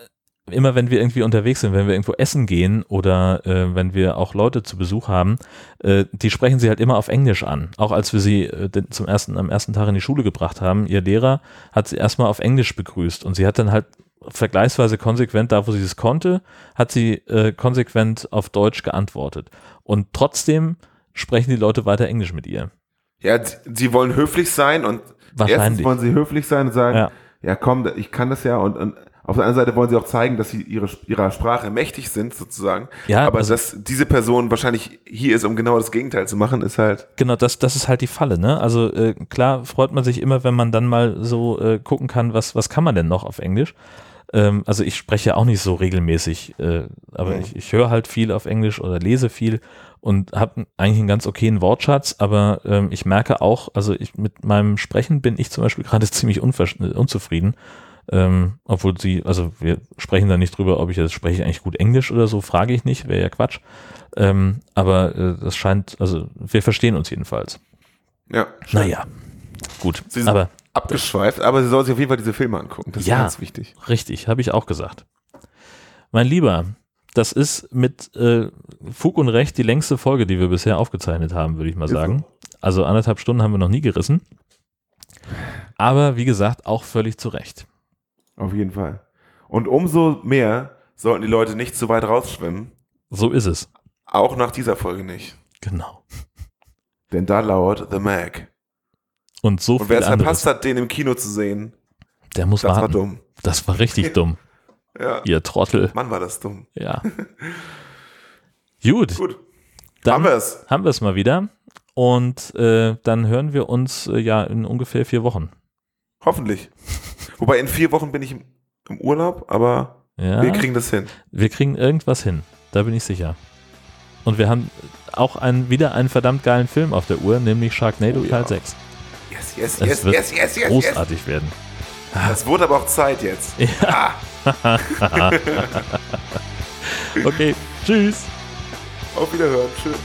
immer wenn wir irgendwie unterwegs sind, wenn wir irgendwo essen gehen oder äh, wenn wir auch Leute zu Besuch haben, äh, die sprechen sie halt immer auf Englisch an. Auch als wir sie äh, zum ersten, am ersten Tag in die Schule gebracht haben, ihr Lehrer hat sie erstmal auf Englisch begrüßt und sie hat dann halt vergleichsweise konsequent, da wo sie es konnte, hat sie äh, konsequent auf Deutsch geantwortet. Und trotzdem sprechen die Leute weiter Englisch mit ihr. Ja, sie, wollen höflich sein und erstens wollen sie höflich sein und sagen, Ja. ja, komm, ich kann das ja und, und auf der anderen Seite wollen sie auch zeigen, dass sie ihre, ihrer Sprache mächtig sind, sozusagen. Ja, Aber also- dass diese Person wahrscheinlich hier ist, um genau das Gegenteil zu machen, ist halt. Genau, das, das ist halt die Falle, ne? Also äh, klar freut man sich immer, wenn man dann mal so äh, gucken kann, was, was kann man denn noch auf Englisch. Ähm, also ich spreche auch nicht so regelmäßig, äh, aber Mhm. ich, ich höre halt viel auf Englisch oder lese viel und habe eigentlich einen ganz okayen Wortschatz, aber ähm, ich merke auch, also ich, mit meinem Sprechen bin ich zum Beispiel gerade ziemlich äh, unzufrieden. Ähm, obwohl sie, also wir sprechen da nicht drüber, ob ich jetzt spreche ich eigentlich gut Englisch oder so, frage ich nicht, wäre ja Quatsch. Ähm, aber äh, das scheint, also wir verstehen uns jedenfalls. Ja, Naja, gut. Sie sind Aber abgeschweift, aber sie soll sich auf jeden Fall diese Filme angucken. Das ist Ja. ganz wichtig. richtig, habe ich auch gesagt. Mein Lieber, das ist mit äh, Fug und Recht die längste Folge, die wir bisher aufgezeichnet haben, würde ich mal Ist sagen. Also anderthalb Stunden haben wir noch nie gerissen. Aber wie gesagt, auch völlig zu Recht. Auf jeden Fall. Und umso mehr sollten die Leute nicht zu weit rausschwimmen. So ist es. Auch nach dieser Folge nicht. Genau. Denn da lauert The Mag. Und so Und wer es verpasst hat, den im Kino zu sehen, Der muss das war warten. dumm. Das war richtig dumm. Ja. Ihr Trottel. Mann, war das dumm. Ja. Gut, Gut. dann Haben wir es. haben wir es mal wieder. Und äh, dann hören wir uns äh, ja in ungefähr vier Wochen. Hoffentlich. Wobei in vier Wochen bin ich im, im Urlaub, aber Ja, wir kriegen das hin. wir kriegen irgendwas hin. Da bin ich sicher. Und wir haben auch einen, wieder einen verdammt geilen Film auf der Uhr, nämlich Sharknado Oh ja. Teil 6. Yes, yes, Es yes, wird yes, yes, yes, yes. Großartig werden. Das wurde aber auch Zeit jetzt. Okay, tschüss. Auf Wiederhören. Tschüss.